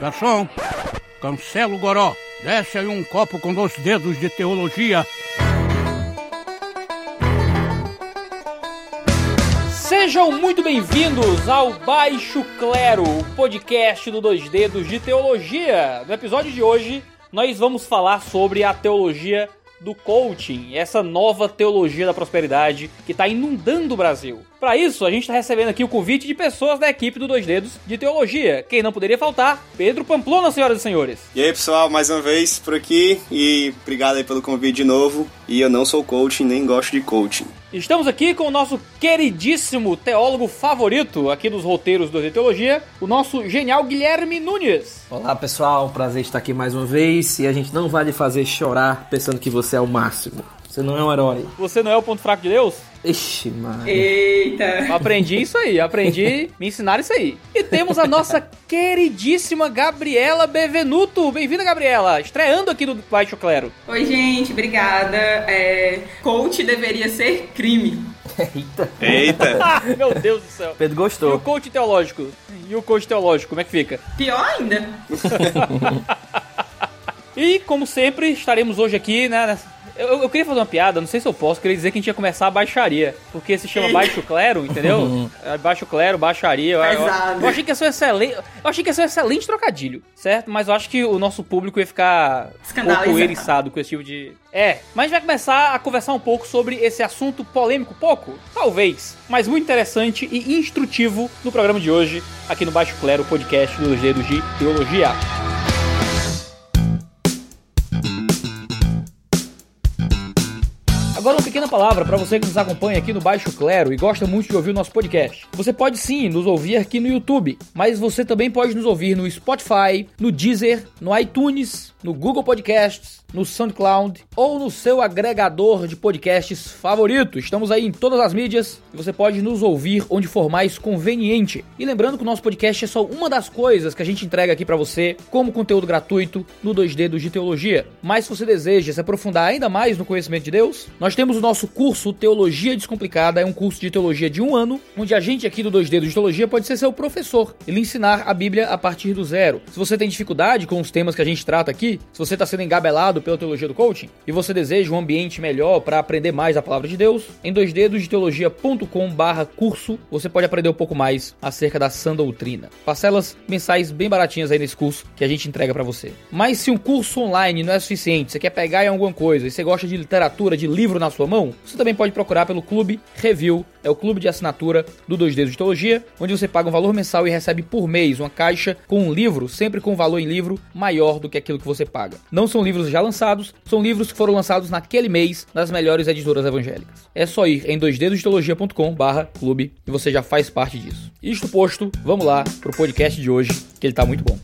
Garçom, cancela o goró. Desce aí um copo com dois dedos de teologia. Sejam muito bem-vindos ao Baixo Clero, o podcast do Dois Dedos de Teologia. No episódio de hoje, nós vamos falar sobre a teologia do coaching, essa nova teologia da prosperidade que está inundando o Brasil. Para isso, a gente está recebendo aqui o convite de pessoas da equipe do Dois Dedos de Teologia. Quem não poderia faltar? Pedro Pamplona, senhoras e senhores. E aí, pessoal, mais uma vez por aqui e obrigado aí pelo convite de novo. E eu não sou coaching, nem gosto de coaching. Estamos aqui com o nosso queridíssimo teólogo favorito aqui dos roteiros do de Teologia, o nosso genial Guilherme Nunes. Olá, pessoal, prazer estar aqui mais uma vez e a gente não vai lhe fazer chorar pensando que você é o máximo. Você não é um herói. Você não é o ponto fraco de Deus? Ixi, mano. Eita! Aprendi isso aí, aprendi, me ensinaram isso aí. E temos a nossa queridíssima Gabriela Bevenuto. Bem-vinda, Gabriela. Estreando aqui no Baixo Clero. Oi, gente, obrigada. É, coach deveria ser crime. Eita. Eita! Ah, meu Deus do céu. Pedro E o gostou. coach teológico? E o coach teológico, como é que fica? Pior ainda. E, como sempre, estaremos hoje aqui, né? Eu, eu queria fazer uma piada, não sei se eu posso, queria dizer que a gente ia começar a baixaria. Porque se chama Baixo Clero, entendeu? É Baixo Clero, baixaria. Eu, eu, eu achei que ia ser um excelente. Eu achei que ia ser um excelente trocadilho, certo? Mas eu acho que o nosso público ia ficar um Escandalizado. pouco eriçado com esse tipo de. É, mas a gente vai começar a conversar um pouco sobre esse assunto polêmico, pouco, talvez, mas muito interessante e instrutivo no programa de hoje, aqui no Baixo Clero, podcast dos dedos de teologia. Agora uma pequena palavra para você que nos acompanha aqui no Baixo Clero e gosta muito de ouvir o nosso podcast. Você pode sim nos ouvir aqui no YouTube, mas você também pode nos ouvir no Spotify, no Deezer, no iTunes, no Google Podcasts, no SoundCloud ou no seu agregador de podcasts favorito. Estamos aí em todas as mídias e você pode nos ouvir onde for mais conveniente. E lembrando que o nosso podcast é só uma das coisas que a gente entrega aqui para você como conteúdo gratuito no Dois Dedos de Teologia. Mas se você deseja se aprofundar ainda mais no conhecimento de Deus, nós temos o nosso curso Teologia Descomplicada, é um curso de teologia de um ano, onde a gente aqui do Dois Dedos de Teologia pode ser seu professor e lhe ensinar a Bíblia a partir do zero. Se você tem dificuldade com os temas que a gente trata aqui, se você está sendo engabelado pela teologia do coaching e você deseja um ambiente melhor para aprender mais a palavra de Deus, em doisdedosdeteologia.com/curso você pode aprender um pouco mais acerca da sã doutrina. Parcelas mensais bem baratinhas aí nesse curso que a gente entrega para você. Mas se um curso online não é suficiente, você quer pegar em alguma coisa e você gosta de literatura, de livro na sua mão, você também pode procurar pelo Clube Review, é o clube de assinatura do Dois Dedos de Teologia, onde você paga um valor mensal e recebe por mês uma caixa com um livro, sempre com um valor em livro maior do que aquilo que você paga. Não são livros já lançados, são livros que foram lançados naquele mês nas melhores editoras evangélicas. É só ir em doisdedosdeteologia.com barra clube e você já faz parte disso. Isto posto, vamos lá pro podcast de hoje, que ele tá muito bom.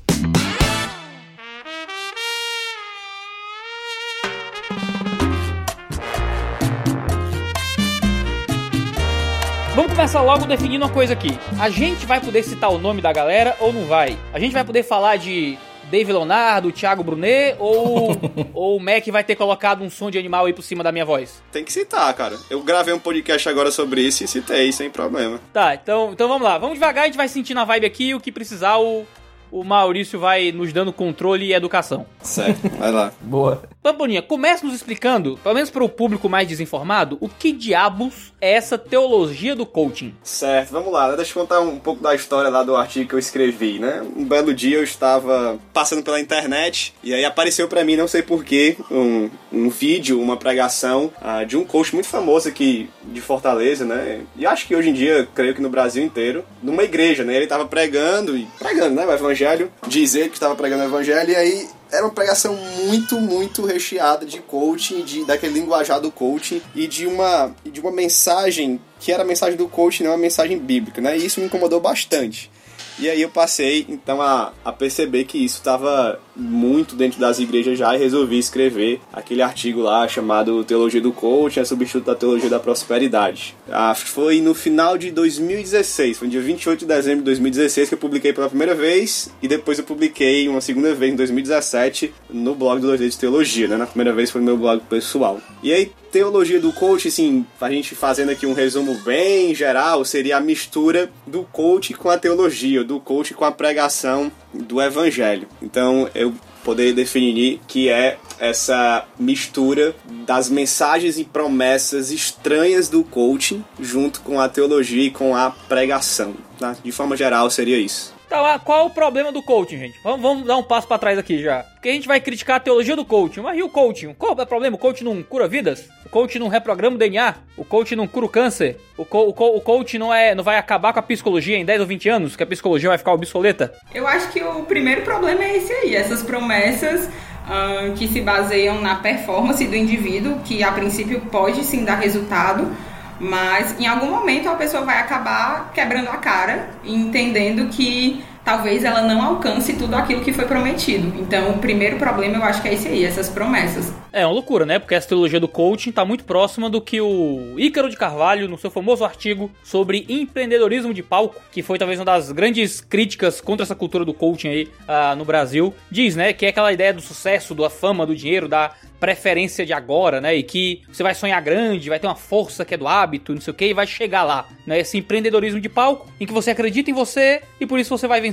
Vamos começar logo definindo uma coisa aqui. A gente vai poder citar o nome da galera ou não vai? A gente vai poder falar de Dave Leonardo, Thiago Brunet ou, ou o Mac vai ter colocado um som de animal aí por cima da minha voz? Tem que citar, cara. Eu gravei um podcast agora sobre isso e citei, sem problema. Tá, então, então vamos lá. Vamos devagar, a gente vai sentindo a vibe aqui. O que precisar, o, o Maurício vai nos dando controle e educação. Certo, vai lá. Boa. Pamponinha, comece nos explicando, pelo menos para o público mais desinformado, o que diabos é essa teologia do coaching? Certo, vamos lá. Deixa eu contar um pouco da história lá do artigo que eu escrevi, né? Um belo dia eu estava passando pela internet e aí apareceu pra mim, não sei porquê, um, um vídeo, uma pregação ah, de um coach muito famoso aqui de Fortaleza, né? E acho que hoje em dia, creio que no Brasil inteiro, numa igreja, né? Ele estava pregando e pregando, né? O evangelho, dizer que estava pregando o evangelho e aí era uma pregação muito, muito recheada de coaching, de, daquele linguajar do coaching e de uma, de uma mensagem que era a mensagem do coaching, não uma mensagem bíblica, né? E isso me incomodou bastante. E aí eu passei então a, a perceber que isso estava muito dentro das igrejas já e resolvi escrever aquele artigo lá chamado Teologia do Coaching, a substituto da Teologia da Prosperidade. Ah, foi no final de 2016, foi no dia 28 de dezembro de 2016 que eu publiquei pela primeira vez e depois eu publiquei uma segunda vez em 2017 no blog do Dois de Teologia, né? Na primeira vez foi no meu blog pessoal. E aí teologia do coach, assim, a gente fazendo aqui um resumo bem geral, seria a mistura do coach com a teologia, do coach com a pregação do evangelho. Então, eu poderia definir que é essa mistura das mensagens e promessas estranhas do coaching junto com a teologia e com a pregação. Tá? De forma geral, seria isso. Tá, qual o problema do coaching, gente? Vamos, vamos dar um passo para trás aqui já. Porque a gente vai criticar a teologia do coaching. Mas e o coaching? Qual é o problema? O coaching não cura vidas? O coaching não reprograma o DNA? O coaching não cura o câncer? O, co o, co o coaching não, é, não vai acabar com a psicologia em 10 ou 20 anos? Que a psicologia vai ficar obsoleta? Eu acho que o primeiro problema é esse aí. Essas promessas uh, que se baseiam na performance do indivíduo, que a princípio pode sim dar resultado, mas em algum momento a pessoa vai acabar quebrando a cara entendendo que talvez ela não alcance tudo aquilo que foi prometido. Então, o primeiro problema eu acho que é esse aí, essas promessas. É uma loucura, né? Porque essa teologia do coaching está muito próxima do que o Ícaro de Carvalho, no seu famoso artigo sobre empreendedorismo de palco, que foi talvez uma das grandes críticas contra essa cultura do coaching aí uh, no Brasil, diz, né? Que é aquela ideia do sucesso, da fama, do dinheiro, da preferência de agora, né? E que você vai sonhar grande, vai ter uma força que é do hábito, não sei o que, e vai chegar lá, né? Esse empreendedorismo de palco, em que você acredita em você e por isso você vai vencer.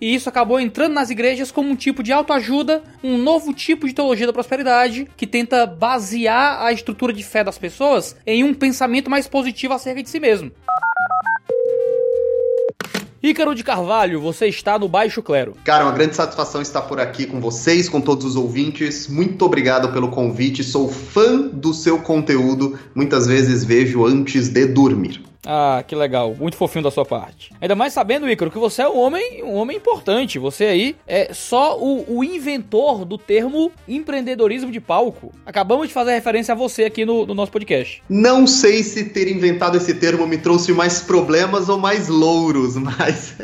E isso acabou entrando nas igrejas como um tipo de autoajuda, um novo tipo de teologia da prosperidade que tenta basear a estrutura de fé das pessoas em um pensamento mais positivo acerca de si mesmo. Ícaro de Carvalho, você está no Baixo Clero. Cara, uma grande satisfação estar por aqui com vocês, com todos os ouvintes. Muito obrigado pelo convite. Sou fã do seu conteúdo. Muitas vezes vejo antes de dormir. Ah, que legal. Muito fofinho da sua parte. Ainda mais sabendo, Ícaro, que você é um homem, um homem importante. Você aí é só o, o inventor do termo empreendedorismo de palco. Acabamos de fazer referência a você aqui no, no nosso podcast. Não sei se ter inventado esse termo me trouxe mais problemas ou mais louros, mas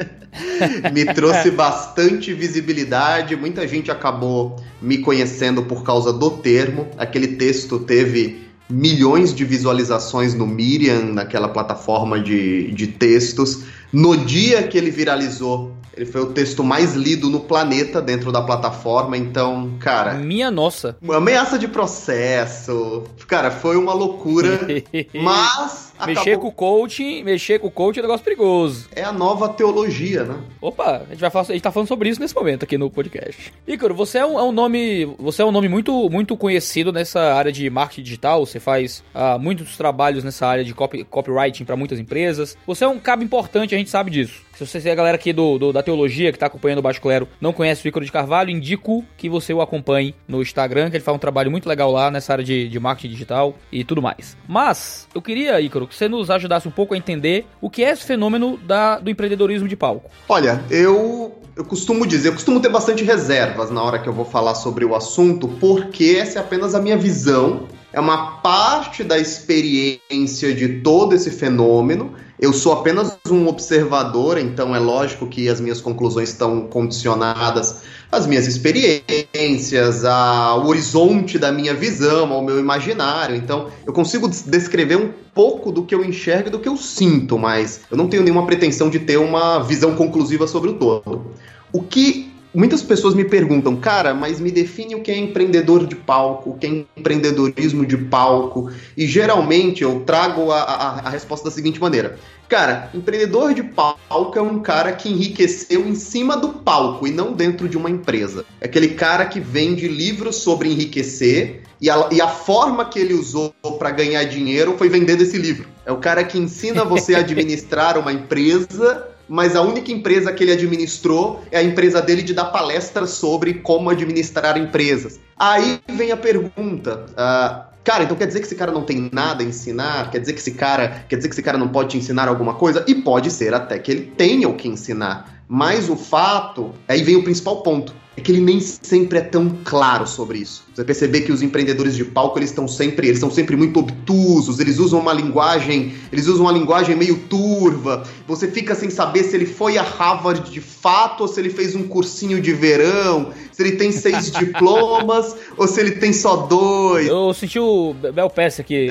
me trouxe bastante visibilidade. Muita gente acabou me conhecendo por causa do termo. Aquele texto teve milhões de visualizações no Miriam, naquela plataforma de, de textos. No dia que ele viralizou, ele foi o texto mais lido no planeta dentro da plataforma, então, cara. Minha nossa. Ameaça de processo. Cara, foi uma loucura. mas. Mexer acabou... com o coaching, mexer com o coaching é um negócio perigoso. É a nova teologia, né? Opa, a gente vai falar, a gente tá falando sobre isso nesse momento aqui no podcast. Ícaro, você é um, é um nome, você é um nome muito, muito conhecido nessa área de marketing digital. Você faz uh, muitos trabalhos nessa área de copy, copywriting para muitas empresas. Você é um cabo importante, a gente sabe disso. Se você é a galera aqui do, do, da teologia que tá acompanhando o Baixo Clero não conhece o Ícaro de Carvalho, indico que você o acompanhe no Instagram, que ele faz um trabalho muito legal lá nessa área de, de marketing digital e tudo mais. Mas, eu queria, Ícaro, que você nos ajudasse um pouco a entender o que é esse fenômeno da, do empreendedorismo de palco. Olha, eu eu costumo dizer, eu costumo ter bastante reservas na hora que eu vou falar sobre o assunto, porque essa é apenas a minha visão, é uma parte da experiência de todo esse fenômeno. Eu sou apenas um observador, então é lógico que as minhas conclusões estão condicionadas às minhas experiências, ao horizonte da minha visão, ao meu imaginário. Então, eu consigo descrever um pouco do que eu enxergo e do que eu sinto, mas eu não tenho nenhuma pretensão de ter uma visão conclusiva sobre o todo. O que muitas pessoas me perguntam, cara, mas me define o que é empreendedor de palco, o que é empreendedorismo de palco. E geralmente eu trago a, a, a, resposta da seguinte maneira: Cara, empreendedor de palco é um cara que enriqueceu em cima do palco e não dentro de uma empresa. É aquele cara que vende livros sobre enriquecer e a, e a forma que ele usou para ganhar dinheiro foi vendendo esse livro. É o cara que ensina você a administrar uma empresa mas a única empresa que ele administrou é a empresa dele de dar palestras sobre como administrar empresas. Aí vem a pergunta. Uh, Cara, então quer dizer que esse cara não tem nada a ensinar? Quer dizer que esse cara, quer dizer que esse cara não pode te ensinar alguma coisa? E pode ser até que ele tenha o que ensinar. Mas o fato, aí vem o principal ponto, é que ele nem sempre é tão claro sobre isso. Você vai perceber que os empreendedores de palco, eles estão sempre, eles estão sempre muito obtusos, eles usam uma linguagem, eles usam uma linguagem meio turva. Você fica sem saber se ele foi a Harvard de fato ou se ele fez um cursinho de verão, se ele tem seis diplomas ou se ele tem só dois. Eu senti o Bel Pass aqui.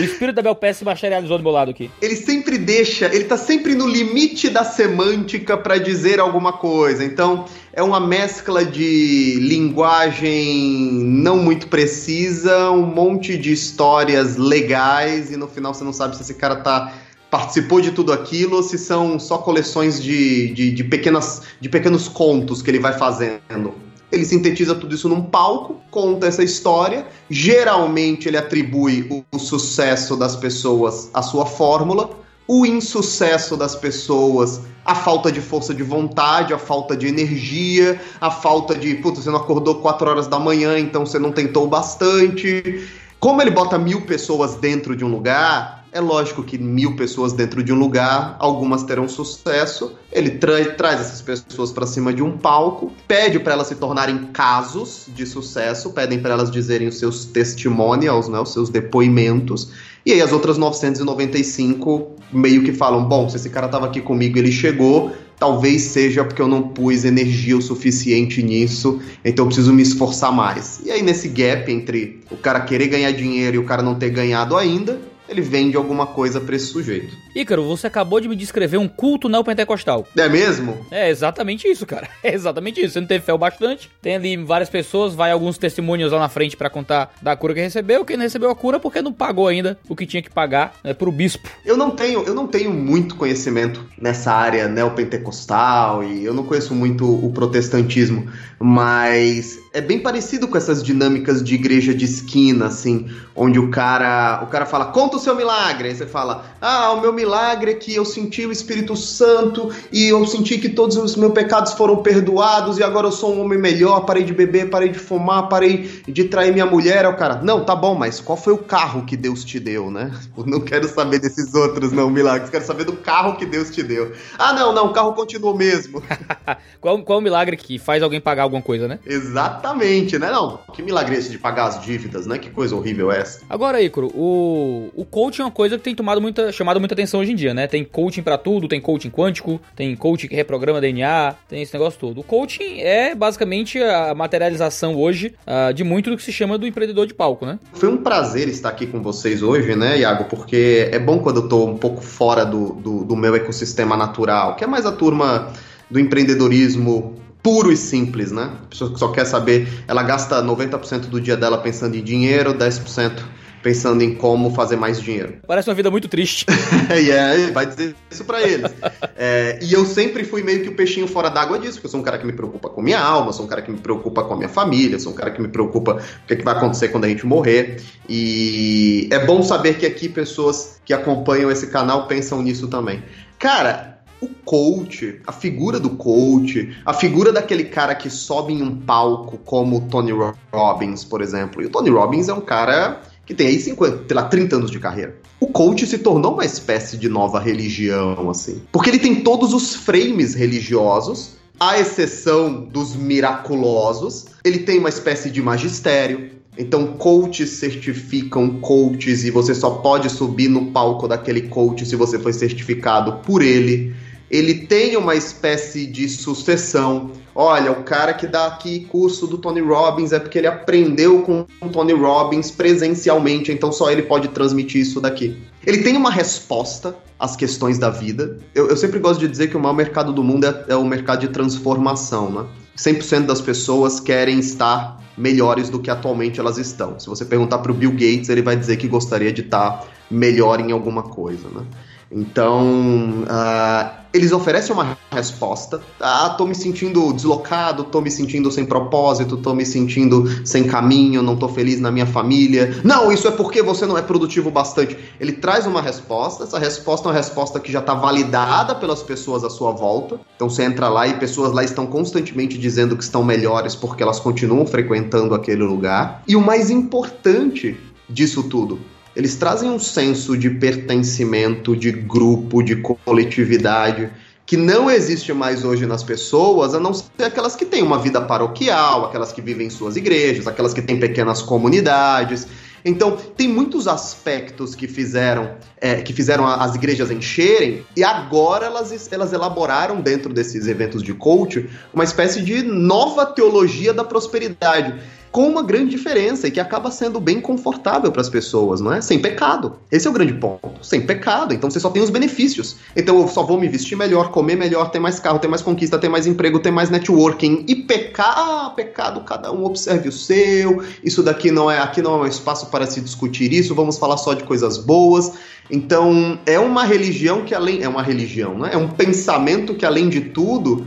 o espírito da Bel Pass se materializou do meu lado aqui. Ele sempre deixa, ele tá sempre no limite da semântica para dizer alguma coisa. Então, é uma mescla de linguagem não muito precisa, um monte de histórias legais e no final você não sabe se esse cara tá participou de tudo aquilo ou se são só coleções de, de, de, pequenas, de pequenos contos que ele vai fazendo. Ele sintetiza tudo isso num palco, conta essa história. Geralmente ele atribui o, o sucesso das pessoas à sua fórmula o insucesso das pessoas, a falta de força de vontade, a falta de energia, a falta de, puta, você não acordou 4 horas da manhã, então você não tentou bastante. Como ele bota mil pessoas dentro de um lugar, é lógico que mil pessoas dentro de um lugar, algumas terão sucesso. Ele tra traz essas pessoas para cima de um palco, pede para elas se tornarem casos de sucesso, pedem para elas dizerem os seus testimonials, né, os seus depoimentos. E aí as outras 995 meio que falam: bom, se esse cara estava aqui comigo, ele chegou. Talvez seja porque eu não pus energia o suficiente nisso, então eu preciso me esforçar mais. E aí, nesse gap entre o cara querer ganhar dinheiro e o cara não ter ganhado ainda, ele vende alguma coisa para esse sujeito. Ícaro, você acabou de me descrever um culto neopentecostal. É mesmo? É exatamente isso, cara. É exatamente isso. Você não teve fé o bastante. Tem ali várias pessoas, vai alguns testemunhos lá na frente para contar da cura que recebeu. Quem não recebeu a cura porque não pagou ainda o que tinha que pagar né, pro bispo. Eu não tenho, eu não tenho muito conhecimento nessa área neopentecostal e eu não conheço muito o protestantismo, mas é bem parecido com essas dinâmicas de igreja de esquina, assim, onde o cara, o cara fala, conta o seu milagre. Aí você fala, ah, o meu milagre é que eu senti o Espírito Santo e eu senti que todos os meus pecados foram perdoados e agora eu sou um homem melhor, parei de beber, parei de fumar, parei de trair minha mulher. Aí o cara, não, tá bom, mas qual foi o carro que Deus te deu, né? Eu não quero saber desses outros, não, milagres. Quero saber do carro que Deus te deu. Ah, não, não, o carro continuou mesmo. qual, qual o milagre que faz alguém pagar alguma coisa, né? Exatamente, né? Não, que milagre esse de pagar as dívidas, né? Que coisa horrível é essa. Agora, Icaro, o, o coaching é uma coisa que tem tomado muita, chamado muita atenção hoje em dia, né? Tem coaching para tudo, tem coaching quântico, tem coaching que reprograma DNA, tem esse negócio todo. O coaching é basicamente a materialização hoje uh, de muito do que se chama do empreendedor de palco, né? Foi um prazer estar aqui com vocês hoje, né, Iago? Porque é bom quando eu tô um pouco fora do, do, do meu ecossistema natural, que é mais a turma do empreendedorismo puro e simples, né? A pessoa que só quer saber, ela gasta 90% do dia dela pensando em dinheiro, 10% pensando em como fazer mais dinheiro. Parece uma vida muito triste. e é, vai dizer isso para eles. É, e eu sempre fui meio que o peixinho fora d'água disso, porque eu sou um cara que me preocupa com minha alma, sou um cara que me preocupa com a minha família, sou um cara que me preocupa com o que, é que vai acontecer quando a gente morrer. E é bom saber que aqui pessoas que acompanham esse canal pensam nisso também. Cara, o coach, a figura do coach, a figura daquele cara que sobe em um palco como o Tony Robbins, por exemplo. E o Tony Robbins é um cara que tem aí 50, sei lá, 30 anos de carreira. O coach se tornou uma espécie de nova religião, assim. Porque ele tem todos os frames religiosos, à exceção dos miraculosos. Ele tem uma espécie de magistério. Então, coaches certificam coaches e você só pode subir no palco daquele coach se você foi certificado por ele ele tem uma espécie de sucessão. Olha, o cara que dá aqui curso do Tony Robbins é porque ele aprendeu com o Tony Robbins presencialmente, então só ele pode transmitir isso daqui. Ele tem uma resposta às questões da vida. Eu, eu sempre gosto de dizer que o maior mercado do mundo é, é o mercado de transformação, né? 100% das pessoas querem estar melhores do que atualmente elas estão. Se você perguntar para o Bill Gates, ele vai dizer que gostaria de estar melhor em alguma coisa, né? Então, uh, eles oferecem uma resposta. Ah, tô me sentindo deslocado, tô me sentindo sem propósito, tô me sentindo sem caminho, não tô feliz na minha família. Não, isso é porque você não é produtivo bastante. Ele traz uma resposta, essa resposta é uma resposta que já está validada pelas pessoas à sua volta. Então você entra lá e pessoas lá estão constantemente dizendo que estão melhores porque elas continuam frequentando aquele lugar. E o mais importante disso tudo, eles trazem um senso de pertencimento, de grupo, de coletividade, que não existe mais hoje nas pessoas, a não ser aquelas que têm uma vida paroquial, aquelas que vivem em suas igrejas, aquelas que têm pequenas comunidades. Então, tem muitos aspectos que fizeram, é, que fizeram as igrejas encherem, e agora elas, elas elaboraram dentro desses eventos de coach uma espécie de nova teologia da prosperidade com uma grande diferença e que acaba sendo bem confortável para as pessoas, não é? Sem pecado. Esse é o grande ponto. Sem pecado. Então você só tem os benefícios. Então eu só vou me vestir melhor, comer melhor, ter mais carro, ter mais conquista, ter mais emprego, ter mais networking e pecar, ah, pecado, cada um observe o seu. Isso daqui não é, aqui não é um espaço para se discutir isso. Vamos falar só de coisas boas. Então, é uma religião que além é uma religião, né? É um pensamento que além de tudo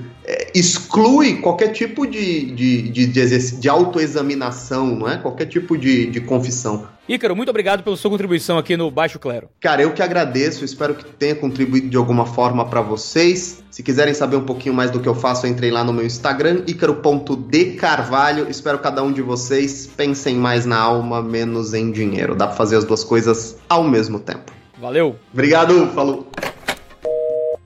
exclui qualquer tipo de, de, de, de, de autoexaminação, não é? Qualquer tipo de, de confissão. Ícaro, muito obrigado pela sua contribuição aqui no Baixo Clero. Cara, eu que agradeço, espero que tenha contribuído de alguma forma para vocês. Se quiserem saber um pouquinho mais do que eu faço, entrem lá no meu Instagram, ícaro.decarvalho. Espero cada um de vocês pensem mais na alma, menos em dinheiro. Dá pra fazer as duas coisas ao mesmo tempo. Valeu. Obrigado, falou.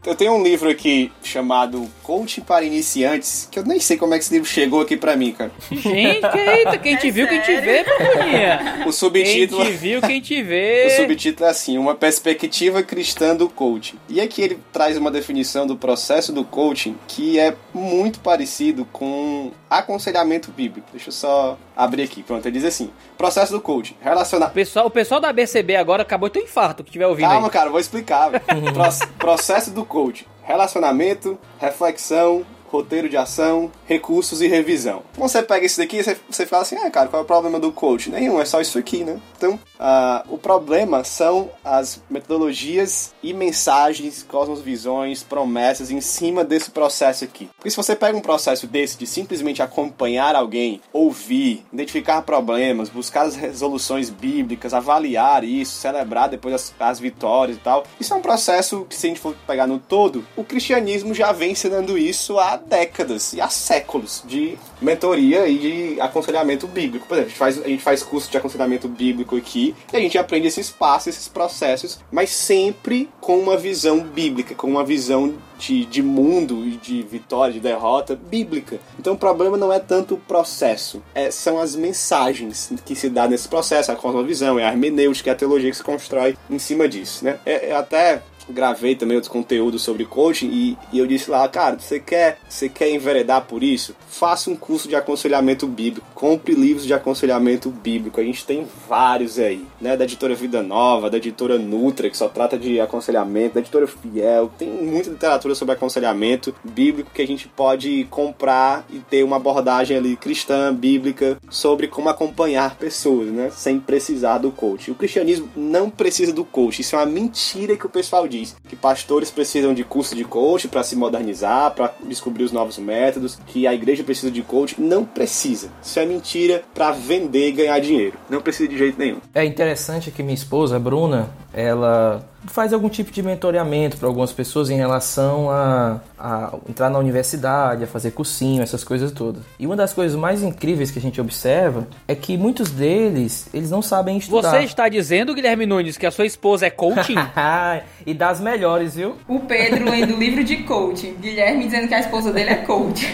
Eu tenho um livro aqui chamado Coaching para Iniciantes, que eu nem sei como é que esse livro chegou aqui pra mim, cara. Gente, eita, quem te É viu, quem te vê, papulinha. O subtítulo. Quem te viu, quem te vê. O subtítulo é assim, uma perspectiva cristã do coaching. E aqui ele traz uma definição do processo do coaching que é muito parecido com aconselhamento bíblico. Deixa eu só abrir aqui. Pronto, ele diz assim: processo do coaching, relacionar O pessoal, o pessoal da BCB agora acabou de ter um infarto, que estiver ouvindo Calma, aí. cara, vou explicar. Pro- processo do coaching: relacionamento, reflexão, roteiro de ação, recursos e revisão. Quando você pega isso daqui, você, você fala assim: ah, cara, qual é o problema do coaching? Nenhum, é só isso aqui, né? Então, ah, o problema são as metodologias e mensagens, cosmovisões, promessas em cima desse processo aqui. Porque se você pega um processo desse de simplesmente acompanhar alguém, ouvir, identificar problemas, buscar as resoluções bíblicas, avaliar isso, celebrar depois as, as vitórias e tal, isso é um processo que, se a gente for pegar no todo, o cristianismo já vem ensinando isso há décadas e há séculos de mentoria e de aconselhamento bíblico. Por exemplo, a gente faz, a gente faz curso de aconselhamento bíblico aqui e a gente aprende esses passos, esses processos, mas sempre com uma visão bíblica, com uma visão de, de mundo e de vitória, de derrota bíblica. Então o problema não é tanto o processo, é, são as mensagens que se dá nesse processo, a cosmovisão, é a hermenêutica, é a teologia que se constrói em cima disso. Né? É, é até gravei também outros conteúdos sobre coaching e, e eu disse lá, cara, você quer, você quer enveredar por isso? Faça um curso de aconselhamento bíblico, compre livros de aconselhamento bíblico. A gente tem vários aí, né? Da editora Vida Nova, da editora Nutra, que só trata de aconselhamento, da editora Fiel. Tem muita literatura sobre aconselhamento bíblico que a gente pode comprar e ter uma abordagem ali cristã, bíblica, sobre como acompanhar pessoas, né? Sem precisar do coach. O cristianismo não precisa do coach. Isso é uma mentira que o pessoal diz. Que pastores precisam de curso de coach para se modernizar, para descobrir os novos métodos, que a igreja precisa de coach. Não precisa. Isso é mentira para vender e ganhar dinheiro. Não precisa de jeito nenhum. É interessante que minha esposa, Bruna, ela faz algum tipo de mentoreamento para algumas pessoas em relação a, a entrar na universidade, a fazer cursinho, essas coisas todas. E uma das coisas mais incríveis que a gente observa é que muitos deles, eles não sabem estudar. Você está dizendo, Guilherme Nunes, que a sua esposa é coaching? e das melhores, viu? O Pedro lendo livro de coaching. Guilherme dizendo que a esposa dele é coach.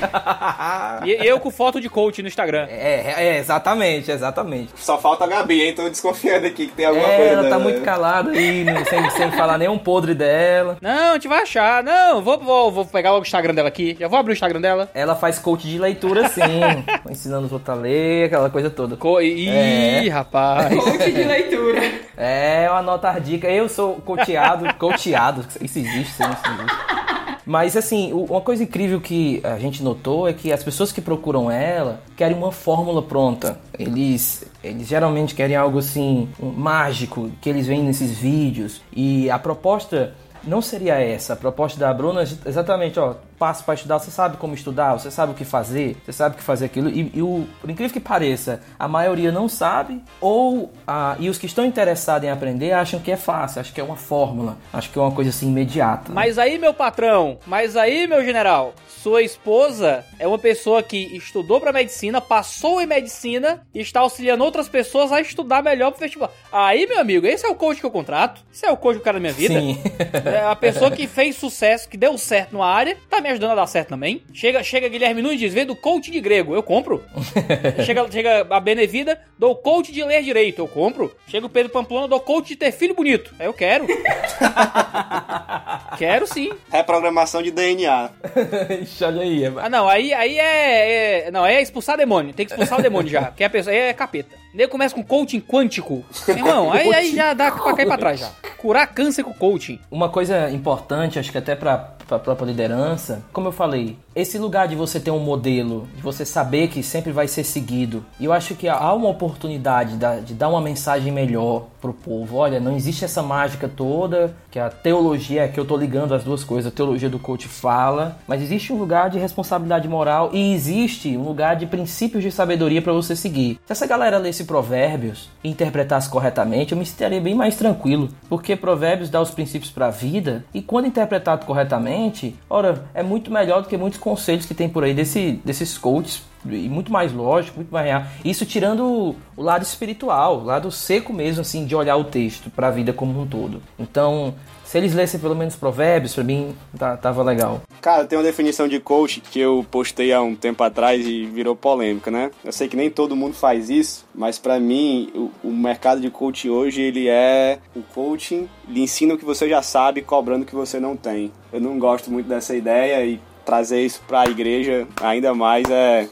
e eu com foto de coach no Instagram. É, é, exatamente, exatamente. Só falta a Gabi, hein? Tô desconfiando aqui que tem alguma É, coisa ela tá dela, muito né? calada aí, não- sem, sem falar nenhum podre dela. Não, a gente vai achar. Não, vou, vou, vou pegar logo o Instagram dela aqui. Já vou abrir o Instagram dela. Ela faz coach de leitura, sim. ensinando os outros a ler, aquela coisa toda. Co Ih, É. rapaz. Coach de leitura. É, eu anoto as dicas. Eu sou coteado, coteado. Isso existe, sim, isso existe. Mas assim, uma coisa incrível que a gente notou é que as pessoas que procuram ela querem uma fórmula pronta. Eles, eles geralmente querem algo assim, mágico, que eles veem nesses vídeos. E a proposta não seria essa. A proposta da Bruna exatamente, ó, passo para estudar, você sabe como estudar, você sabe o que fazer, você sabe o que fazer aquilo. E, e o, por incrível que pareça, a maioria não sabe, ou ah, e os que estão interessados em aprender acham que é fácil, acham que é uma fórmula, acham que é uma coisa assim imediata. Mas aí, meu patrão, mas aí, meu general, sua esposa é uma pessoa que estudou pra medicina, passou em medicina e está auxiliando outras pessoas a estudar melhor pro vestibular. Aí, meu amigo, esse é o coach que eu contrato. Esse é o coach do cara da minha vida. Sim. É a pessoa que fez sucesso, que deu certo numa área, tá me ajudando a dar certo também. Chega, chega Guilherme Nunes, diz, vendo coach de grego, eu compro. chega, chega a Benevida, dou coach de ler direito, eu compro. Chega o Pedro Pamplona, dou coach de ter filho bonito, eu quero. Quero sim. Reprogramação de DNA. Ixi, Olha aí. é- Ah, não, aí, aí é, é- Não, aí é expulsar demônio. Tem que expulsar o demônio já. Que a pessoa aí é capeta. Daí começa com coaching quântico. Irmão, aí, aí já dá pra cair pra trás já. Curar câncer com coaching. Uma coisa importante, acho que até para a própria liderança, como eu falei, esse lugar de você ter um modelo, de você saber que sempre vai ser seguido, e eu acho que há uma oportunidade da- de dar uma mensagem melhor pro povo. Olha, não existe essa mágica toda, que a teologia, que eu tô ligando as duas coisas, a teologia do coach fala, mas existe um lugar de responsabilidade moral e existe um lugar de princípios de sabedoria para você seguir. Se essa galera lesse provérbios e interpretasse corretamente, eu me sentiria bem mais tranquilo, porque provérbios dá os princípios para a vida e quando interpretado corretamente, ora, é muito melhor do que muitos conselhos que tem por aí desse, desses coaches e muito mais lógico, muito mais real. Isso tirando o- o lado espiritual, o lado seco mesmo, assim, de olhar o texto para a vida como um todo. Então, se eles lessem pelo menos provérbios, para mim, tá- tava legal. Cara, tem uma definição de coach que eu postei há um tempo atrás e virou polêmica, né? Eu sei que nem todo mundo faz isso, mas pra mim o, o mercado de coach hoje ele é o coaching lhe ensina o que você já sabe, cobrando o que você não tem. Eu não gosto muito dessa ideia e trazer isso pra igreja ainda mais é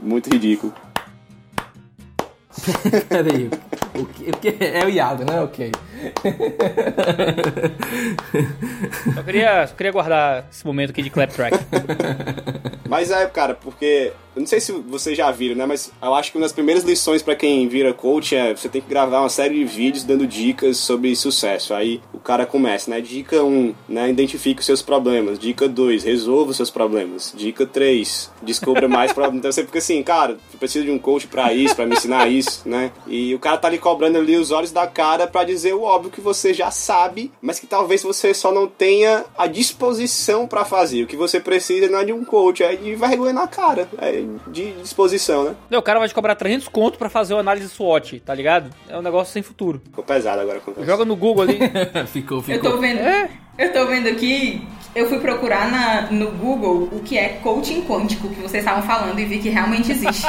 muito ridículo. Peraí, o que, o que é o Iago, né? Ok. Só queria, só queria guardar esse momento aqui de clap track. Mas é, cara, porque eu não sei se vocês já viram, né? Mas eu acho que uma das primeiras lições pra quem vira coach é você tem que gravar uma série de vídeos dando dicas sobre sucesso. Aí o cara começa, né? Dica 1, né? Identifique os seus problemas. Dica 2, resolva os seus problemas. Dica 3, descubra mais problemas. Então você fica assim, cara, eu preciso de um coach pra isso, pra me ensinar isso, né? E o cara tá ali cobrando ali os olhos da cara pra dizer o óbvio que você já sabe, mas que talvez você só não tenha a disposição pra fazer. O que você precisa não é de um coach, é de vergonha na cara, é de disposição, né? Não, o cara vai te cobrar 300 conto pra fazer uma análise SWOT, tá ligado? É um negócio sem futuro. Ficou pesado agora. Joga no Google ali. ficou, Eu ficou. tô vendo. É. Eu tô vendo aqui. Eu fui procurar na, no Google o que é coaching quântico que vocês estavam falando e vi que realmente existe.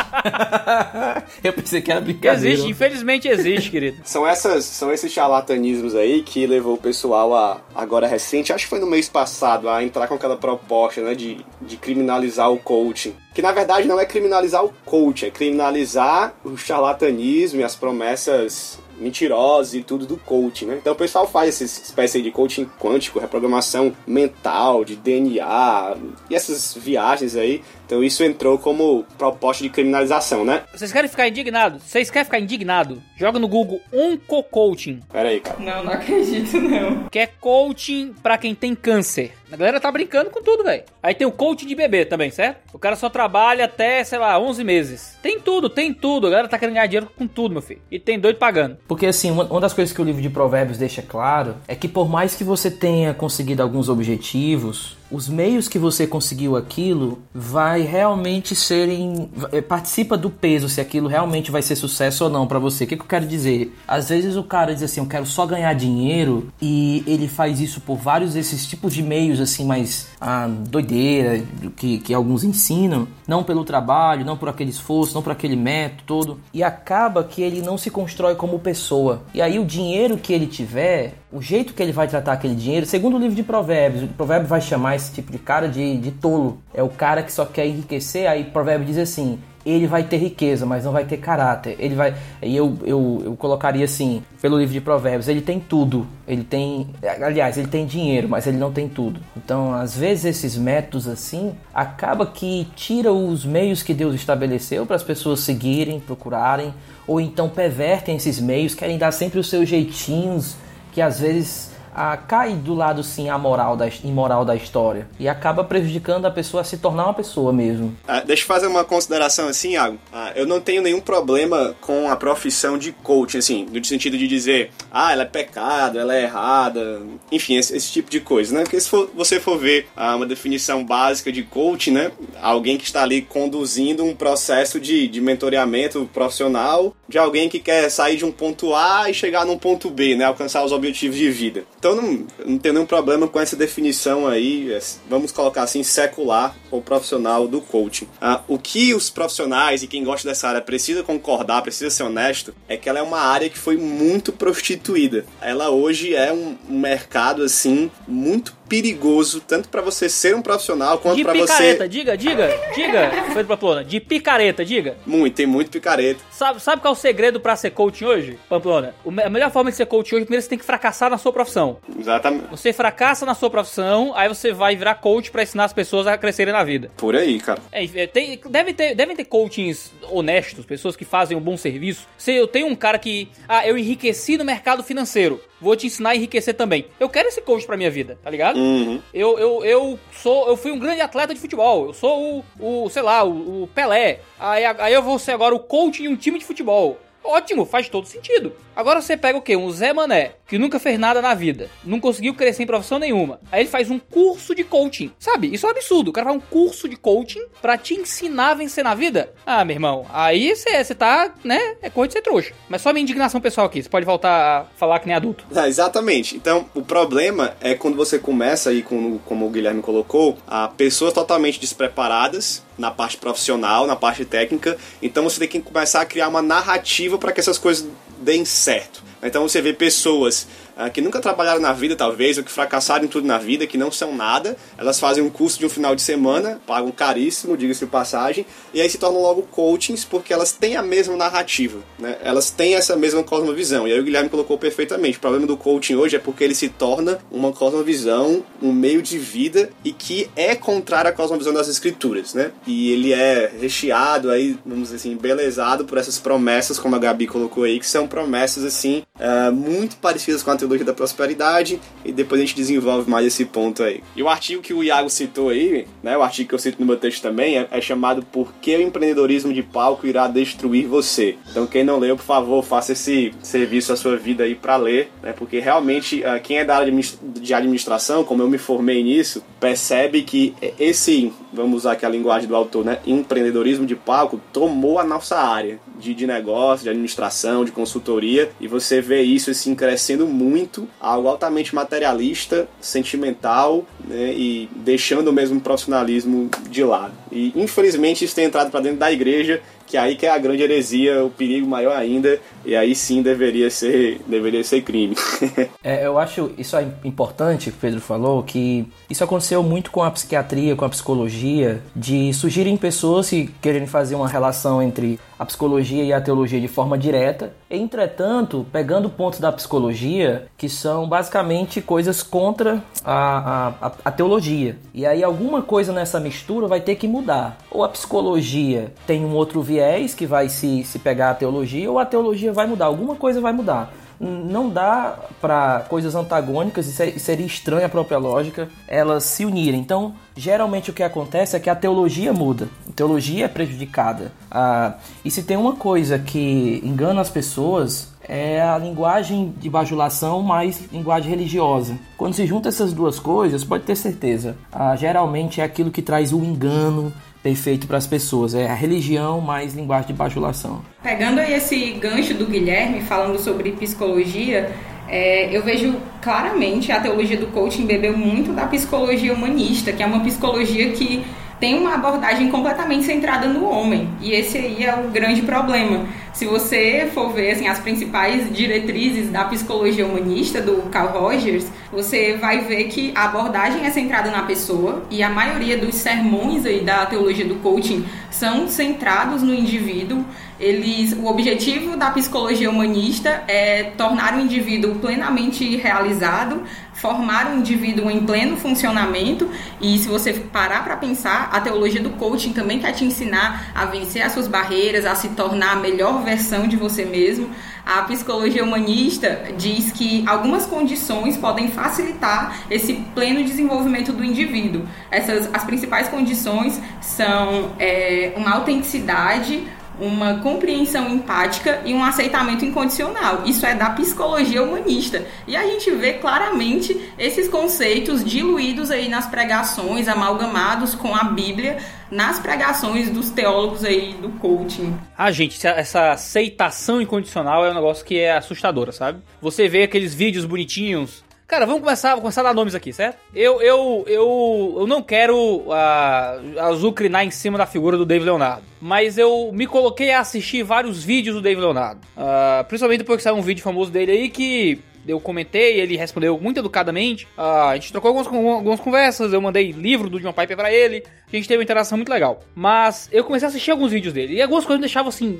eu pensei que era brincadeira. Existe, infelizmente existe, querido. São, essas, são esses charlatanismos aí que levou o pessoal a, agora recente, acho que foi no mês passado, a entrar com aquela proposta né, de, de criminalizar o coaching. Que na verdade não é criminalizar o coaching, é criminalizar o charlatanismo e as promessas mentirosas e tudo do coaching, né? Então o pessoal faz essa espécie de coaching quântico, reprogramação mental, de DNA e essas viagens aí. Então isso entrou como proposta de criminalização, né? Vocês querem ficar indignados? Vocês querem ficar indignado? Joga no Google Onco-Coaching, Pera aí, cara. Não, não acredito, não. que é coaching pra quem tem câncer. A galera tá brincando com tudo, velho. Aí tem o coaching de bebê também, certo? O cara só trabalha até, sei lá, 11 meses. Tem tudo, tem tudo. A galera tá querendo ganhar dinheiro com tudo, meu filho. E tem doido pagando. Porque assim, uma das coisas que o livro de Provérbios deixa claro é que por mais que você tenha conseguido alguns objetivos, os meios que você conseguiu aquilo vai realmente serem eh, participa do peso se aquilo realmente vai ser sucesso ou não pra você. O que, que eu quero dizer? Às vezes o cara diz assim, eu quero só ganhar dinheiro e ele faz isso por vários desses tipos de meios assim mais ah, doideira que, que alguns ensinam, não pelo trabalho, não por aquele esforço, não por aquele método todo e acaba que ele não se constrói como pessoa. E aí o dinheiro que ele tiver, o jeito que ele vai tratar aquele dinheiro, segundo o livro de Provérbios, o provérbio vai chamar esse tipo de cara de, de tolo. É o cara que só quer enriquecer, aí o provérbio diz assim, ele vai ter riqueza, mas não vai ter caráter. Ele vai. E eu, eu, eu colocaria assim, pelo livro de Provérbios, ele tem tudo. Ele tem. Aliás, ele tem dinheiro, mas ele não tem tudo. Então, às vezes, esses métodos assim acaba que tira os meios que Deus estabeleceu para as pessoas seguirem, procurarem, ou então pervertem esses meios, querem dar sempre os seus jeitinhos, que às vezes ah, cai do lado sim amoral da, imoral da história e acaba prejudicando a pessoa a se tornar uma pessoa mesmo. Ah, deixa eu fazer uma consideração assim, Iago. Ah, eu não tenho nenhum problema com a profissão de coach, assim, no sentido de dizer, ah, ela é pecado, ela é errada, enfim, esse, esse tipo de coisa, né? Porque se for- você for ver ah, uma definição básica de coach, né? Alguém que está ali conduzindo um processo de, de mentoreamento profissional de alguém que quer sair de um ponto A e chegar num ponto B, né? Alcançar os objetivos de vida. Então Então não, não tem nenhum problema com essa definição aí, é, vamos colocar assim, secular ou profissional do coaching. Ah, o que os profissionais e quem gosta dessa área precisa concordar, precisa ser honesto, é que ela é uma área que foi muito prostituída. Ela hoje é um, um mercado assim muito perigoso, tanto para você ser um profissional quanto para você. De picareta, diga, diga, diga, Pedro Pamplona, de picareta, diga. Muito, tem muito picareta. Sabe, sabe qual é o segredo para ser coaching hoje, Pamplona? A melhor forma de ser coaching hoje, primeiro você tem que fracassar na sua profissão. Exatamente. Você fracassa na sua profissão, aí você vai virar coach para ensinar as pessoas a crescerem na vida. Por aí, cara. É, tem, deve ter, devem ter coachings honestos, pessoas que fazem um bom serviço. Se eu tenho um cara que, ah, eu enriqueci no mercado financeiro, vou te ensinar a enriquecer também. Eu quero esse coach pra minha vida, tá ligado? Uhum. Eu, eu, eu sou, eu fui um grande atleta de futebol. Eu sou o, o sei lá, o, o Pelé. Aí, aí eu vou ser agora o coach de um time de futebol. Ótimo, faz todo sentido. Agora você pega o quê? Um Zé Mané, que nunca fez nada na vida, não conseguiu crescer em profissão nenhuma. Aí ele faz um curso de coaching. Sabe? Isso é um absurdo. O cara faz um curso de coaching para te ensinar a vencer na vida. Ah, meu irmão, aí você tá, né? É coisa de ser trouxa. Mas só minha indignação pessoal aqui. Você pode voltar a falar que nem adulto. Ah, exatamente. Então, o problema é quando você começa aí, com, como o Guilherme colocou, a pessoas totalmente despreparadas na parte profissional, na parte técnica. Então você tem que começar a criar uma narrativa para que essas coisas deem certo. Então você vê pessoas que nunca trabalharam na vida, talvez, ou que fracassaram em tudo na vida, que não são nada. Elas fazem um curso de um final de semana, pagam caríssimo, diga-se de passagem, e aí se tornam logo coachings porque elas têm a mesma narrativa, né? Elas têm essa mesma cosmovisão. E aí o Guilherme colocou perfeitamente. O problema do coaching hoje é porque ele se torna uma cosmovisão, um meio de vida e que é contrário à cosmovisão das escrituras, né? E ele é recheado aí, vamos dizer assim, embelezado por essas promessas, como a Gabi colocou aí, que são promessas assim, uh, muito parecidas com a teologia da prosperidade, e depois a gente desenvolve mais esse ponto aí. E o artigo que o Iago citou aí, né, o artigo que eu cito no meu texto também, é, é chamado Por que o empreendedorismo de palco irá destruir você? Então quem não leu, por favor, faça esse serviço à sua vida aí para ler, né, porque realmente uh, quem é da área de administração, como eu me formei nisso, percebe que esse, vamos usar aqui a linguagem do autor, né, empreendedorismo de palco, tomou a nossa área de, de negócio, de administração, de consultoria, e você vê isso assim crescendo muito, algo altamente materialista, sentimental, né, e deixando mesmo o profissionalismo de lado. E infelizmente isso tem entrado para dentro da igreja que aí que é a grande heresia, o perigo maior ainda, e aí sim deveria ser, deveria ser crime. é, eu acho isso é importante, que o Pedro falou, que isso aconteceu muito com a psiquiatria, com a psicologia, de surgirem pessoas que querem fazer uma relação entre a psicologia e a teologia de forma direta. Entretanto, pegando pontos da psicologia que são basicamente coisas contra a, a, a, teologia. E aí alguma coisa nessa mistura vai ter que mudar. Ou a psicologia tem um outro viés que vai se, se pegar a teologia, ou a teologia vai mudar. Alguma coisa vai mudar não dá para coisas antagônicas e seria estranha a própria lógica elas se unirem. Então, geralmente o que acontece é que a teologia muda, a teologia é prejudicada. Ah, e se tem uma coisa que engana as pessoas é a linguagem de bajulação mais linguagem religiosa. Quando se junta essas duas coisas, pode ter certeza, ah, geralmente é aquilo que traz o engano, perfeito para as pessoas. É a religião mais linguagem de bajulação. Pegando aí esse gancho do Guilherme, falando sobre psicologia, é, eu vejo claramente a teologia do coaching bebeu muito da psicologia humanista, que é uma psicologia que tem uma abordagem completamente centrada no homem. E esse aí é o grande problema. Se você for ver assim, as principais diretrizes da psicologia humanista do Carl Rogers, você vai ver que a abordagem é centrada na pessoa e a maioria dos sermões aí da teologia do coaching são centrados no indivíduo. Eles, o objetivo da psicologia humanista é tornar o indivíduo plenamente realizado, formar um indivíduo em pleno funcionamento. E se você parar para pensar, a teologia do coaching também quer te ensinar a vencer as suas barreiras, a se tornar a melhor versão de você mesmo. A psicologia humanista diz que algumas condições podem facilitar esse pleno desenvolvimento do indivíduo. Essas, as principais condições são é, uma autenticidade, uma compreensão empática e um aceitamento incondicional. Isso é da psicologia humanista. E a gente vê claramente esses conceitos diluídos aí nas pregações, amalgamados com a Bíblia, nas pregações dos teólogos aí do coaching. Ah, gente, essa aceitação incondicional é um negócio que é assustadora, sabe? Você vê aqueles vídeos bonitinhos Cara, vamos começar, começar a dar nomes aqui, certo? Eu, eu, eu, eu não quero uh, azucrinar em cima da figura do David Leonardo, mas eu me coloquei a assistir vários vídeos do David Leonardo. Uh, principalmente depois que saiu um vídeo famoso dele aí que eu comentei, ele respondeu muito educadamente. Uh, a gente trocou algumas, algumas conversas, eu mandei livro do John Piper para ele. A gente teve uma interação muito legal. Mas eu comecei a assistir alguns vídeos dele e algumas coisas me deixavam assim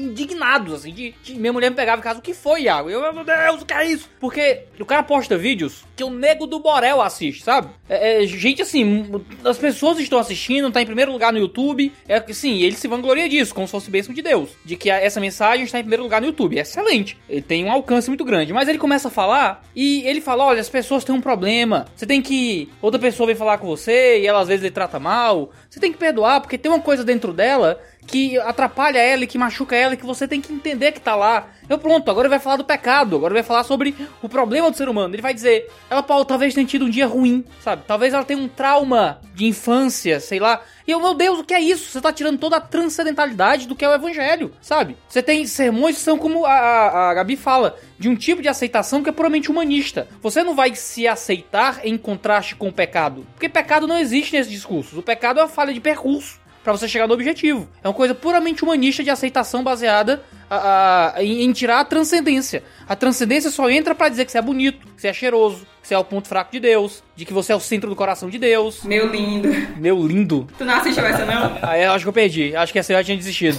indignados, assim, de, de, minha mulher me pegava em casa, o que foi, Iago? Eu, meu Deus, o que é isso? Porque o cara posta vídeos que o nego do Borel assiste, sabe? É, é, gente, assim, as pessoas estão assistindo, tá em primeiro lugar no YouTube, é sim, ele se vangloria disso, como se fosse bênção de Deus, de que essa mensagem está em primeiro lugar no YouTube, é excelente, ele tem um alcance muito grande, mas ele começa a falar e ele fala, olha, as pessoas têm um problema, você tem que, outra pessoa vem falar com você e ela às vezes lhe trata mal, você tem que perdoar, porque tem uma coisa dentro dela que atrapalha ela e que machuca ela e que você tem que entender que tá lá. Eu pronto, agora ele vai falar do pecado, agora ele vai falar sobre o problema do ser humano. Ele vai dizer, ela Paulo, talvez tenha tido um dia ruim, sabe? Talvez ela tenha um trauma de infância, sei lá. E eu, meu Deus, o que é isso? Você tá tirando toda a transcendentalidade do que é o evangelho, sabe? Você tem sermões que são como a, a, a Gabi fala, de um tipo de aceitação que é puramente humanista. Você não vai se aceitar em contraste com o pecado, porque pecado não existe nesses discursos. O pecado é uma falha de percurso para você chegar no objetivo. É uma coisa puramente humanista de aceitação baseada a, a, em, em, tirar a transcendência. A transcendência só entra para dizer que você é bonito, que você é cheiroso, que você é o ponto fraco de Deus, de que você é o centro do coração de Deus. Meu lindo. Meu lindo. Tu não assistiu essa, não? Ah, eu acho que eu perdi. Acho que essa eu já tinha desistido.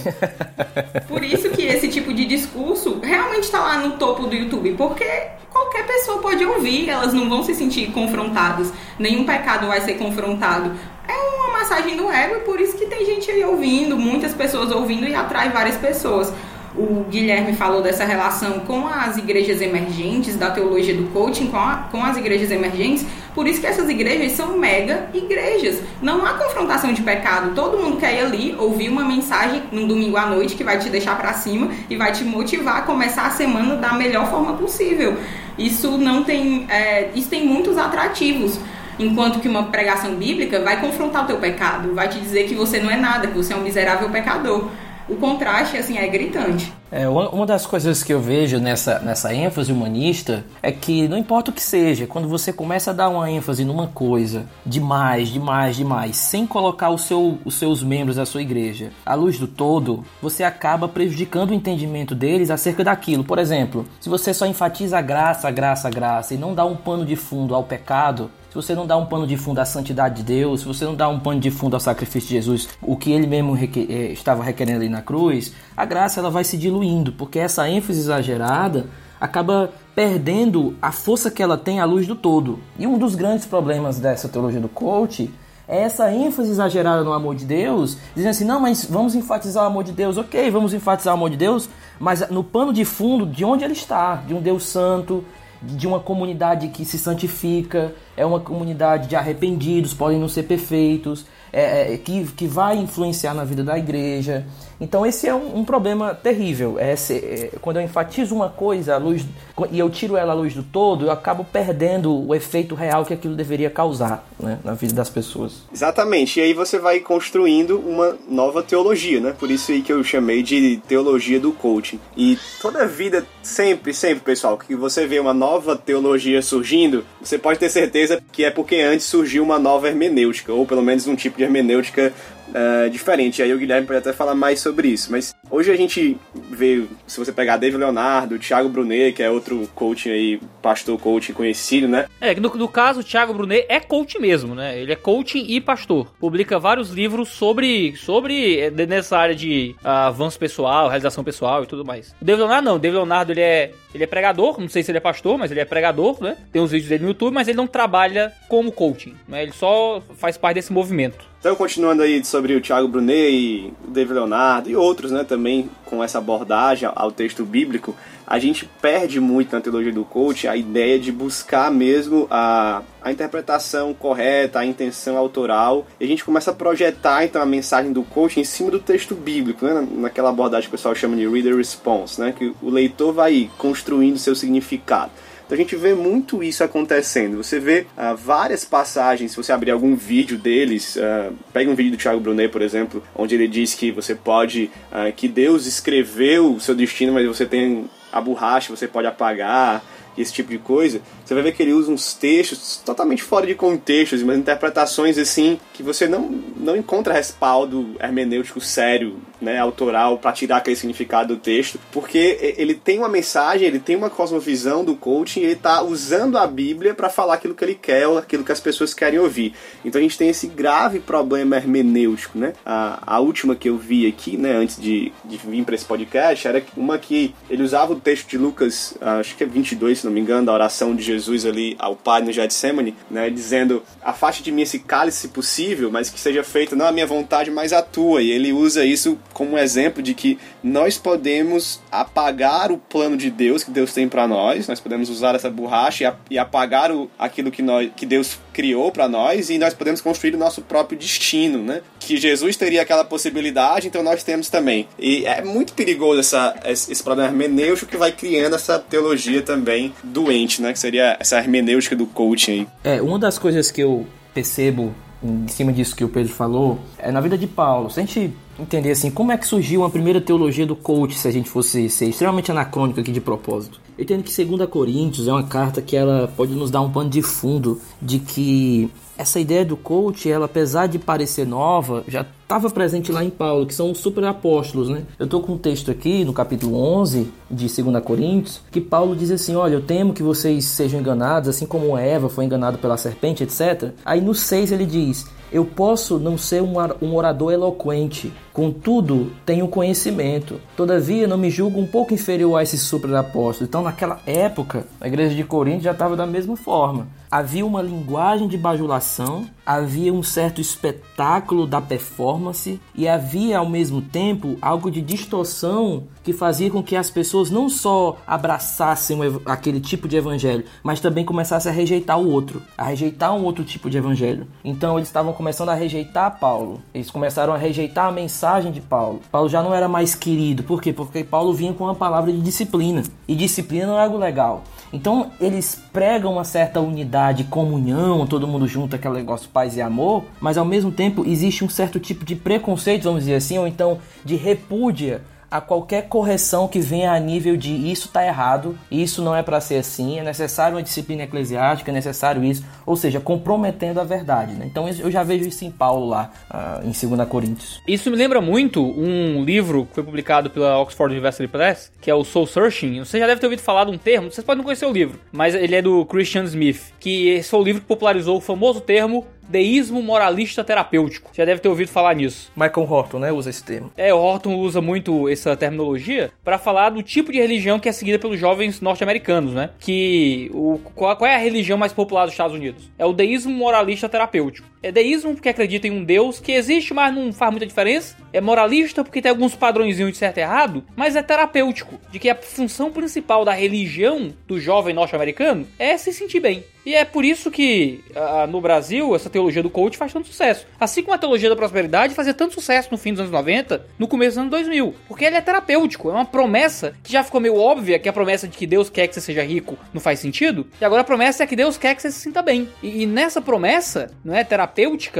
Por isso que esse tipo de discurso realmente tá lá no topo do YouTube, porque qualquer pessoa pode ouvir, elas não vão se sentir confrontadas. Nenhum pecado vai ser confrontado é uma massagem do ego e por isso que tem gente aí ouvindo, muitas pessoas ouvindo e atrai várias pessoas. O Guilherme falou dessa relação com as igrejas emergentes, da teologia do coaching com, a, com as igrejas emergentes. Por isso que essas igrejas são mega igrejas. Não há confrontação de pecado. Todo mundo quer ir ali ouvir uma mensagem num domingo à noite que vai te deixar para cima e vai te motivar a começar a semana da melhor forma possível. Isso não tem, é, isso tem muitos atrativos. Enquanto que uma pregação bíblica vai confrontar o teu pecado, vai te dizer que você não é nada, que você é um miserável pecador. O contraste, assim, é gritante. É, uma das coisas que eu vejo nessa, nessa ênfase humanista é que não importa o que seja, quando você começa a dar uma ênfase numa coisa demais, demais, demais, sem colocar o seu, os seus membros da sua igreja à luz do todo, você acaba prejudicando o entendimento deles acerca daquilo. Por exemplo, se você só enfatiza a graça, a graça, a graça e não dá um pano de fundo ao pecado, se você não dá um pano de fundo à santidade de Deus, se você não dá um pano de fundo ao sacrifício de Jesus, o que ele mesmo requer, eh, estava requerendo ali na cruz, a graça ela vai se diluindo, porque essa ênfase exagerada acaba perdendo a força que ela tem à luz do todo. E um dos grandes problemas dessa teologia do coach é essa ênfase exagerada no amor de Deus, dizendo assim, não, mas vamos enfatizar o amor de Deus, ok, vamos enfatizar o amor de Deus, mas no pano de fundo de onde ele está, de um Deus santo, de uma comunidade que se santifica, é uma comunidade de arrependidos, podem não ser perfeitos, é, é, que, que vai influenciar na vida da igreja. Então esse é um, um problema terrível. É, é, quando eu enfatizo uma coisa luz, e eu tiro ela à luz do todo, eu acabo perdendo o efeito real que aquilo deveria causar né, na vida das pessoas. Exatamente. E aí você vai construindo uma nova teologia, né? Por isso aí que eu chamei de teologia do coaching. E toda vida, sempre, sempre, pessoal, que você vê uma nova teologia surgindo, você pode ter certeza que é porque antes surgiu uma nova hermenêutica, ou pelo menos um tipo de hermenêutica uh, diferente. Aí o Guilherme pode até falar mais sobre isso. Mas hoje a gente vê, se você pegar David Leonardo, Thiago Brunet, que é outro coaching aí, pastor coaching conhecido, né? É, no, no caso, o Thiago Brunet é coach mesmo, né? Ele é coaching e pastor. Publica vários livros sobre, sobre eh, nessa área de uh, avanço pessoal, realização pessoal e tudo mais. O David Leonardo não, o David Leonardo ele é, ele é pregador, não sei se ele é pastor, mas ele é pregador, né? Tem uns vídeos dele no YouTube, mas ele não trabalha como coaching, né? Ele só faz parte desse movimento. Então, continuando aí sobre o Thiago Brunet e o David Leonardo e outros, né, também com essa abordagem ao texto bíblico, a gente perde muito na teologia do coach a ideia de buscar mesmo a, a interpretação correta, a intenção autoral, e a gente começa a projetar então a mensagem do coach em cima do texto bíblico, né, naquela abordagem que o pessoal chama de reader response, né, que o leitor vai construindo seu significado. Então a gente vê muito isso acontecendo. Você vê uh, várias passagens, se você abrir algum vídeo deles, uh, pega um vídeo do Thiago Brunet, por exemplo, onde ele diz que você pode, uh, que Deus escreveu o seu destino, mas você tem a borracha, você pode apagar. esse tipo de coisa, você vai ver que ele usa uns textos totalmente fora de contextos, umas interpretações assim que você não, não encontra respaldo hermenêutico sério, né, autoral, para tirar aquele significado do texto, porque ele tem uma mensagem, ele tem uma cosmovisão do coaching, ele está usando a Bíblia para falar aquilo que ele quer, aquilo que as pessoas querem ouvir. Então a gente tem esse grave problema hermenêutico, né? A, a última que eu vi aqui, né, antes de, de vir para esse podcast, era uma que ele usava o texto de Lucas, acho que é 22, se não me engano, da oração de Jesus ali ao Pai no Getsemane, né, dizendo: "Afaste de mim esse cálice, se possível, mas que seja feita não a minha vontade, mas a tua". E ele usa isso como um exemplo de que nós podemos apagar o plano de Deus que Deus tem para nós, nós podemos usar essa borracha e, apagar o, aquilo que, nós, que Deus criou para nós e nós podemos construir o nosso próprio destino, né? Que Jesus teria aquela possibilidade, então nós temos também. E é muito perigoso essa, esse problema hermenêutico que vai criando essa teologia também doente, né? Que seria essa hermenêutica do coaching aí. É, uma das coisas que eu percebo em cima disso que o Pedro falou, é na vida de Paulo. Se a gente entender assim, como é que surgiu a primeira teologia do coach, se a gente fosse ser extremamente anacrônico aqui de propósito. Eu entendo que 2 Coríntios é uma carta que ela pode nos dar um pano de fundo de que essa ideia do coach, ela apesar de parecer nova, já estava presente lá em Paulo, que são os super apóstolos, né? Eu estou com um texto aqui no capítulo 11 de 2 Coríntios, que Paulo diz assim: "Olha, eu temo que vocês sejam enganados, assim como Eva foi enganada pela serpente, etc". Aí no 6 ele diz: eu posso não ser um orador eloquente, contudo, tenho conhecimento. Todavia, não me julgo um pouco inferior a esses super apóstolos. Então, naquela época, a igreja de Corinto já estava da mesma forma. Havia uma linguagem de bajulação, havia um certo espetáculo da performance e havia ao mesmo tempo algo de distorção que fazia com que as pessoas não só abraçassem aquele tipo de evangelho, mas também começassem a rejeitar o outro, a rejeitar um outro tipo de evangelho. Então eles estavam começando a rejeitar Paulo, eles começaram a rejeitar a mensagem de Paulo. Paulo já não era mais querido, por quê? Porque Paulo vinha com uma palavra de disciplina, e disciplina não é algo legal. Então eles pregam uma certa unidade, comunhão, todo mundo junto, aquele negócio paz e amor, mas ao mesmo tempo existe um certo tipo de preconceito, vamos dizer assim, ou então de repúdia a qualquer correção que venha a nível de isso está errado, isso não é para ser assim, é necessário uma disciplina eclesiástica, é necessário isso, ou seja, comprometendo a verdade. Né? Então eu já vejo isso em Paulo lá, uh, em 2 Coríntios. Isso me lembra muito um livro que foi publicado pela Oxford University Press, que é o Soul Searching. Você já deve ter ouvido falar de um termo, vocês podem não conhecer o livro, mas ele é do Christian Smith, que esse foi o livro que popularizou o famoso termo deísmo moralista terapêutico. Já deve ter ouvido falar nisso. Michael Horton, né, usa esse termo. É, o Horton usa muito essa terminologia para falar do tipo de religião que é seguida pelos jovens norte-americanos, né? Que o qual, qual é a religião mais popular dos Estados Unidos? É o deísmo moralista terapêutico. É deísmo porque acredita em um Deus que existe, mas não faz muita diferença. É moralista porque tem alguns padrõezinhos de certo e errado, mas é terapêutico, de que a função principal da religião do jovem norte-americano é se sentir bem. E é por isso que uh, no Brasil essa teologia do coach faz tanto sucesso. Assim como a teologia da prosperidade fazia tanto sucesso no fim dos anos 90, no começo dos anos 2000. Porque ele é terapêutico, é uma promessa que já ficou meio óbvia, que a promessa de que Deus quer que você seja rico não faz sentido. E agora a promessa é que Deus quer que você se sinta bem. E, e nessa promessa, não é terapêutica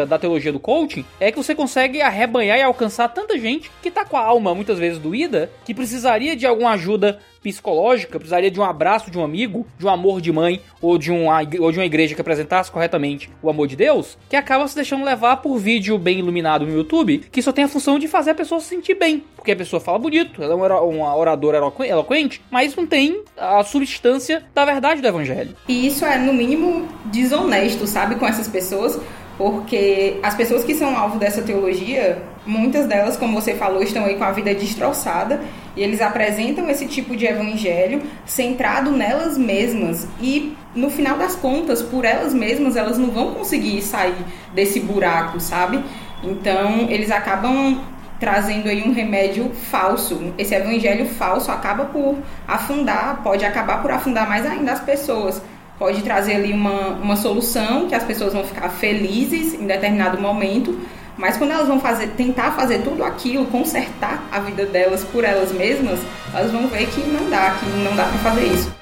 da teologia do coaching, é que você consegue arrebanhar e alcançar tanta gente que tá com a alma muitas vezes doída, que precisaria de alguma ajuda psicológica, precisaria de um abraço de um amigo, de um amor de mãe ou de, um, ou de uma igreja que apresentasse corretamente o amor de Deus, que acaba se deixando levar por vídeo bem iluminado no YouTube, que só tem a função de fazer a pessoa se sentir bem. Porque a pessoa fala bonito, ela é uma oradora eloquente, mas não tem a substância da verdade do evangelho. E isso é, no mínimo, desonesto, sabe, com essas pessoas, porque as pessoas que são alvo dessa teologia, muitas delas, como você falou, estão aí com a vida destroçada e eles apresentam esse tipo de evangelho centrado nelas mesmas e no final das contas, por elas mesmas, elas não vão conseguir sair desse buraco, sabe? Então, eles acabam trazendo aí um remédio falso. Esse evangelho falso acaba por afundar, pode acabar por afundar mais ainda as pessoas pode trazer ali uma, uma solução que as pessoas vão ficar felizes em determinado momento, mas quando elas vão fazer, tentar fazer tudo aquilo, consertar a vida delas por elas mesmas, elas vão ver que não dá, que não dá para fazer isso.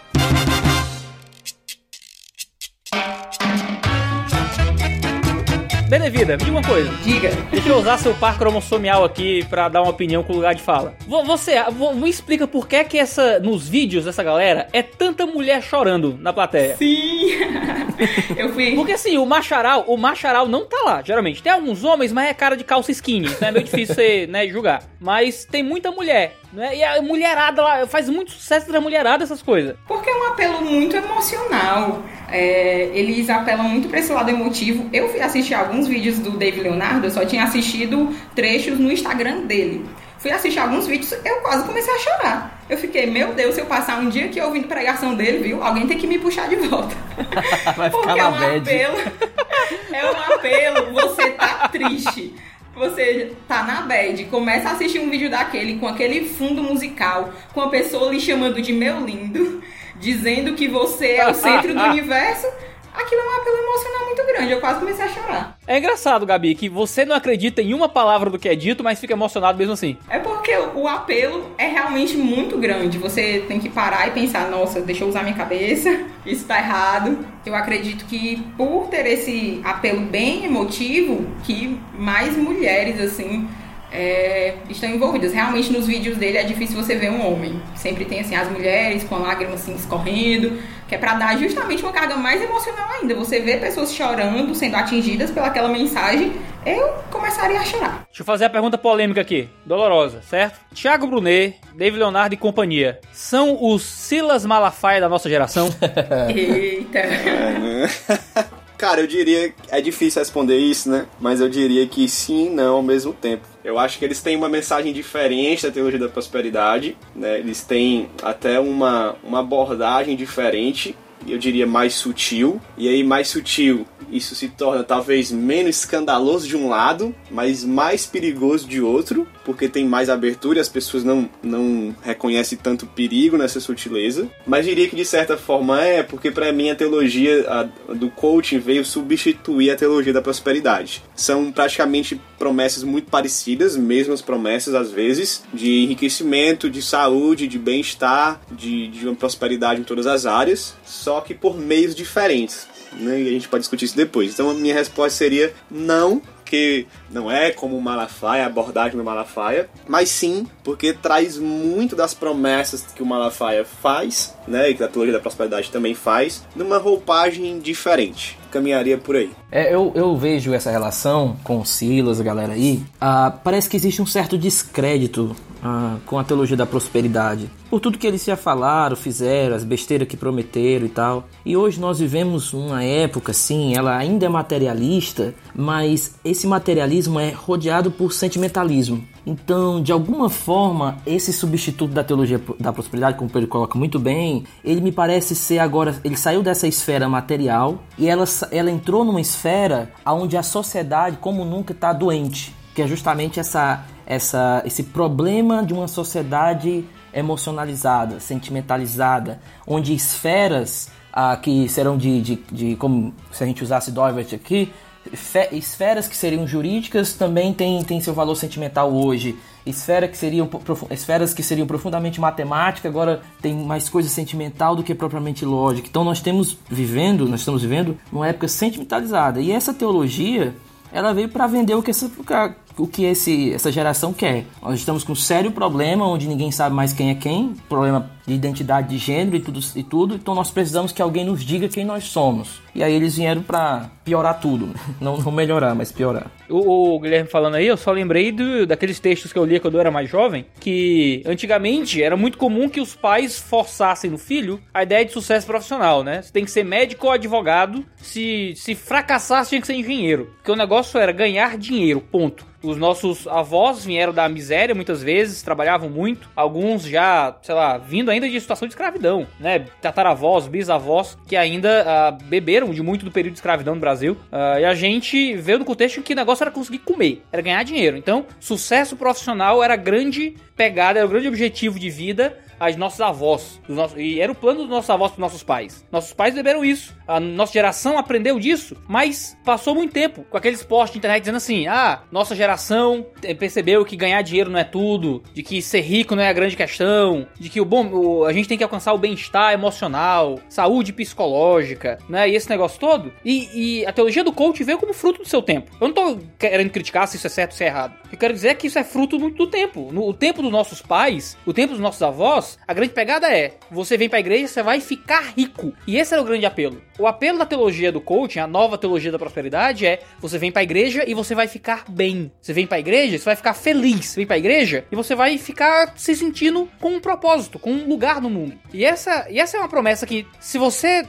Benevida, me diga uma coisa. Diga. Deixa eu usar seu par cromossomial aqui pra dar uma opinião com lugar de fala. Vo- Você, vo- me explica por que que essa, nos vídeos dessa galera, é tanta mulher chorando na plateia. Sim. eu fui. Porque assim, o macharal, o macharal não tá lá, geralmente. Tem alguns homens, mas é cara de calça skinny, então é meio difícil você, né, julgar. Mas tem muita mulher, né? E a mulherada lá, faz muito sucesso entre a mulherada essas coisas. Porque é um apelo muito emocional. É, eles apelam muito pra esse lado emotivo. Eu fui assistir alguns vídeos do Dave Leonardo, eu só tinha assistido trechos no Instagram dele. Fui assistir alguns vídeos, eu quase comecei a chorar. Eu fiquei, meu Deus, se eu passar um dia aqui ouvindo pregação dele, viu? Alguém tem que me puxar de volta. Vai Porque é um bad. apelo. É um apelo, você tá triste. Você tá na bad, começa a assistir um vídeo daquele com aquele fundo musical, com a pessoa lhe chamando de meu lindo, dizendo que você é o centro do universo. Aquilo é um apelo emocional muito grande. Eu quase comecei a chorar. É engraçado, Gabi, que você não acredita em uma palavra do que é dito, mas fica emocionado mesmo assim. É porque o apelo é realmente muito grande. Você tem que parar e pensar, nossa, deixa eu usar minha cabeça, isso tá errado. Eu acredito que por ter esse apelo bem emotivo, que mais mulheres, assim, é, estão envolvidas. Realmente nos vídeos dele é difícil você ver um homem. Sempre tem assim as mulheres com lágrimas assim escorrendo, que é pra dar justamente uma carga mais emocional ainda. Você vê pessoas chorando, sendo atingidas pelaquela mensagem, eu começaria a chorar. Deixa eu fazer a pergunta polêmica aqui, dolorosa, certo? Thiago Brunet, David Leonardo e companhia, são os Silas Malafaia da nossa geração? Eita. Cara, eu diria. É difícil responder isso, né? Mas eu diria que sim e não ao mesmo tempo. Eu acho que eles têm uma mensagem diferente da teologia da prosperidade, né? Eles têm até uma, uma abordagem diferente, eu diria mais sutil. E aí, mais sutil, isso se torna talvez menos escandaloso de um lado, mas mais perigoso de outro, porque tem mais abertura e as pessoas não, não reconhecem tanto perigo nessa sutileza. Mas diria que de certa forma é, porque para mim a teologia a- do coaching veio substituir a teologia da prosperidade. São praticamente promessas muito parecidas, mesmas promessas às vezes, de enriquecimento, de saúde, de bem-estar, de, de uma prosperidade em todas as áreas, só que por meios diferentes. Né? E a gente pode discutir isso depois. Então a minha resposta seria não, que não é como o Malafaia, a abordagem do Malafaia, mas sim porque traz muito das promessas que o Malafaia faz, né, e que a teologia da prosperidade também faz, numa roupagem diferente. Caminharia por aí. É, eu, eu vejo essa relação com o Silas, a galera aí. ah, parece que existe um certo descrédito ah, com a teologia da prosperidade. Por tudo que eles já falaram, fizeram, as besteiras que prometeram e tal. E hoje nós vivemos uma época, sim, ela ainda é materialista, mas esse materialismo é rodeado por sentimentalismo. Então, de alguma forma, esse substituto da teologia da prosperidade, como Pedro coloca muito bem, ele me parece ser agora, ele saiu dessa esfera material e ela, ela entrou numa esfera onde a sociedade, como nunca, está doente, que é justamente essa, essa, esse problema de uma sociedade emocionalizada, sentimentalizada, onde esferas ah, que serão de, de, de, como se a gente usasse Doivert aqui, Fe- esferas que seriam jurídicas também têm tem seu valor sentimental hoje. Esfera que seriam, esferas que seriam profundamente matemática agora tem mais coisa sentimental do que propriamente lógica. Então nós temos vivendo, nós estamos vivendo numa época sentimentalizada. E essa teologia, ela veio para vender o que essa o que esse, essa geração quer. Nós estamos com um sério problema onde ninguém sabe mais quem é quem, problema de identidade de gênero e tudo, e tudo. Então nós precisamos que alguém nos diga quem nós somos. E aí eles vieram para piorar tudo, não, não melhorar, mas piorar. O, o Guilherme falando aí, eu só lembrei do- daqueles textos que eu lia quando eu era mais jovem, que antigamente era muito comum que os pais forçassem no filho a ideia de sucesso profissional, né? Você tem que ser médico ou advogado, se, se fracassasse tinha que ser engenheiro. Porque o negócio era ganhar dinheiro, ponto. Os nossos avós vieram da miséria muitas vezes, trabalhavam muito, alguns já, sei lá, vindo ainda de situação de escravidão, né? Tataravós, bisavós, que ainda ah, beberam de muito do período de escravidão no Brasil. Ah, e a gente veio no contexto em que o negócio era conseguir comer, era ganhar dinheiro. Então, sucesso profissional era grande pegada, era o grande objetivo de vida as nossas avós. E era o plano dos nossos avós para nossos pais. Nossos pais beberam isso. A nossa geração aprendeu disso, mas passou muito tempo com aqueles posts de internet dizendo assim: ah, nossa geração percebeu que ganhar dinheiro não é tudo, de que ser rico não é a grande questão, de que o bom, o, a gente tem que alcançar o bem-estar emocional, saúde psicológica, né? E esse negócio todo. E, e, a teologia do coach veio como fruto do seu tempo. Eu não tô querendo criticar se isso é certo ou se é errado. Eu quero dizer que isso é fruto muito do tempo. No o tempo dos nossos pais, o tempo dos nossos avós, a grande pegada é: você vem pra igreja, você vai ficar rico. E esse era o grande apelo. O apelo da teologia do coaching, a nova teologia da prosperidade, é: você vem pra igreja e você vai ficar bem. Você vem pra igreja, você vai ficar feliz. Você vem pra igreja e você vai ficar se sentindo com um propósito, com um lugar no mundo. E essa, e essa é uma promessa que, se você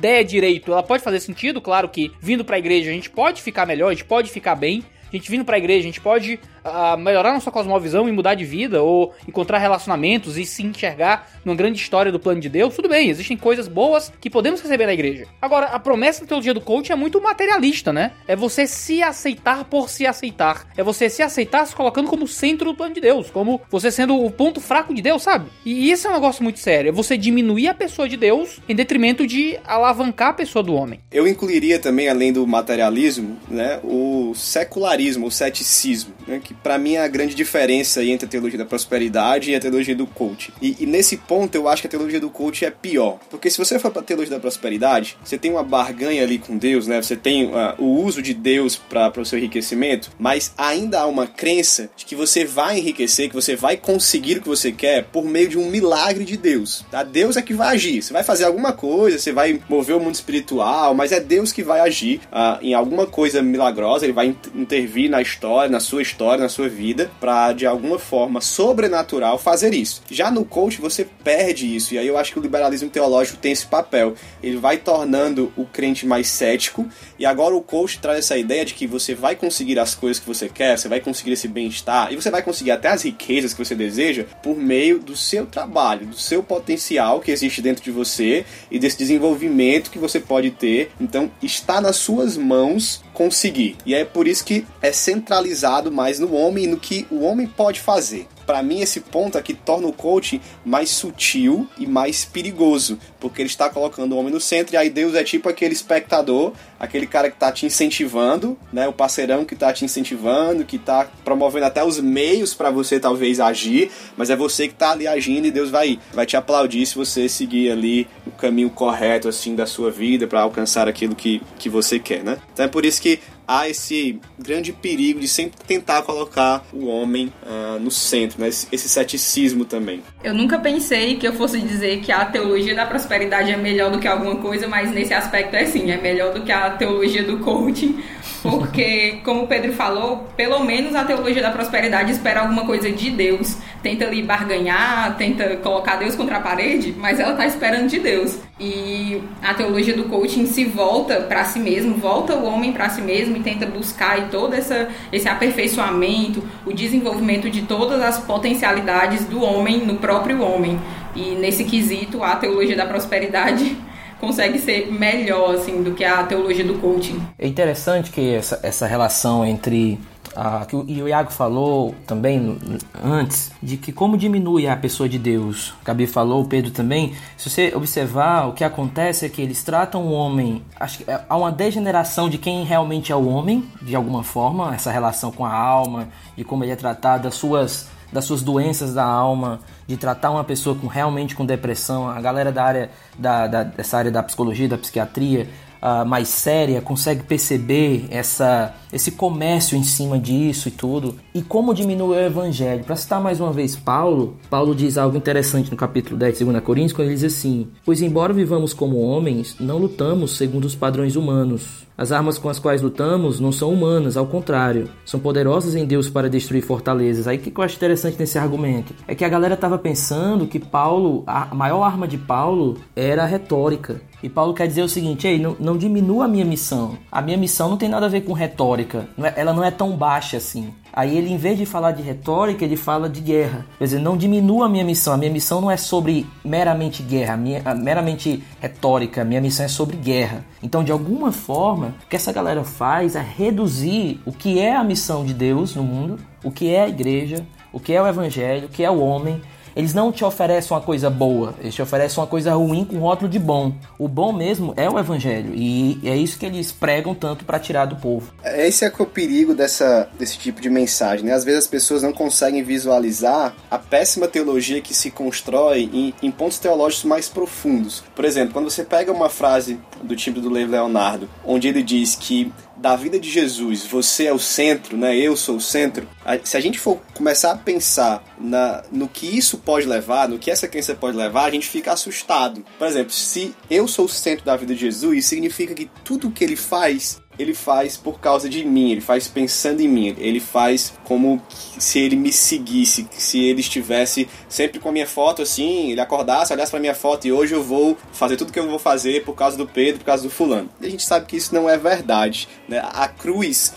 der direito, ela pode fazer sentido. Claro que vindo pra igreja a gente pode ficar melhor, a gente pode ficar bem. A gente vindo pra igreja, a gente pode uh, melhorar nossa cosmovisão e mudar de vida, ou encontrar relacionamentos e se enxergar numa grande história do plano de Deus, tudo bem, existem coisas boas que podemos receber na igreja. Agora, a promessa da teologia do coach é muito materialista, né? É você se aceitar por se aceitar. É você se aceitar se colocando como centro do plano de Deus, como você sendo o ponto fraco de Deus, sabe? E isso é um negócio muito sério. É você diminuir a pessoa de Deus em detrimento de alavancar a pessoa do homem. Eu incluiria também, além do materialismo, né, o secularismo, o ceticismo, né, que para mim é a grande diferença entre a teologia da prosperidade e a teologia do coach. E, e, nesse ponto eu acho que a teologia do coach é pior, porque se você for para a teologia da prosperidade, você tem uma barganha ali com Deus, né? Você tem uh, o uso de Deus para o seu enriquecimento, mas ainda há uma crença de que você vai enriquecer, que você vai conseguir o que você quer por meio de um milagre de Deus. Tá? Deus é que vai agir. Você vai fazer alguma coisa, você vai mover o mundo espiritual, mas é Deus que vai agir uh, em alguma coisa milagrosa. Ele vai intervir na história, na sua história, na sua vida para de alguma forma sobrenatural fazer isso. Já no coach você perde isso e aí eu acho que o liberalismo teológico tem esse papel. Ele vai tornando o crente mais cético e agora o coach traz essa ideia de que você vai conseguir as coisas que você quer, você vai conseguir esse bem-estar e você vai conseguir até as riquezas que você deseja por meio do seu trabalho, do seu potencial que existe dentro de você e desse desenvolvimento que você pode ter. Então está nas suas mãos conseguir. E é por isso que é centralizado mais no homem e no que o homem pode fazer. Para mim, esse ponto aqui torna o coaching mais sutil e mais perigoso, porque ele está colocando o homem no centro e aí Deus é tipo aquele espectador, aquele cara que está te incentivando, né, o parceirão que está te incentivando, que está promovendo até os meios para você talvez agir, mas é você que está ali agindo e Deus vai vai te aplaudir se você seguir ali o caminho correto assim da sua vida para alcançar aquilo que, que você quer, né? Então é por isso que há esse grande perigo de sempre tentar colocar o homem uh, no centro, né? esse, esse ceticismo também. Eu nunca pensei que eu fosse dizer que a teologia da prosperidade é melhor do que alguma coisa, mas nesse aspecto é sim, é melhor do que a teologia do coaching porque, como o Pedro falou, pelo menos a teologia da prosperidade espera alguma coisa de Deus. Tenta ali barganhar, tenta colocar Deus contra a parede, mas ela está esperando de Deus. E a teologia do coaching se volta para si mesmo, volta o homem para si mesmo e tenta buscar e todo essa, esse aperfeiçoamento, o desenvolvimento de todas as potencialidades do homem no próprio homem. E nesse quesito, a teologia da prosperidade consegue ser melhor assim do que a teologia do coaching. É interessante que essa, essa relação entre a, que o, e o Iago falou também antes, de que como diminui a pessoa de Deus. Gabi falou, o Pedro também. Se você observar, o que acontece é que eles tratam o homem. Acho que há uma degeneração de quem realmente é o homem, de alguma forma, essa relação com a alma, de como ele é tratado, das suas das suas doenças da alma, de tratar uma pessoa com realmente com depressão, a galera da área da, da dessa área da psicologia, da psiquiatria, uh, mais séria consegue perceber essa, esse comércio em cima disso e tudo. E como diminui o evangelho. Para citar mais uma vez Paulo, Paulo diz algo interessante no capítulo 10 de 2 Coríntios, quando ele diz assim: Pois embora vivamos como homens, não lutamos segundo os padrões humanos. As armas com as quais lutamos não são humanas, ao contrário, são poderosas em Deus para destruir fortalezas. Aí o que eu acho interessante nesse argumento é que a galera estava pensando que Paulo, a maior arma de Paulo era a retórica. E Paulo quer dizer o seguinte: Ei, não, não diminua a minha missão. A minha missão não tem nada a ver com retórica. Não é, ela não é tão baixa assim. Aí ele, em vez de falar de retórica, ele fala de guerra. Quer dizer, não diminua a minha missão. A minha missão não é sobre meramente guerra, minha, meramente retórica. A minha missão é sobre guerra. Então, de alguma forma, o que essa galera faz é reduzir o que é a missão de Deus no mundo, o que é a igreja, o que é o evangelho, o que é o homem, eles não te oferecem uma coisa boa, eles te oferecem uma coisa ruim com rótulo de bom. O bom mesmo é o evangelho e é isso que eles pregam tanto para tirar do povo. Esse é, é o perigo dessa, desse tipo de mensagem, né? Às vezes as pessoas não conseguem visualizar a péssima teologia que se constrói em, em pontos teológicos mais profundos. Por exemplo, quando você pega uma frase do tipo do Lev Leonardo, onde ele diz que da vida de Jesus, você é o centro, né? Eu sou o centro. Se a gente for começar a pensar na, no que isso pode levar, no que essa crença pode levar, a gente fica assustado. Por exemplo, se eu sou o centro da vida de Jesus, significa que tudo que ele faz ele faz por causa de mim, ele faz pensando em mim, ele faz como se ele me seguisse, se ele estivesse sempre com a minha foto assim, ele acordasse, olhasse para minha foto e hoje eu vou fazer tudo que eu vou fazer por causa do Pedro, por causa do fulano. E a gente sabe que isso não é verdade, né? A cruz,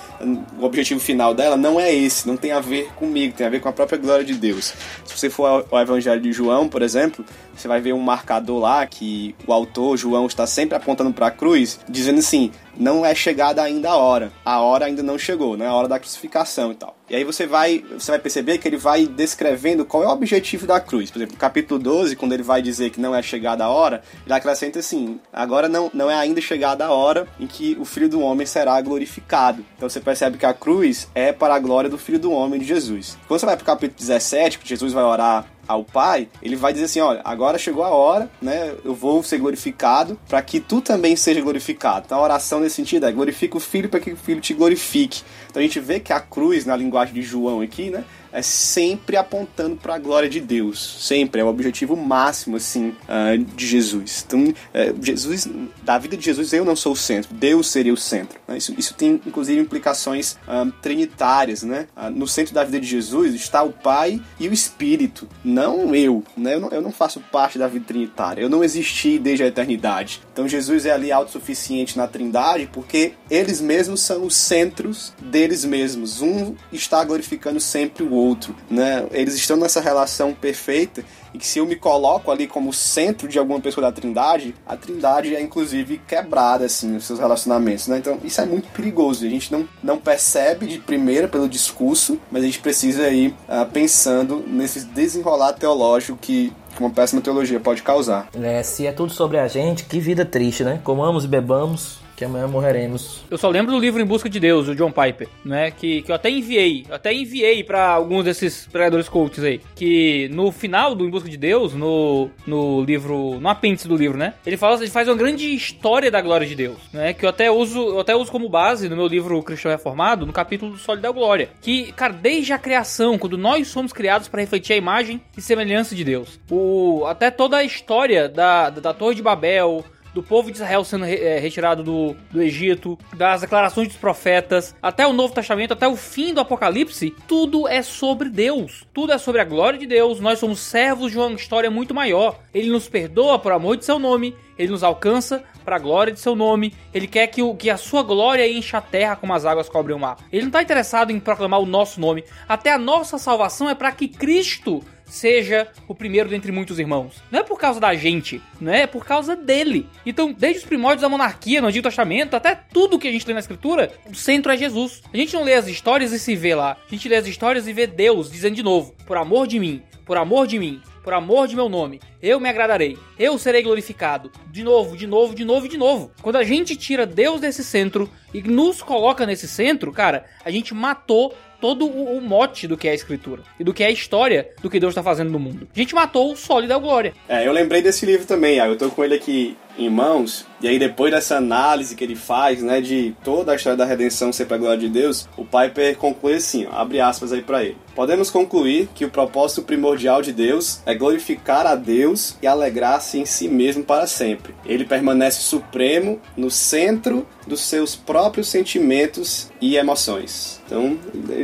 o objetivo final dela não é esse, não tem a ver comigo, tem a ver com a própria glória de Deus. Se você for ao Evangelho de João, por exemplo, você vai ver um marcador lá que o autor João está sempre apontando para a cruz, dizendo assim: não é chegada ainda a hora. A hora ainda não chegou, né? A hora da crucificação e tal. E aí você vai, você vai perceber que ele vai descrevendo qual é o objetivo da cruz. Por exemplo, no capítulo 12, quando ele vai dizer que não é chegada a hora, ele acrescenta assim: agora não, não é ainda chegada a hora em que o Filho do Homem será glorificado. Então você percebe que a cruz é para a glória do Filho do Homem de Jesus. Quando você vai para o capítulo 17, que Jesus vai orar ao Pai, ele vai dizer assim: olha, agora chegou a hora, né? Eu vou ser glorificado para que tu também seja glorificado. Então a oração nesse sentido é glorifica o Filho para que o Filho te glorifique. Então a gente vê que a cruz, na linguagem de João aqui, né? é sempre apontando para a glória de Deus, sempre é o objetivo máximo assim uh, de Jesus. Então, uh, Jesus, da vida de Jesus, eu não sou o centro, Deus seria o centro. Né? Isso, isso tem inclusive implicações uh, trinitárias, né? no centro da vida de Jesus está o Pai e o Espírito, não eu, né? Eu não, eu não faço parte da vida trinitária, eu não existi desde a eternidade. Então Jesus é ali autossuficiente na Trindade porque eles mesmos são os centros deles mesmos. Um está glorificando sempre o outro né? Eles estão nessa relação perfeita e que se eu me coloco ali como centro de alguma pessoa da Trindade, a Trindade é inclusive quebrada assim nos seus relacionamentos, né? Então isso é muito perigoso. A gente não, não percebe de primeira pelo discurso, mas a gente precisa ir uh, pensando nesse desenrolar teológico que uma péssima teologia pode causar. É, se é tudo sobre a gente, que vida triste, né? Comamos e bebamos, que amanhã morreremos. Eu só lembro do livro Em Busca de Deus, do John Piper, né? Que, que eu até enviei, até enviei para alguns desses pregadores coaches aí. Que no final do Em Busca de Deus, no, no livro, no apêndice do livro, né? Ele fala, ele faz uma grande história da glória de Deus, né? Que eu até uso, eu até uso como base no meu livro Cristão Reformado, no capítulo do Sólido da Glória. Que, cara, desde a criação, quando nós somos criados para refletir a imagem e semelhança de Deus, o, até toda a história da, da, da Torre de Babel, do povo de Israel sendo é, retirado do, do Egito, das declarações dos profetas, até o Novo Testamento, até o fim do Apocalipse, tudo é sobre Deus. Tudo é sobre a glória de Deus. Nós somos servos de uma história muito maior. Ele nos perdoa por amor de seu nome, ele nos alcança para a glória de seu nome. Ele quer que, o, que a sua glória encha a terra como as águas cobrem o mar. Ele não está interessado em proclamar o nosso nome. Até a nossa salvação é para que Cristo seja o primeiro dentre muitos irmãos. Não é por causa da gente, não é, é por causa dele. Então, desde os primórdios da monarquia, no Antigo Testamento, até tudo que a gente lê na Escritura, o centro é Jesus. A gente não lê as histórias e se vê lá. A gente lê as histórias e vê Deus dizendo de novo: por amor de mim, por amor de mim, por amor de meu nome, eu me agradarei, eu serei glorificado. De novo, de novo, de novo, de novo. Quando a gente tira Deus desse centro e nos coloca nesse centro, cara, a gente matou todo o, o, mote do que é a escritura e do que é a história do que Deus está fazendo no mundo. A gente matou o sólido da glória. É, eu lembrei desse livro também, eu tô com ele aqui em mãos, e aí depois dessa análise que ele faz, né, de toda a história da redenção ser para a glória de Deus, o Piper conclui assim, ó, abre aspas aí para ele. Podemos concluir que o propósito primordial de Deus é glorificar a Deus e alegrar-se em si mesmo para sempre. Ele permanece supremo no centro dos seus próprios sentimentos e emoções. Então,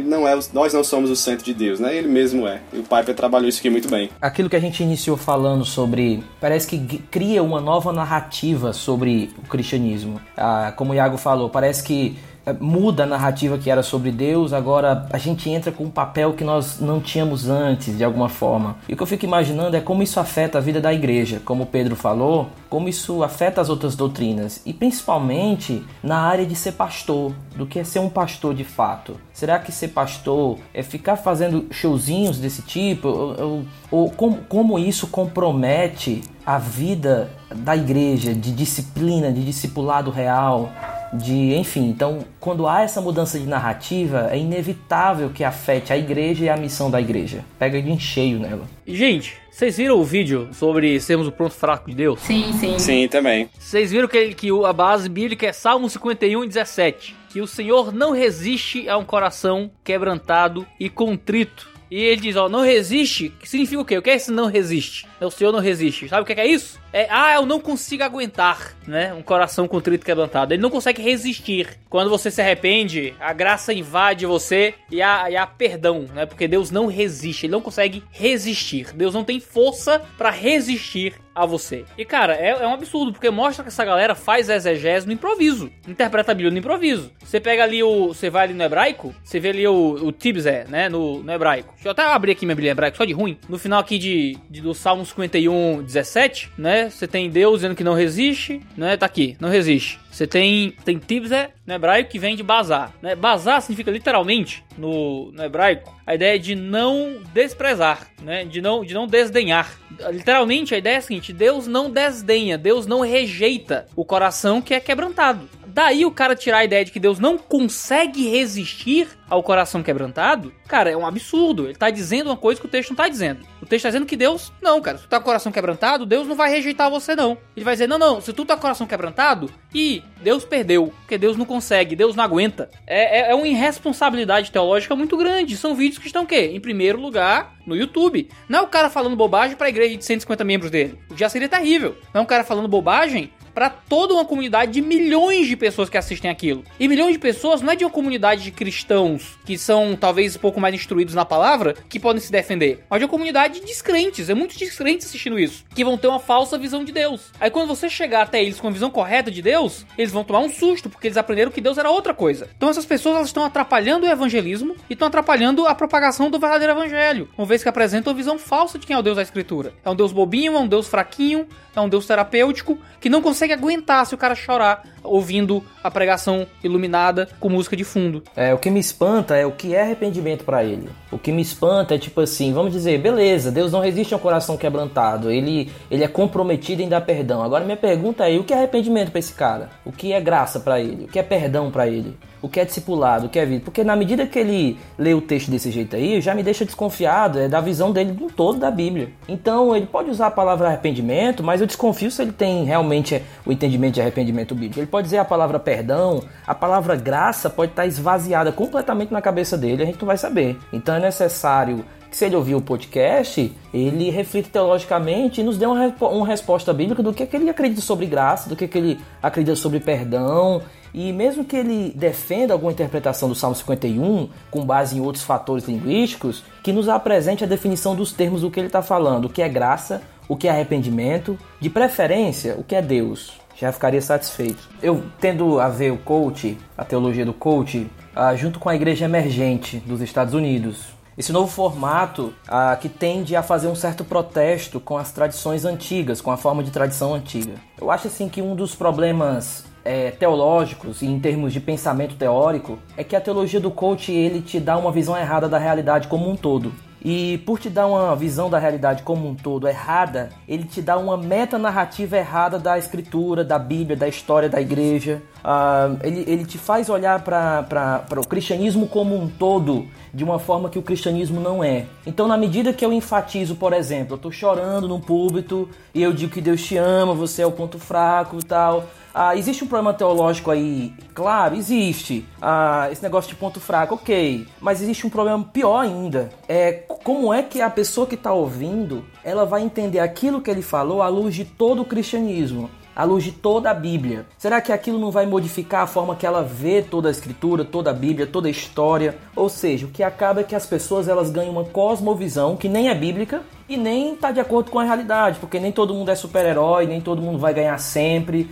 não é, nós não somos o centro de Deus, né? Ele mesmo é. E o Piper trabalhou isso aqui muito bem. Aquilo que a gente iniciou falando sobre, parece que cria uma nova narrativa sobre o cristianismo. Ah, como o Iago falou, parece que muda a narrativa que era sobre Deus, agora a gente entra com um papel que nós não tínhamos antes, de alguma forma. E o que eu fico imaginando é como isso afeta a vida da igreja, como Pedro falou, como isso afeta as outras doutrinas, e principalmente na área de ser pastor, do que é ser um pastor de fato. Será que ser pastor é ficar fazendo showzinhos desse tipo? Ou, ou, ou como, como isso compromete a vida da igreja, de disciplina, de discipulado real? de, enfim, então quando há essa mudança de narrativa, é inevitável que afete a igreja e a missão da igreja. Pega de encheio nela. Gente, vocês viram o vídeo sobre sermos o pronto fraco de Deus? Sim, sim. Sim, também. Vocês viram que, que a base bíblica é Salmo 51, 17. Que o Senhor não resiste a um coração quebrantado e contrito. E ele diz, ó, não resiste, que significa o quê? O que é esse não resiste? O Senhor não resiste. Sabe o que é, isso? É, ah, eu não consigo aguentar, né? Um coração contrito quebrantado. Ele não consegue resistir. Quando você se arrepende, a graça invade você e há, e há perdão, né? Porque Deus não resiste, ele não consegue resistir. Deus não tem força para resistir a você. E cara, é, é, um absurdo, porque mostra que essa galera faz exegese no improviso, interpreta a Bíblia no improviso. Você pega ali o. Você vai ali no hebraico, você vê ali o, o Tibzé, né? No, no hebraico. Deixa eu até abrir aqui minha Bíblia hebraica, só de ruim. No final aqui de, de do Salmo 51, 17, né? Você tem Deus dizendo que não resiste, né? Tá aqui, não resiste. Você tem, tem Tibzé no hebraico que vem de bazar. Né? Bazar significa literalmente, no, no hebraico, a ideia de não desprezar, né? de, não, de não desdenhar. Literalmente, a ideia é a seguinte: Deus não desdenha, Deus não rejeita o coração que é quebrantado. Daí o cara tirar a ideia de que Deus não consegue resistir ao coração quebrantado, cara, é um absurdo. Ele tá dizendo uma coisa que o texto não tá dizendo. O texto tá dizendo que Deus, não, cara, se tu tá com o coração quebrantado, Deus não vai rejeitar você, não. Ele vai dizer, não, não, se tu tá com o coração quebrantado, e Deus perdeu, porque Deus não consegue, Deus não aguenta. É, é, é uma irresponsabilidade teológica muito grande. São vídeos que estão o quê? Em primeiro lugar, no YouTube. Não é o cara falando bobagem pra igreja de 150 membros dele. Já seria terrível. Não é um cara falando bobagem para toda uma comunidade de milhões de pessoas que assistem aquilo. E milhões de pessoas não é de uma comunidade de cristãos que são talvez um pouco mais instruídos na palavra que podem se defender, mas de uma comunidade de descrentes. É muitos descrentes assistindo isso, que vão ter uma falsa visão de Deus. Aí quando você chegar até eles com a visão correta de Deus, eles vão tomar um susto porque eles aprenderam que Deus era outra coisa. Então essas pessoas elas estão atrapalhando o evangelismo e estão atrapalhando a propagação do verdadeiro evangelho, uma vez que apresentam uma visão falsa de quem é o Deus da Escritura. É um Deus bobinho, é um Deus fraquinho, é um Deus terapêutico que não consegue aguentar se o cara chorar ouvindo a pregação iluminada com música de fundo. É, o que me espanta é o que é arrependimento para ele. O que me espanta é tipo assim, vamos dizer, beleza, Deus não resiste a um coração quebrantado, ele, ele é comprometido em dar perdão. Agora minha pergunta é, o que é arrependimento para esse cara? O que é graça para ele? O que é perdão para ele? o que é discipulado, o que é vida. Porque na medida que ele lê o texto desse jeito aí, já me deixa desconfiado é da visão dele do todo da Bíblia. Então ele pode usar a palavra arrependimento, mas eu desconfio se ele tem realmente o entendimento de arrependimento bíblico. Ele pode dizer a palavra perdão, a palavra graça pode estar esvaziada completamente na cabeça dele, a gente não vai saber. Então é necessário que se ele ouvir o podcast, ele reflita teologicamente e nos dê uma, uma resposta bíblica do que, é que ele acredita sobre graça, do que, é que ele acredita sobre perdão e mesmo que ele defenda alguma interpretação do Salmo 51 com base em outros fatores linguísticos, que nos apresente a definição dos termos do que ele está falando, o que é graça, o que é arrependimento, de preferência, o que é Deus. Já ficaria satisfeito. Eu tendo a ver o coach, a teologia do coach, ah, junto com a igreja emergente dos Estados Unidos, esse novo formato ah, que tende a fazer um certo protesto com as tradições antigas, com a forma de tradição antiga. Eu acho assim que um dos problemas é, teológicos e em termos de pensamento teórico é que a teologia do coach ele te dá uma visão errada da realidade como um todo. E por te dar uma visão da realidade como um todo errada, ele te dá uma metanarrativa errada da escritura, da Bíblia, da história da igreja. Uh, ele, ele te faz olhar para o cristianismo como um todo de uma forma que o cristianismo não é. Então, na medida que eu enfatizo, por exemplo, eu estou chorando no púlpito e eu digo que Deus te ama, você é o ponto fraco e tal. Ah, existe um problema teológico aí? Claro, existe. Ah, esse negócio de ponto fraco, ok. Mas existe um problema pior ainda. É como é que a pessoa que está ouvindo ela vai entender aquilo que ele falou à luz de todo o cristianismo. À luz de toda a Bíblia? Será que aquilo não vai modificar a forma que ela vê toda a escritura, toda a Bíblia, toda a história? Ou seja, o que acaba é que as pessoas elas ganham uma cosmovisão que nem é bíblica e nem está de acordo com a realidade, porque nem todo mundo é super-herói, nem todo mundo vai ganhar sempre.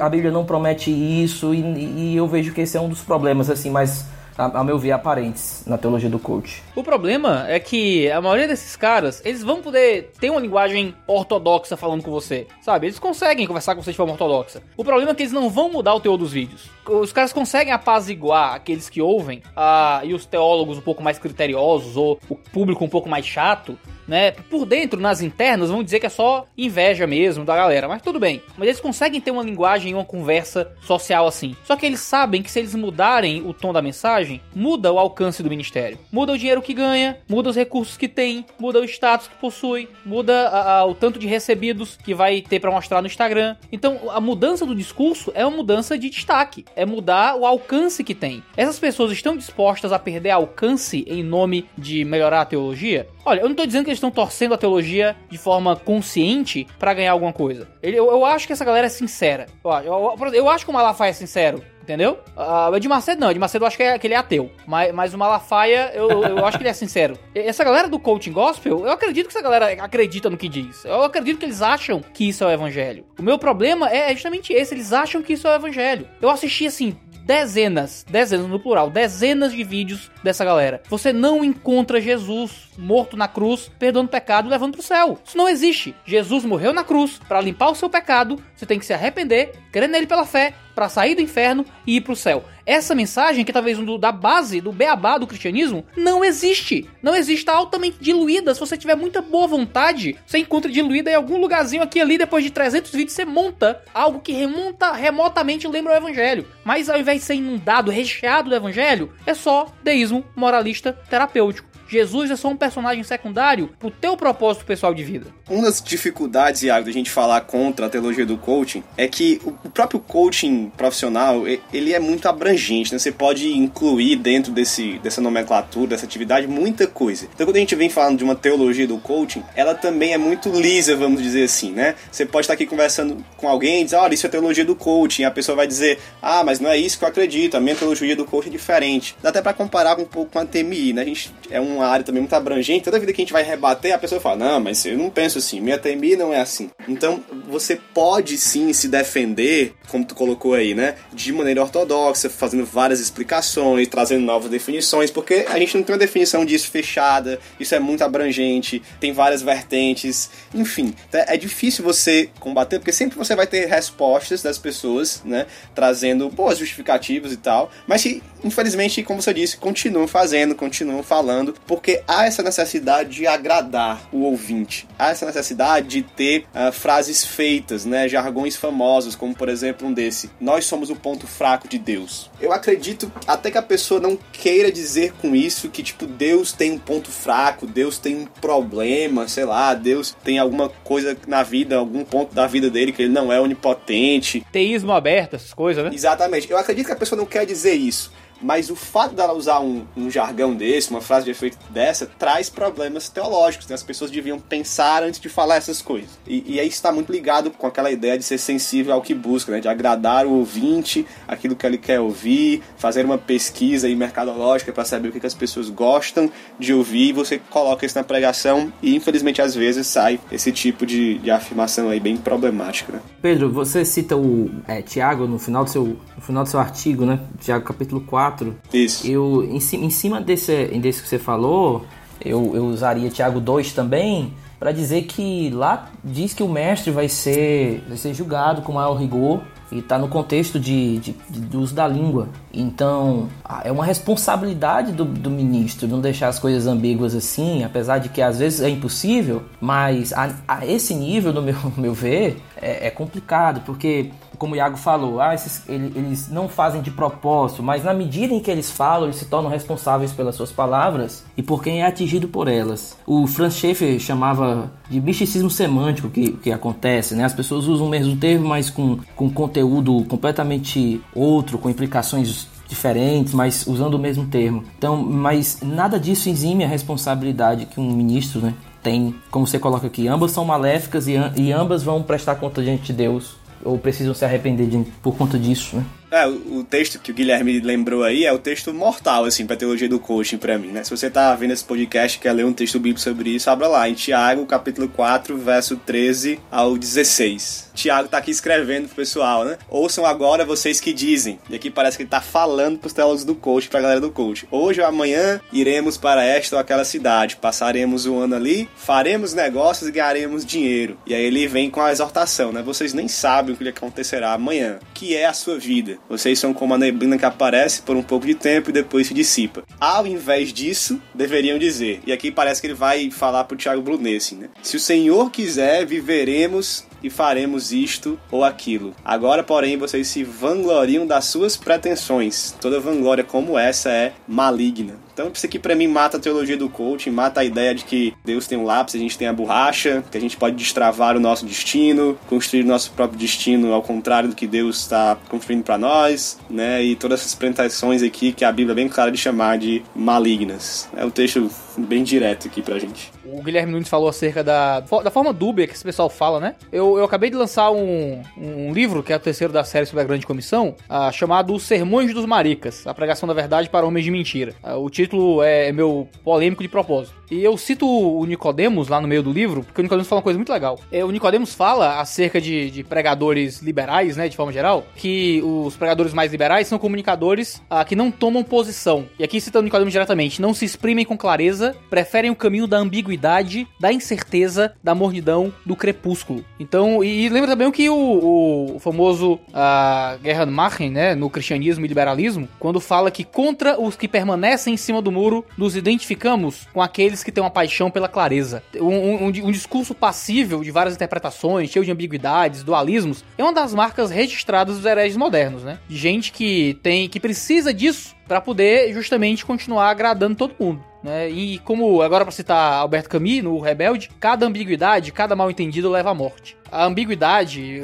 A Bíblia não promete isso e, e eu vejo que esse é um dos problemas assim mais a, meu ver, aparentes na teologia do coach. O problema é que a maioria desses caras, eles vão poder ter uma linguagem ortodoxa falando com você, sabe? Eles conseguem conversar com você de forma ortodoxa. O problema é que eles não vão mudar o teor dos vídeos. Os caras conseguem apaziguar aqueles que ouvem uh, e os teólogos um pouco mais criteriosos ou o público um pouco mais chato né? Por dentro, nas internas, vão dizer que é só inveja mesmo da galera, mas tudo bem. Mas eles conseguem ter uma linguagem e uma conversa social assim. Só que eles sabem que se eles mudarem o tom da mensagem, muda o alcance do ministério. Muda o dinheiro que ganha, muda os recursos que tem, muda o status que possui, muda a, a, o tanto de recebidos que vai ter para mostrar no Instagram. Então, a mudança do discurso é uma mudança de destaque, é mudar o alcance que tem. Essas pessoas estão dispostas a perder alcance em nome de melhorar a teologia? Olha, eu não tô dizendo que eles estão torcendo a teologia de forma consciente para ganhar alguma coisa. Eu, eu, acho que essa galera é sincera. Eu, eu, eu acho que o Malafaia é sincero. Entendeu? Uh, o Ed Macedo não, o Ed Macedo eu acho que, é, que ele é ateu. Mas, mas o Malafaia, eu, eu acho que ele é sincero. Essa galera do coaching gospel, eu acredito que essa galera acredita no que diz. Eu acredito que eles acham que isso é o evangelho. O meu problema é justamente esse, eles acham que isso é o evangelho. Eu assisti assim, dezenas, dezenas no plural, dezenas de vídeos dessa galera. Você não encontra Jesus morto na cruz, perdoando pecado e levando para o céu. Isso não existe. Jesus morreu na cruz para limpar o seu pecado. Você tem que se arrepender, crer nele pela fé, para sair do inferno e ir para o céu. Essa mensagem, que é talvez um da base, do beabá do cristianismo, não existe. Não existe, está altamente diluída. Se você tiver muita boa vontade, você encontra diluída em algum lugarzinho aqui ali, depois de 300 vídeos, você monta algo que remonta remotamente lembra o evangelho. Mas ao invés de ser inundado, recheado do evangelho, é só deísmo moralista terapêutico. Jesus é só um personagem secundário pro teu propósito pessoal de vida. Uma das dificuldades, Iago, da gente falar contra a teologia do coaching é que o próprio coaching profissional, ele é muito abrangente, né? Você pode incluir dentro desse, dessa nomenclatura, dessa atividade, muita coisa. Então, quando a gente vem falando de uma teologia do coaching, ela também é muito lisa, vamos dizer assim, né? Você pode estar aqui conversando com alguém e dizer, olha, isso é teologia do coaching. A pessoa vai dizer, ah, mas não é isso que eu acredito, a minha teologia do coaching é diferente. Dá até para comparar um pouco com a TMI, né? A gente é um uma área também muito abrangente, toda vida que a gente vai rebater, a pessoa fala, não, mas eu não penso assim, minha TMI não é assim. Então, você pode sim se defender, como tu colocou aí, né, de maneira ortodoxa, fazendo várias explicações, trazendo novas definições, porque a gente não tem uma definição disso fechada, isso é muito abrangente, tem várias vertentes, enfim, então é difícil você combater, porque sempre você vai ter respostas das pessoas, né, trazendo boas justificativas e tal, mas que, infelizmente, como você disse, continuam fazendo, continuam falando, porque há essa necessidade de agradar o ouvinte, há essa necessidade de ter uh, frases feitas, né, jargões famosos, como por exemplo um desse: Nós somos o ponto fraco de Deus. Eu acredito até que a pessoa não queira dizer com isso que tipo Deus tem um ponto fraco, Deus tem um problema, sei lá, Deus tem alguma coisa na vida, algum ponto da vida dele que ele não é onipotente. Teísmo aberto, essas coisas, né? Exatamente. Eu acredito que a pessoa não quer dizer isso. Mas o fato dela usar um, um, jargão desse, uma frase de efeito dessa, traz problemas teológicos. Né? As pessoas deviam pensar antes de falar essas coisas. E, e aí está muito ligado com aquela ideia de ser sensível ao que busca, né? de agradar o ouvinte, aquilo que ele quer ouvir, fazer uma pesquisa mercadológica para saber o que, que as pessoas gostam de ouvir. E você coloca isso na pregação e, infelizmente, às vezes sai esse tipo de, de afirmação aí bem problemática. Né? Pedro, você cita o é, Tiago no final do seu, no final do seu artigo, né? Tiago capítulo 4 4. Isso. Eu, em, em cima desse, desse que você falou, eu, eu usaria Tiago 2 também para dizer que lá diz que o mestre vai ser, vai ser julgado com maior rigor e está no contexto de, de, de, uso da língua. Então, é uma responsabilidade do, do, ministro não deixar as coisas ambíguas assim, apesar de que às vezes é impossível, mas a, a esse nível, no meu, no meu ver, é, é complicado, porque como o Iago falou, ah, esses, eles não fazem de propósito, mas na medida em que eles falam, eles se tornam responsáveis pelas suas palavras e por quem é atingido por elas. O Franz Schaeffer chamava de misticismo semântico que, que acontece, né? As pessoas usam o mesmo termo, mas com, com conteúdo completamente outro, com implicações diferentes, mas usando o mesmo termo. Então, mas nada disso exime a responsabilidade que um ministro, né, tem. Como você coloca aqui, ambas são maléficas e, e ambas vão prestar conta diante de Deus ou precisam se arrepender de, por conta disso, né? É, o, texto que o Guilherme lembrou aí é o texto mortal, assim, pra teologia do coaching pra mim, né? Se você tá vendo esse podcast e quer ler um texto bíblico sobre isso, abra lá, em Tiago, capítulo 4, verso 13 ao 16. Tiago tá aqui escrevendo pro pessoal, né? Ouçam agora vocês que dizem. E aqui parece que ele tá falando pros teólogos do coach, pra galera do coach. Hoje ou amanhã iremos para esta ou aquela cidade, passaremos o ano ali, faremos negócios e ganharemos dinheiro. E aí ele vem com a exortação, né? Vocês nem sabem o que acontecerá amanhã, que é a sua vida. Vocês são como a neblina que aparece por um pouco de tempo e depois se dissipa. Ao invés disso, deveriam dizer, e aqui parece que ele vai falar pro Thiago Brunesse, né? Se o Senhor quiser, viveremos e faremos isto ou aquilo. Agora, porém, vocês se vangloriam das suas pretensões. Toda vanglória como essa é maligna. Então, isso aqui para mim mata a teologia do coaching, mata a ideia de que Deus tem um lápis, a gente tem a borracha, que a gente pode destravar o nosso destino, construir o nosso próprio destino ao contrário do que Deus está construindo para nós, né? E todas essas pretensões aqui que a Bíblia é bem clara de chamar de malignas. É um texto bem direto aqui pra gente. O Guilherme Nunes falou acerca da, da forma dúbia que esse pessoal fala, né? Eu, eu acabei de lançar um, um livro, que é o terceiro da série sobre a Grande Comissão, uh, chamado Os Sermões dos Maricas, a pregação da verdade para homens de mentira. Uh, o título é, é meu polêmico de propósito. E eu cito o Nicodemos lá no meio do livro, porque o Nicodemos fala uma coisa muito legal. É, o Nicodemos fala acerca de, de, pregadores liberais, né, de forma geral, que os pregadores mais liberais são comunicadores uh, que não tomam posição. E aqui citando o Nicodemos diretamente, não se exprimem com clareza, preferem o caminho da ambiguidade, da incerteza, da mornidão, do crepúsculo. Então, e, e lembra também que o, o famoso uh, Gerhard Machen, né, no cristianismo e liberalismo, quando fala que contra os que permanecem em cima do muro, nos identificamos com aqueles que têm uma paixão pela clareza. Um, um, um discurso passível de várias interpretações, cheio de ambiguidades, dualismos, é uma das marcas registradas dos hereges modernos, né? Gente que tem, que precisa disso para poder justamente continuar agradando todo mundo. Né? E como, agora para citar Alberto Camus, no Rebelde, cada ambiguidade, cada mal entendido leva à morte a ambiguidade,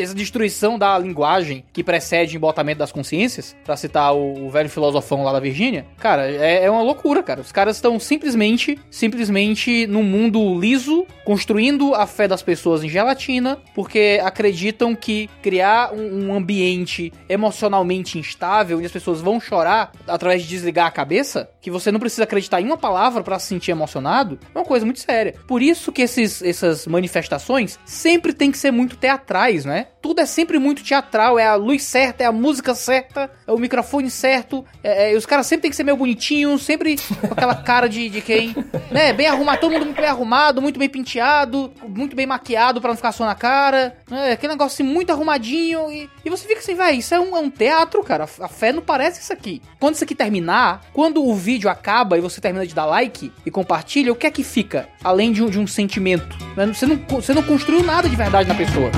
essa destruição da linguagem que precede o embotamento das consciências, para citar o, velho filosofão lá da Virgínia, cara, é, é, uma loucura, cara. Os caras estão simplesmente, simplesmente num mundo liso, construindo a fé das pessoas em gelatina, porque acreditam que criar um, um ambiente emocionalmente instável, onde as pessoas vão chorar através de desligar a cabeça, que você não precisa acreditar em uma palavra para se sentir emocionado, é uma coisa muito séria. Por isso que esses, essas manifestações sempre tem que ser muito teatrais, né? Tudo é sempre muito teatral, é a luz certa, é a música certa, é o microfone certo, é, é, os caras sempre tem que ser meio bonitinhos, sempre com aquela cara de, de quem, né? Bem arrumado, todo mundo muito bem arrumado, muito bem penteado, muito bem maquiado para não ficar só na cara, né? Aquele negócio assim, muito arrumadinho e, e você fica assim, vai, isso é um, é um teatro, cara, a fé não parece isso aqui. Quando isso aqui terminar, quando o vídeo acaba e você termina de dar like e compartilha, o que é que fica? Além de um, de um sentimento, né? Você não, você não construiu nada de verdade na pessoa.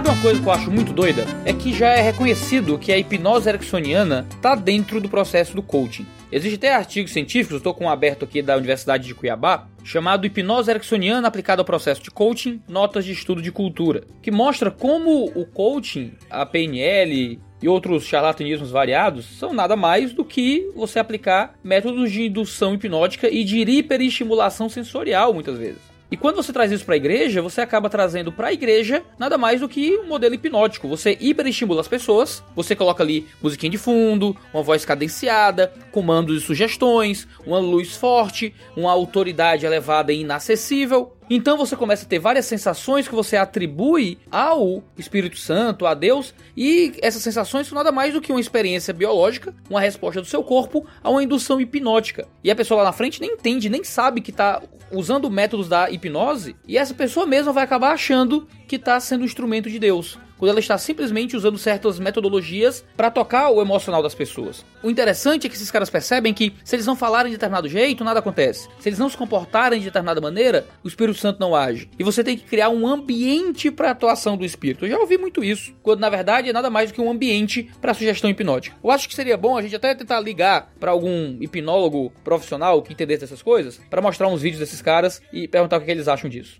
Sabe uma coisa que eu acho muito doida? É que já é reconhecido que a hipnose ericksoniana está dentro do processo do coaching. Existem até artigos científicos, estou com um aberto aqui da Universidade de Cuiabá, chamado Hipnose Ericksoniana aplicada ao processo de coaching, notas de estudo de cultura, que mostra como o coaching, a PNL, e outros charlatanismos variados são nada mais do que você aplicar métodos de indução hipnótica e de hiperestimulação sensorial, muitas vezes. E quando você traz isso para a igreja, você acaba trazendo para a igreja nada mais do que um modelo hipnótico. Você hiperestimula as pessoas, você coloca ali musiquinha de fundo, uma voz cadenciada, comandos e sugestões, uma luz forte, uma autoridade elevada e inacessível. Então você começa a ter várias sensações que você atribui ao Espírito Santo, a Deus, e essas sensações são nada mais do que uma experiência biológica, uma resposta do seu corpo a uma indução hipnótica. E a pessoa lá na frente nem entende, nem sabe que está usando métodos da hipnose, e essa pessoa mesma vai acabar achando que está sendo um instrumento de Deus quando ela está simplesmente usando certas metodologias para tocar o emocional das pessoas. O interessante é que esses caras percebem que se eles não falarem de determinado jeito, nada acontece. Se eles não se comportarem de determinada maneira, o Espírito Santo não age. E você tem que criar um ambiente para a atuação do Espírito. Eu já ouvi muito isso, quando na verdade é nada mais do que um ambiente para sugestão hipnótica. Eu acho que seria bom a gente até tentar ligar para algum hipnólogo profissional que entendesse essas coisas, para mostrar uns vídeos desses caras e perguntar o que eles acham disso.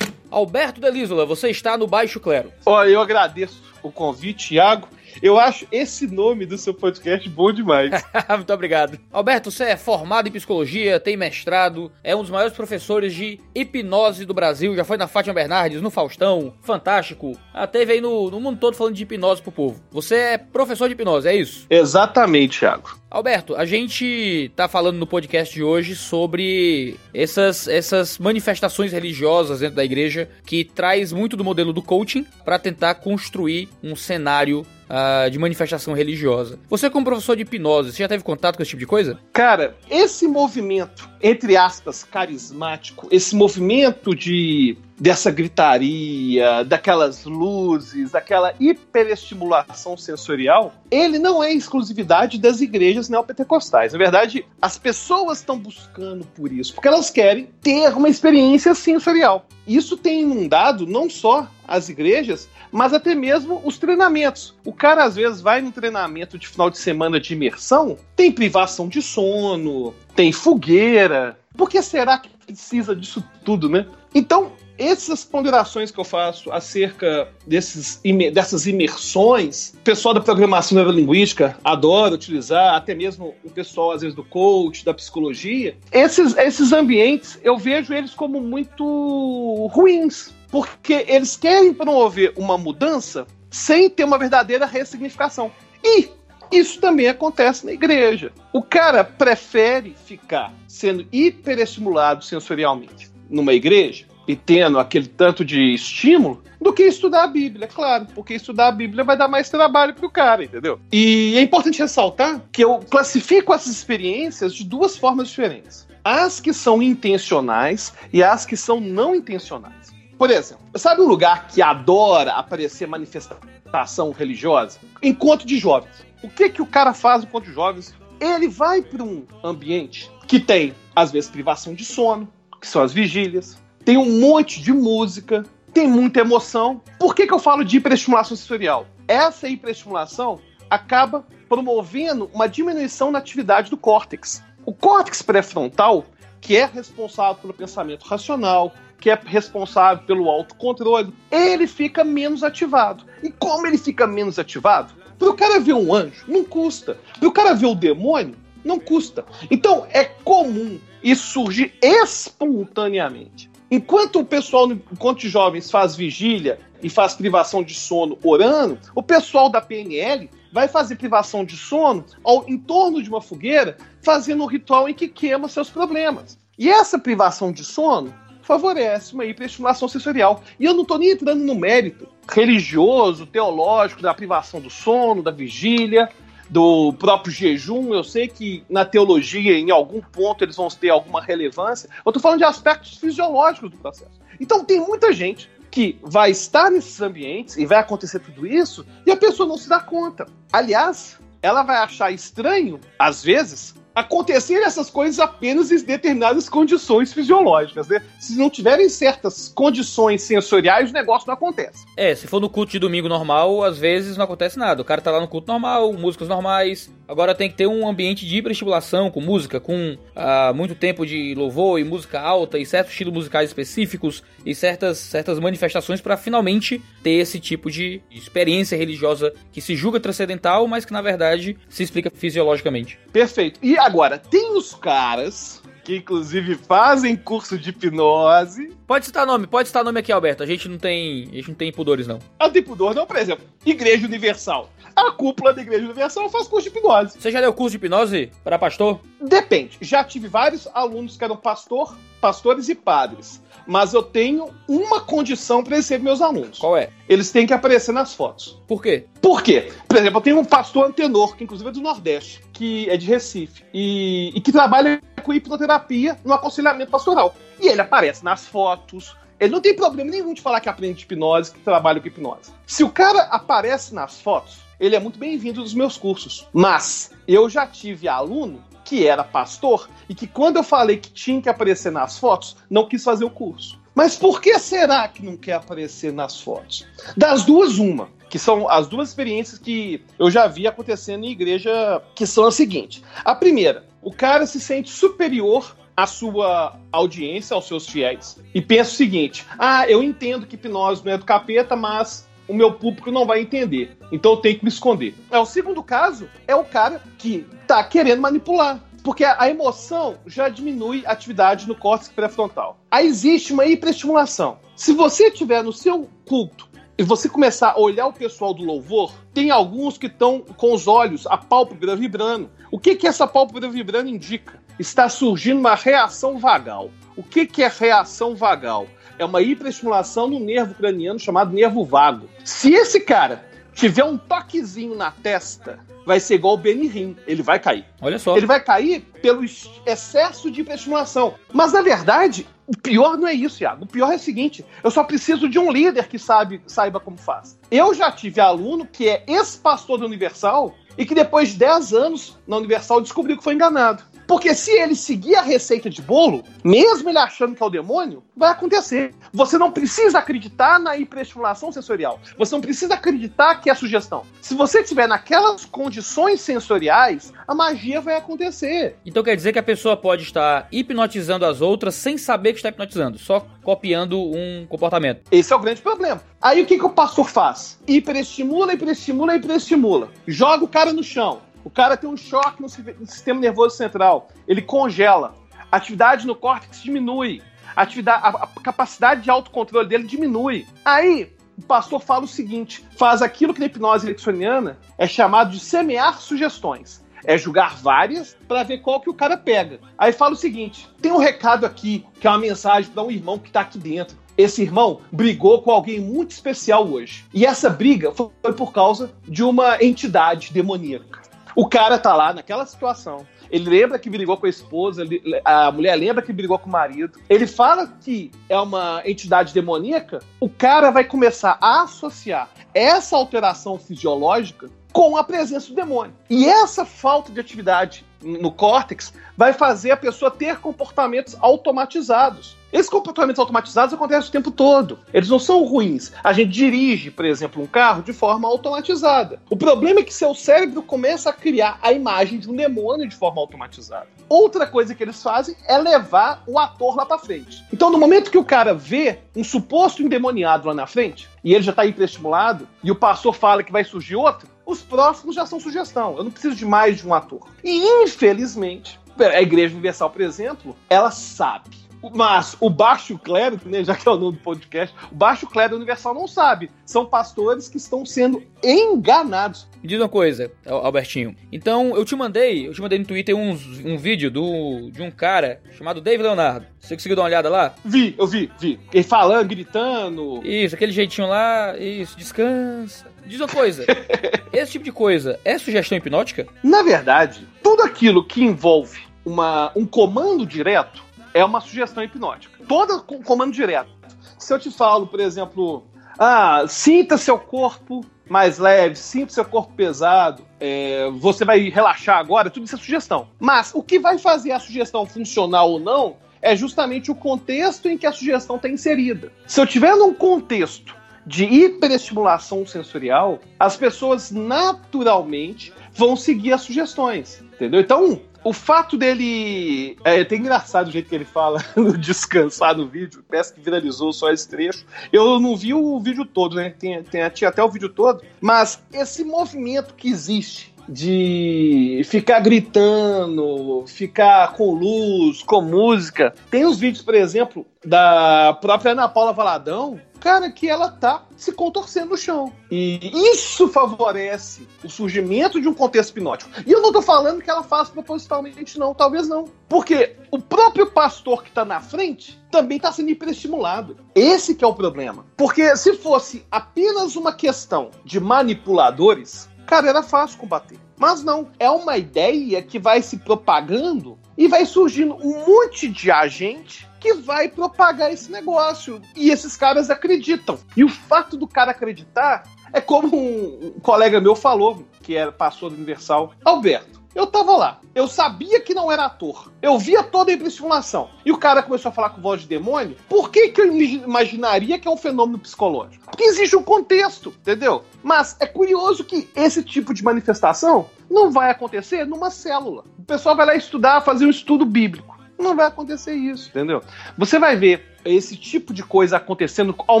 Alberto Delisola, você está no Baixo Clero. Olha, eu agradeço o convite, Thiago. Eu acho esse nome do seu podcast bom demais. Muito obrigado. Alberto, você é formado em psicologia, tem mestrado, é um dos maiores professores de hipnose do Brasil, já foi na Fátima Bernardes, no Faustão, fantástico. Até veio no, no mundo todo falando de hipnose pro povo. Você é professor de hipnose, é isso? Exatamente, Thiago. Alberto, a gente tá falando no podcast de hoje sobre essas, essas manifestações religiosas dentro da igreja que traz muito do modelo do coaching para tentar construir um cenário uh, de manifestação religiosa. Você, como professor de hipnose, você já teve contato com esse tipo de coisa? Cara, esse movimento, entre aspas, carismático, esse movimento de dessa gritaria, daquelas luzes, daquela hiperestimulação sensorial, ele não é exclusividade das igrejas neopentecostais. Na verdade, as pessoas estão buscando por isso, porque elas querem ter uma experiência sensorial. Isso tem inundado não só as igrejas, mas até mesmo os treinamentos. O cara às vezes vai num treinamento de final de semana de imersão, tem privação de sono, tem fogueira. Por que será que precisa disso tudo, né? Então, essas ponderações que eu faço acerca desses, dessas imersões, o pessoal da programação neurolinguística adora utilizar, até mesmo o pessoal, às vezes, do coach, da psicologia. Esses, esses ambientes, eu vejo eles como muito ruins, porque eles querem promover uma mudança sem ter uma verdadeira ressignificação. E isso também acontece na igreja. O cara prefere ficar sendo hiperestimulado sensorialmente numa igreja e tendo aquele tanto de estímulo do que estudar a Bíblia, claro, porque estudar a Bíblia vai dar mais trabalho pro cara, entendeu? E é importante ressaltar que eu classifico essas experiências de duas formas diferentes. As que são intencionais e as que são não intencionais. Por exemplo, sabe um lugar que adora aparecer manifestação religiosa? Encontro de jovens. O que que o cara faz enquanto jovens? Ele vai para um ambiente que tem, às vezes, privação de sono, que são as vigílias, tem um monte de música, tem muita emoção. Por que, que eu falo de hiperestimulação sensorial? Essa hiperestimulação acaba promovendo uma diminuição na atividade do córtex. O córtex pré-frontal, que é responsável pelo pensamento racional, que é responsável pelo autocontrole, ele fica menos ativado. E como ele fica menos ativado? Para o cara ver um anjo, não custa. Para o cara ver o demônio, não custa. Então é comum isso surgir espontaneamente. Enquanto o pessoal, enquanto os jovens faz vigília e faz privação de sono orando, o pessoal da PNL vai fazer privação de sono ao, em torno de uma fogueira, fazendo um ritual em que queima seus problemas. E essa privação de sono favorece uma hiperestimulação sensorial. E eu não estou nem entrando no mérito religioso, teológico da privação do sono, da vigília, do próprio jejum. Eu sei que na teologia, em algum ponto, eles vão ter alguma relevância. Eu estou falando de aspectos fisiológicos do processo. Então, tem muita gente que vai estar nesses ambientes e vai acontecer tudo isso e a pessoa não se dá conta. Aliás, ela vai achar estranho, às vezes, acontecerem essas coisas apenas em determinadas condições fisiológicas, né? Se não tiverem certas condições sensoriais, o negócio não acontece. É, se for no culto de domingo normal, às vezes não acontece nada. O cara tá lá no culto normal, músicas normais. Agora tem que ter um ambiente de hiperestimulação com música, com ah, muito tempo de louvor e música alta e certos estilos musicais específicos e certas, certas manifestações para finalmente ter esse tipo de experiência religiosa que se julga transcendental, mas que na verdade se explica fisiologicamente. Perfeito. E agora, tem os caras que inclusive fazem curso de hipnose. Pode citar nome, pode citar nome aqui, Alberto. A gente não tem, a gente não tem pudores não. Não tem pudor não, por exemplo, Igreja Universal. A cúpula da Igreja Universal faz curso de hipnose. Você já deu curso de hipnose para pastor? Depende. Já tive vários alunos que eram pastor, pastores e padres. Mas eu tenho uma condição para receber meus alunos. Qual é? Eles têm que aparecer nas fotos. Por quê? Por quê? Por exemplo, eu tenho um pastor antenor, que inclusive é do Nordeste, que é de Recife, e, e que trabalha com hipnoterapia no aconselhamento pastoral. E ele aparece nas fotos, ele não tem problema nenhum de falar que aprende hipnose, que trabalha com hipnose. Se o cara aparece nas fotos, ele é muito bem-vindo nos meus cursos. Mas eu já tive aluno que era pastor e que quando eu falei que tinha que aparecer nas fotos, não quis fazer o curso. Mas por que será que não quer aparecer nas fotos? Das duas, uma. Que são as duas experiências que eu já vi acontecendo em igreja, que são as seguintes. A primeira, o cara se sente superior à sua audiência, aos seus fiéis, e pensa o seguinte: ah, eu entendo que hipnose não é do capeta, mas o meu público não vai entender. Então eu tenho que me esconder. É, o segundo caso é o cara que tá querendo manipular. Porque a emoção já diminui a atividade no córtex pré-frontal. Aí existe uma hiperestimulação. Se você tiver no seu culto e você começar a olhar o pessoal do louvor, tem alguns que estão com os olhos, a pálpebra vibrando. O que, que essa pálpebra vibrando indica? Está surgindo uma reação vagal. O que, que é reação vagal? É uma hiperestimulação no nervo craniano chamado nervo vago. Se esse cara tiver um toquezinho na testa, vai ser igual o Benihim. Ele vai cair. Olha só. Ele vai cair pelo excesso de hiperestimulação. Mas, na verdade, o pior não é isso, Iago. O pior é o seguinte: eu só preciso de um líder que sabe, saiba como faz. Eu já tive aluno que é ex-pastor da Universal e que depois de 10 anos na Universal descobriu que foi enganado. Porque se ele seguir a receita de bolo, mesmo ele achando que é o demônio, vai acontecer. Você não precisa acreditar na hiperestimulação sensorial. Você não precisa acreditar que é sugestão. Se você estiver naquelas condições sensoriais, a magia vai acontecer. Então quer dizer que a pessoa pode estar hipnotizando as outras sem saber que está hipnotizando, só copiando um comportamento. Esse é o grande problema. Aí o que, que o pastor faz? Hiperestimula, hiperestimula, hiperestimula. Joga o cara no chão. O cara tem um choque no sistema nervoso central. Ele congela. A atividade no córtex diminui. A, atividade, a, a capacidade de autocontrole dele diminui. Aí, o pastor fala o seguinte: faz aquilo que na hipnose ericksoniana é chamado de semear sugestões. É julgar várias para ver qual que o cara pega. Aí fala o seguinte: tem um recado aqui, que é uma mensagem para um irmão que está aqui dentro. Esse irmão brigou com alguém muito especial hoje. E essa briga foi por causa de uma entidade demoníaca. O cara tá lá naquela situação. Ele lembra que brigou com a esposa, a mulher lembra que brigou com o marido. Ele fala que é uma entidade demoníaca. O cara vai começar a associar essa alteração fisiológica com a presença do demônio. E essa falta de atividade no córtex vai fazer a pessoa ter comportamentos automatizados. Esses comportamentos automatizados acontecem o tempo todo. Eles não são ruins. A gente dirige, por exemplo, um carro de forma automatizada. O problema é que seu cérebro começa a criar a imagem de um demônio de forma automatizada. Outra coisa que eles fazem é levar o ator lá para frente. Então, no momento que o cara vê um suposto endemoniado lá na frente, e ele já está hiperestimulado, e o pastor fala que vai surgir outro, os próximos já são sugestão. Eu não preciso de mais de um ator. E, infelizmente, a Igreja Universal, por exemplo, ela sabe mas o baixo clero, né, já que é o nome do podcast, o baixo clero universal não sabe. São pastores que estão sendo enganados. Me diz uma coisa, Albertinho. Então, eu te mandei, eu te mandei no Twitter um, um vídeo do, de um cara chamado Dave Leonardo. Você conseguiu dar uma olhada lá? Vi, eu vi, vi. Ele falando, gritando. Isso, aquele jeitinho lá, isso, descansa. Diz uma coisa, esse tipo de coisa é sugestão hipnótica? Na verdade, tudo aquilo que envolve uma, um comando direto é uma sugestão hipnótica. Todo comando direto. Se eu te falo, por exemplo, ah, sinta seu corpo mais leve, sinta seu corpo pesado, é, você vai relaxar agora, tudo isso é sugestão. Mas o que vai fazer a sugestão funcionar ou não é justamente o contexto em que a sugestão está inserida. Se eu tiver num contexto de hiperestimulação sensorial, as pessoas naturalmente vão seguir as sugestões, entendeu? Então, o fato dele. É até engraçado o jeito que ele fala no descansar no vídeo. Parece que viralizou só esse trecho. Eu não vi o vídeo todo, né? Tem, tem, tinha até o vídeo todo. Mas esse movimento que existe de ficar gritando, ficar com luz, com música. Tem os vídeos, por exemplo, da própria Ana Paula Valadão, cara, que ela tá se contorcendo no chão. E isso favorece o surgimento de um contexto hipnótico. E eu não tô falando que ela faz propositalmente, não, talvez não. Porque o próprio pastor que tá na frente também tá sendo hiperestimulado. Esse que é o problema. Porque se fosse apenas uma questão de manipuladores, cara, era fácil combater. Mas não, é uma ideia que vai se propagando e vai surgindo um monte de agente que vai propagar esse negócio. E esses caras acreditam. E o fato do cara acreditar é como um colega meu falou, que era pastor do Universal, Alberto. Eu tava lá. Eu sabia que não era ator. Eu via toda a hiperestimulação. E o cara começou a falar com voz de demônio. Por que, que eu imaginaria que é um fenômeno psicológico? Porque existe um contexto, entendeu? Mas é curioso que esse tipo de manifestação não vai acontecer numa célula. O pessoal vai lá estudar, fazer um estudo bíblico. Não vai acontecer isso, entendeu? Você vai ver esse tipo de coisa acontecendo, ao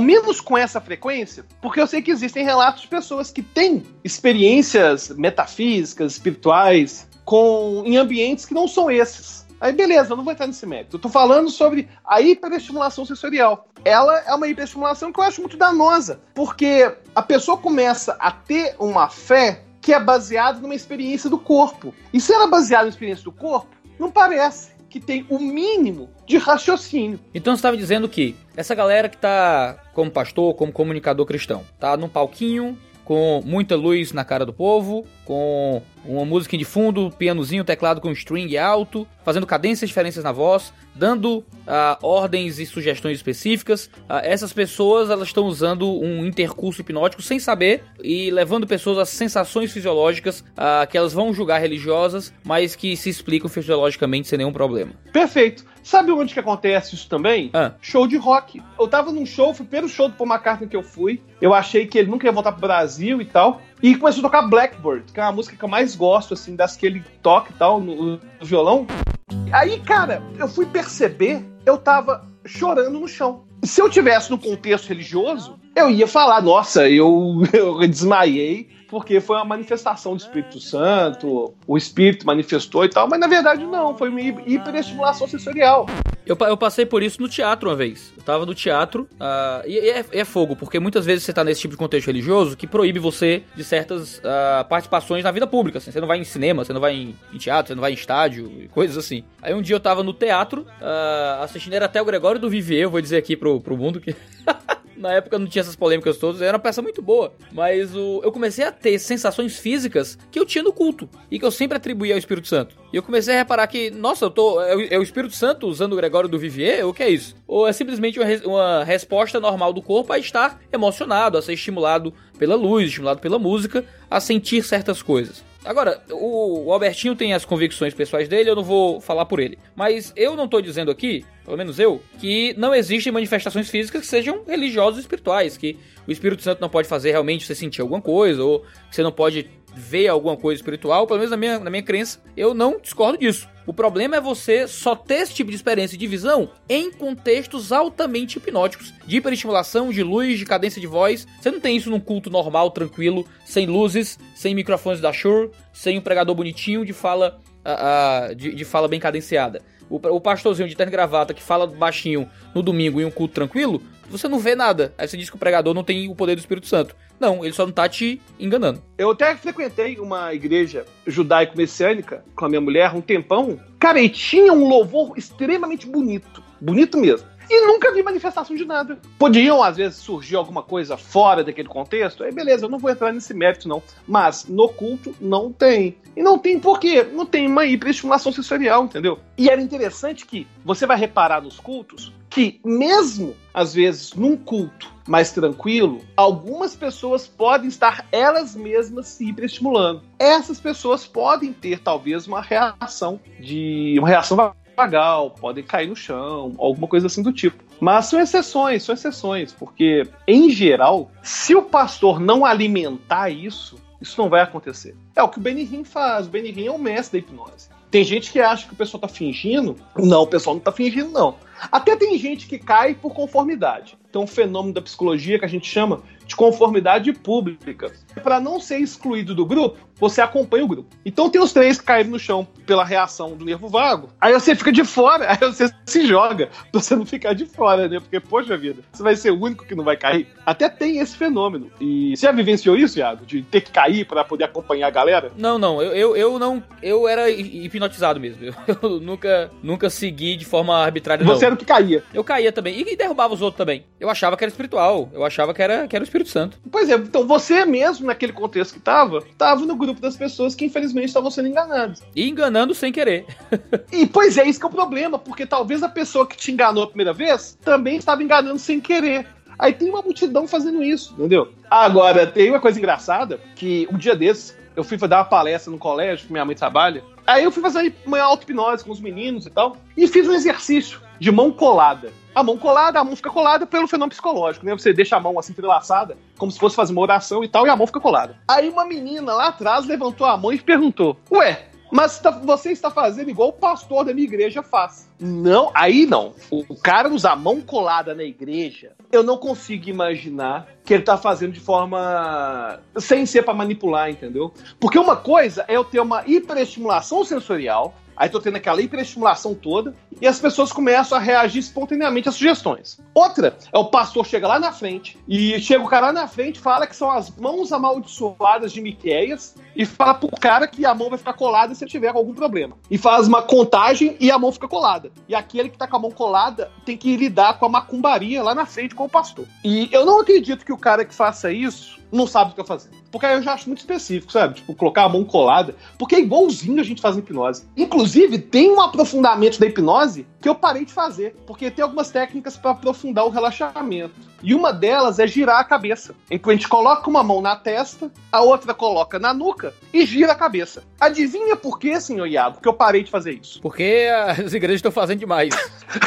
menos com essa frequência? Porque eu sei que existem relatos de pessoas que têm experiências metafísicas, espirituais, com, em ambientes que não são esses. Aí beleza, eu não vou entrar nesse mérito. Eu tô falando sobre a hiperestimulação sensorial. Ela é uma hiperestimulação que eu acho muito danosa, porque a pessoa começa a ter uma fé que é baseada numa experiência do corpo. E se ela é baseada na experiência do corpo, não parece que tem o mínimo de raciocínio. Então você estava dizendo que essa galera que tá como pastor, como comunicador cristão, tá num palquinho com muita luz na cara do povo, com uma música de fundo, pianozinho, teclado com string alto, fazendo cadências diferentes na voz, dando uh, ordens e sugestões específicas. Uh, essas pessoas elas estão usando um intercurso hipnótico sem saber e levando pessoas a sensações fisiológicas uh, que elas vão julgar religiosas, mas que se explicam fisiologicamente sem nenhum problema. Perfeito. Sabe onde que acontece isso também? Ah. Show de rock. Eu tava num show, foi o primeiro show do Paul McCartney que eu fui. Eu achei que ele nunca ia voltar pro Brasil e tal. E começou a tocar Blackbird, que é uma música que eu mais gosto, assim, das que ele toca e tal, no, no violão. Aí, cara, eu fui perceber, eu tava chorando no chão. Se eu tivesse no contexto religioso, eu ia falar, nossa, eu, eu desmaiei porque foi uma manifestação do Espírito Santo, o Espírito manifestou e tal, mas na verdade não, foi uma hiperestimulação sensorial. Eu, eu, passei por isso no teatro uma vez. Eu tava no teatro, uh, e, é, é, fogo, porque muitas vezes você tá nesse tipo de contexto religioso que proíbe você de certas uh, participações na vida pública. Assim. Você não vai em cinema, você não vai em, em, teatro, você não vai em estádio, coisas assim. Aí um dia eu tava no teatro, uh, assistindo, era até o Gregório do Vivier, eu vou dizer aqui pro, pro mundo que. Na época não tinha essas polêmicas todas, era uma peça muito boa. Mas o, eu comecei a ter sensações físicas que eu tinha no culto e que eu sempre atribuía ao Espírito Santo. E eu comecei a reparar que, nossa, eu tô. É, é o Espírito Santo usando o Gregório do Vivier? O que é isso? Ou é simplesmente uma, uma resposta normal do corpo a estar emocionado, a ser estimulado pela luz, estimulado pela música, a sentir certas coisas. Agora, o, Albertinho tem as convicções pessoais dele, eu não vou falar por ele. Mas eu não tô dizendo aqui, pelo menos eu, que não existem manifestações físicas que sejam religiosas e espirituais, que o Espírito Santo não pode fazer realmente você sentir alguma coisa, ou que você não pode ver alguma coisa espiritual, pelo menos na minha, na minha crença, eu não discordo disso. O problema é você só ter esse tipo de experiência de visão em contextos altamente hipnóticos, de hiperestimulação, de luz, de cadência de voz. Você não tem isso num culto normal, tranquilo, sem luzes, sem microfones da Shure, sem um pregador bonitinho de fala, uh, uh, de, de fala bem cadenciada. O, o pastorzinho de terno e gravata que fala baixinho no domingo em um culto tranquilo, você não vê nada. Aí você diz que o pregador não tem o poder do Espírito Santo. Não, ele só não tá te enganando. Eu até frequentei uma igreja judaico-messiânica com a minha mulher um tempão. Cara, e tinha um louvor extremamente bonito. Bonito mesmo. E nunca vi manifestação de nada. Podiam, às vezes, surgir alguma coisa fora daquele contexto? Aí, beleza, eu não vou entrar nesse mérito, não. Mas no culto não tem. E não tem por quê? Não tem uma hiperestimulação sensorial, entendeu? E era interessante que você vai reparar nos cultos que, mesmo às vezes num culto mais tranquilo, algumas pessoas podem estar elas mesmas se hiperestimulando. Essas pessoas podem ter talvez uma reação de uma reação vagal, podem cair no chão, alguma coisa assim do tipo. Mas são exceções, são exceções, porque em geral, se o pastor não alimentar isso, isso não vai acontecer. É o que o Benny faz. O Benny é o mestre da hipnose. Tem gente que acha que o pessoal tá fingindo. Não, o pessoal não tá fingindo, não. Até tem gente que cai por conformidade. Tem um fenômeno da psicologia que a gente chama de conformidade pública. Para não ser excluído do grupo, você acompanha o grupo. Então tem os três que caíram no chão pela reação do nervo vago. Aí você fica de fora, aí você se joga pra você não ficar de fora, né? Porque, poxa vida, você vai ser o único que não vai cair. Até tem esse fenômeno. E você já vivenciou isso, Iago? De ter que cair para poder acompanhar a galera? Não, não. Eu, eu, eu não. Eu era hipnotizado mesmo. Eu, eu nunca, nunca segui de forma arbitrária. Você não. era o que caía. Eu caía também. E derrubava os outros também. Eu achava que era espiritual. Eu achava que era, que era o Espírito Santo. Pois é, então você mesmo, naquele contexto que tava, tava no grupo das pessoas que infelizmente estavam sendo enganadas. E enganando sem querer. e pois é, isso que é o problema, porque talvez a pessoa que te enganou a primeira vez também estava enganando sem querer. Aí tem uma multidão fazendo isso, entendeu? Agora, tem uma coisa engraçada, que um dia desses, eu fui dar uma palestra no colégio, que minha mãe trabalha, Aí eu fui fazer uma auto-hipnose com os meninos e tal, e fiz um exercício de mão colada. A mão colada, a mão fica colada pelo fenômeno psicológico, né? Você deixa a mão assim entrelaçada, como se fosse fazer uma oração e tal, e a mão fica colada. Aí uma menina lá atrás levantou a mão e perguntou: Ué, mas tá, você está fazendo igual o pastor da minha igreja faz. Não, aí não. O cara usar mão colada na igreja, eu não consigo imaginar que ele tá fazendo de forma sem ser para manipular, entendeu? Porque uma coisa é eu ter uma hiperestimulação sensorial, Aí tô tendo aquela hiperestimulação toda e as pessoas começam a reagir espontaneamente às sugestões. Outra é o pastor chega lá na frente e chega o cara lá na frente fala que são as mãos amaldiçoadas de Miqueias e fala pro cara que a mão vai ficar colada se ele tiver algum problema. E faz uma contagem e a mão fica colada. E aquele que tá com a mão colada tem que lidar com a macumbaria lá na frente com o pastor. E eu não acredito que o cara que faça isso não sabe o que tá fazendo. Porque aí eu já acho muito específico, sabe? Tipo, colocar a mão colada. Porque é igualzinho a gente faz hipnose. Inclusive, tem um aprofundamento da hipnose que eu parei de fazer. Porque tem algumas técnicas para aprofundar o relaxamento. E uma delas é girar a cabeça. Em que a gente coloca uma mão na testa, a outra coloca na nuca e gira a cabeça. Adivinha por quê, senhor Iago, que eu parei de fazer isso? Porque as igrejas estão fazendo demais.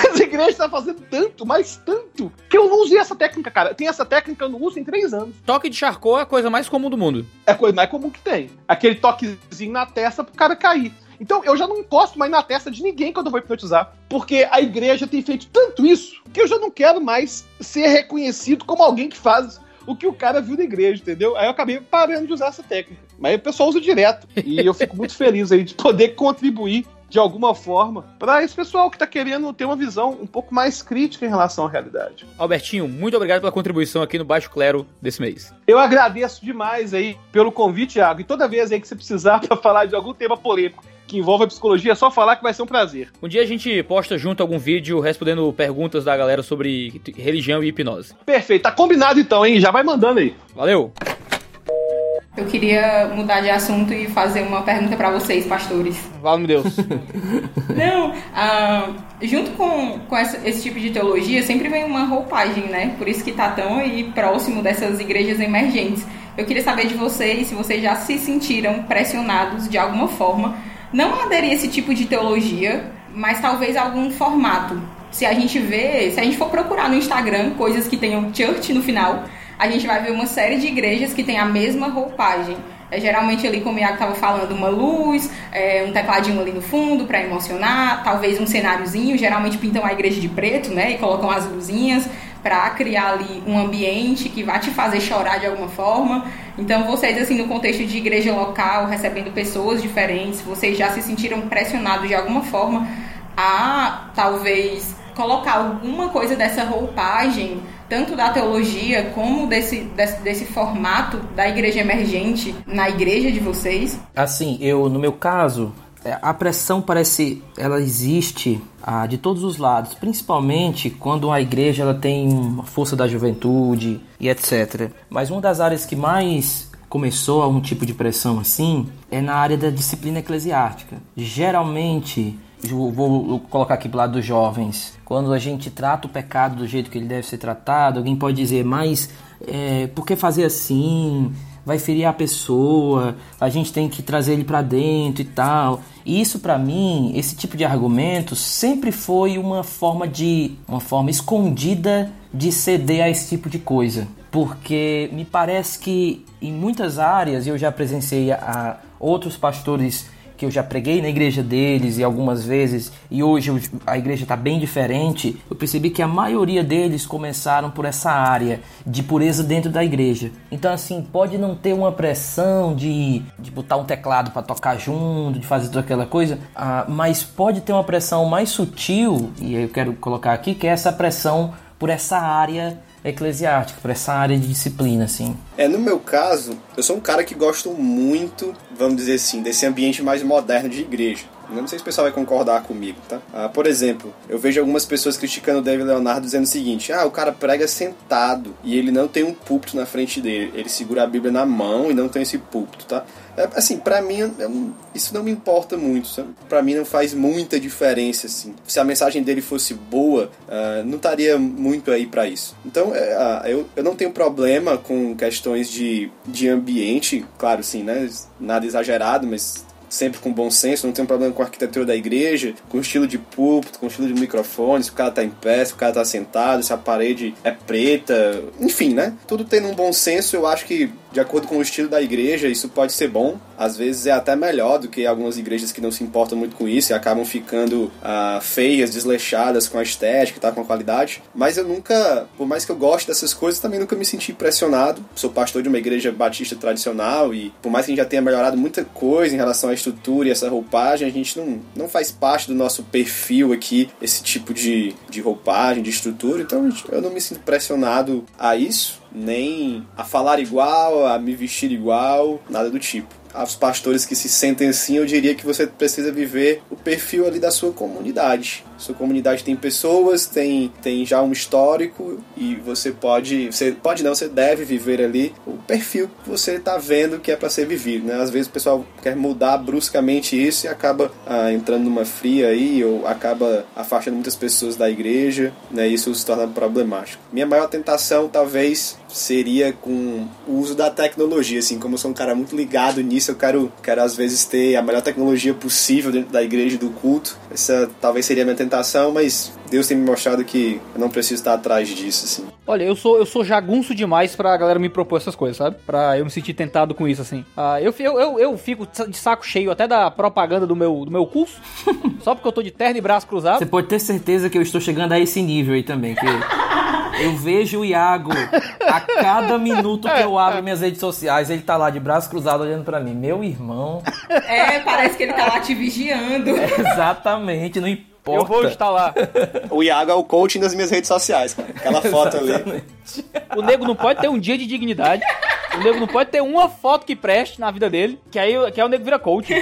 As igrejas estão fazendo tanto, mas tanto, que eu não usei essa técnica, cara. Tem essa técnica, eu não uso em três anos. Toque de charcot é a coisa mais comum do mundo. É a coisa mais comum que tem. Aquele toquezinho na testa pro cara cair. Então eu já não encosto mais na testa de ninguém quando eu vou hipnotizar. Porque a igreja tem feito tanto isso que eu já não quero mais ser reconhecido como alguém que faz o que o cara viu na igreja, entendeu? Aí eu acabei parando de usar essa técnica. Mas o pessoal usa direto. E eu fico muito feliz aí de poder contribuir de alguma forma para esse pessoal que está querendo ter uma visão um pouco mais crítica em relação à realidade. Albertinho, muito obrigado pela contribuição aqui no Baixo Clero desse mês. Eu agradeço demais aí pelo convite, Thiago, e toda vez aí que você precisar para falar de algum tema polêmico que envolve a psicologia, é só falar que vai ser um prazer. Um dia a gente posta junto algum vídeo respondendo perguntas da galera sobre religião e hipnose. Perfeito, tá combinado então, hein? Já vai mandando aí. Valeu! Eu queria mudar de assunto e fazer uma pergunta para vocês, pastores. Vale, meu Deus. Não, ah, junto com, com essa, esse tipo de teologia sempre vem uma roupagem, né? Por isso que tá tão aí próximo dessas igrejas emergentes. Eu queria saber de vocês se vocês já se sentiram pressionados de alguma forma, não aderir a esse tipo de teologia, mas talvez algum formato. Se a gente vê, se a gente for procurar no Instagram coisas que tenham church no final, a gente vai ver uma série de igrejas que tem a mesma roupagem. É, geralmente ali, como o Iago estava falando, uma luz, é, um tecladinho ali no fundo para emocionar, talvez um cenáriozinho. Geralmente pintam a igreja de preto, né? E colocam as luzinhas para criar ali um ambiente que vai te fazer chorar de alguma forma. Então, vocês, assim, no contexto de igreja local, recebendo pessoas diferentes, vocês já se sentiram pressionados de alguma forma a talvez colocar alguma coisa dessa roupagem tanto da teologia como desse, desse, desse, formato da igreja emergente na igreja de vocês? Assim, eu, no meu caso, é, a pressão parece, ela existe ah, de todos os lados, principalmente quando a igreja ela tem uma força da juventude e etc. Mas uma das áreas que mais começou a um tipo de pressão assim é na área da disciplina eclesiástica. Geralmente vou colocar aqui pro lado dos jovens. Quando a gente trata o pecado do jeito que ele deve ser tratado, alguém pode dizer, mas é, por que fazer assim? Vai ferir a pessoa, a gente tem que trazer ele para dentro e tal. E isso para mim, esse tipo de argumento sempre foi uma forma de uma forma escondida de ceder a esse tipo de coisa, porque me parece que em muitas áreas eu já presenciei a outros pastores que eu já preguei na igreja deles e algumas vezes, e hoje a igreja está bem diferente, eu percebi que a maioria deles começaram por essa área de pureza dentro da igreja. Então, assim, pode não ter uma pressão de, de botar um teclado para tocar junto, de fazer toda aquela coisa, ah, mas pode ter uma pressão mais sutil, e eu quero colocar aqui, que é essa pressão por essa área eclesiástica, por essa área de disciplina, assim. É, no meu caso, eu sou um cara que gosto muito, vamos dizer assim, desse ambiente mais moderno de igreja. Não sei se o pessoal vai concordar comigo, tá? Ah, por exemplo, eu vejo algumas pessoas criticando o David Leonardo dizendo o seguinte: ah, o cara prega sentado e ele não tem um púlpito na frente dele. Ele segura a Bíblia na mão e não tem esse púlpito, tá? É, assim, para mim, isso não me importa muito. Para mim, não faz muita diferença, assim. Se a mensagem dele fosse boa, uh, não estaria muito aí para isso. Então, uh, eu, eu não tenho problema com questões de, de ambiente, claro, sim, né? Nada exagerado, mas sempre com bom senso, não tenho problema com a arquitetura da igreja, com o estilo de púlpito, com o estilo de microfone, se o cara tá em pé, se o cara tá sentado, se a parede é preta, enfim, né? Tudo tendo um bom senso, eu acho que de acordo com o estilo da igreja, isso pode ser bom. Às vezes é até melhor do que algumas igrejas que não se importam muito com isso e acabam ficando ah, feias, desleixadas com a estética, tá, com a qualidade. Mas eu nunca, por mais que eu goste dessas coisas, também nunca me senti impressionado. Sou pastor de uma igreja batista tradicional e por mais que a gente já tenha melhorado muita coisa em relação à estrutura e essa roupagem, a gente não, não faz parte do nosso perfil aqui, esse tipo de, de roupagem, de estrutura. Então eu não me sinto pressionado a isso nem a falar igual, a me vestir igual, nada do tipo aos pastores que se sentem assim, eu diria que você precisa viver o perfil ali da sua comunidade. Sua comunidade tem pessoas, tem, tem já um histórico e você pode, você pode não, você deve viver ali o perfil que você está vendo que é para ser vivido, né? Às vezes o pessoal quer mudar bruscamente isso e acaba ah, entrando numa fria aí ou acaba afastando muitas pessoas da igreja, né? Isso se torna problemático. Minha maior tentação talvez seria com o uso da tecnologia, assim, como eu sou um cara muito ligado nisso, eu quero, quero às vezes ter a melhor tecnologia possível dentro da igreja do culto. Essa talvez seria a minha tentação, mas Deus tem me mostrado que eu não preciso estar atrás disso, assim. Olha, eu sou, eu sou jagunço demais pra galera me propor essas coisas, sabe? Pra eu me sentir tentado com isso, assim. Ah, eu, eu, eu, eu fico de saco cheio até da propaganda do meu, do meu curso, só porque eu tô de terno e braço cruzado. Você pode ter certeza que eu estou chegando a esse nível aí também, que eu vejo o Iago a cada minuto que eu abro minhas redes sociais, ele tá lá de braço cruzado olhando para mim. Meu irmão. É, parece que ele tá lá te vigiando. É, exatamente, não importa. Eu vou estar lá. O Iago é o coaching das minhas redes sociais, cara. Aquela foto ali. O nego não pode ter um dia de dignidade. O nego não pode ter uma foto que preste na vida dele, que aí, que aí o nego vira coach.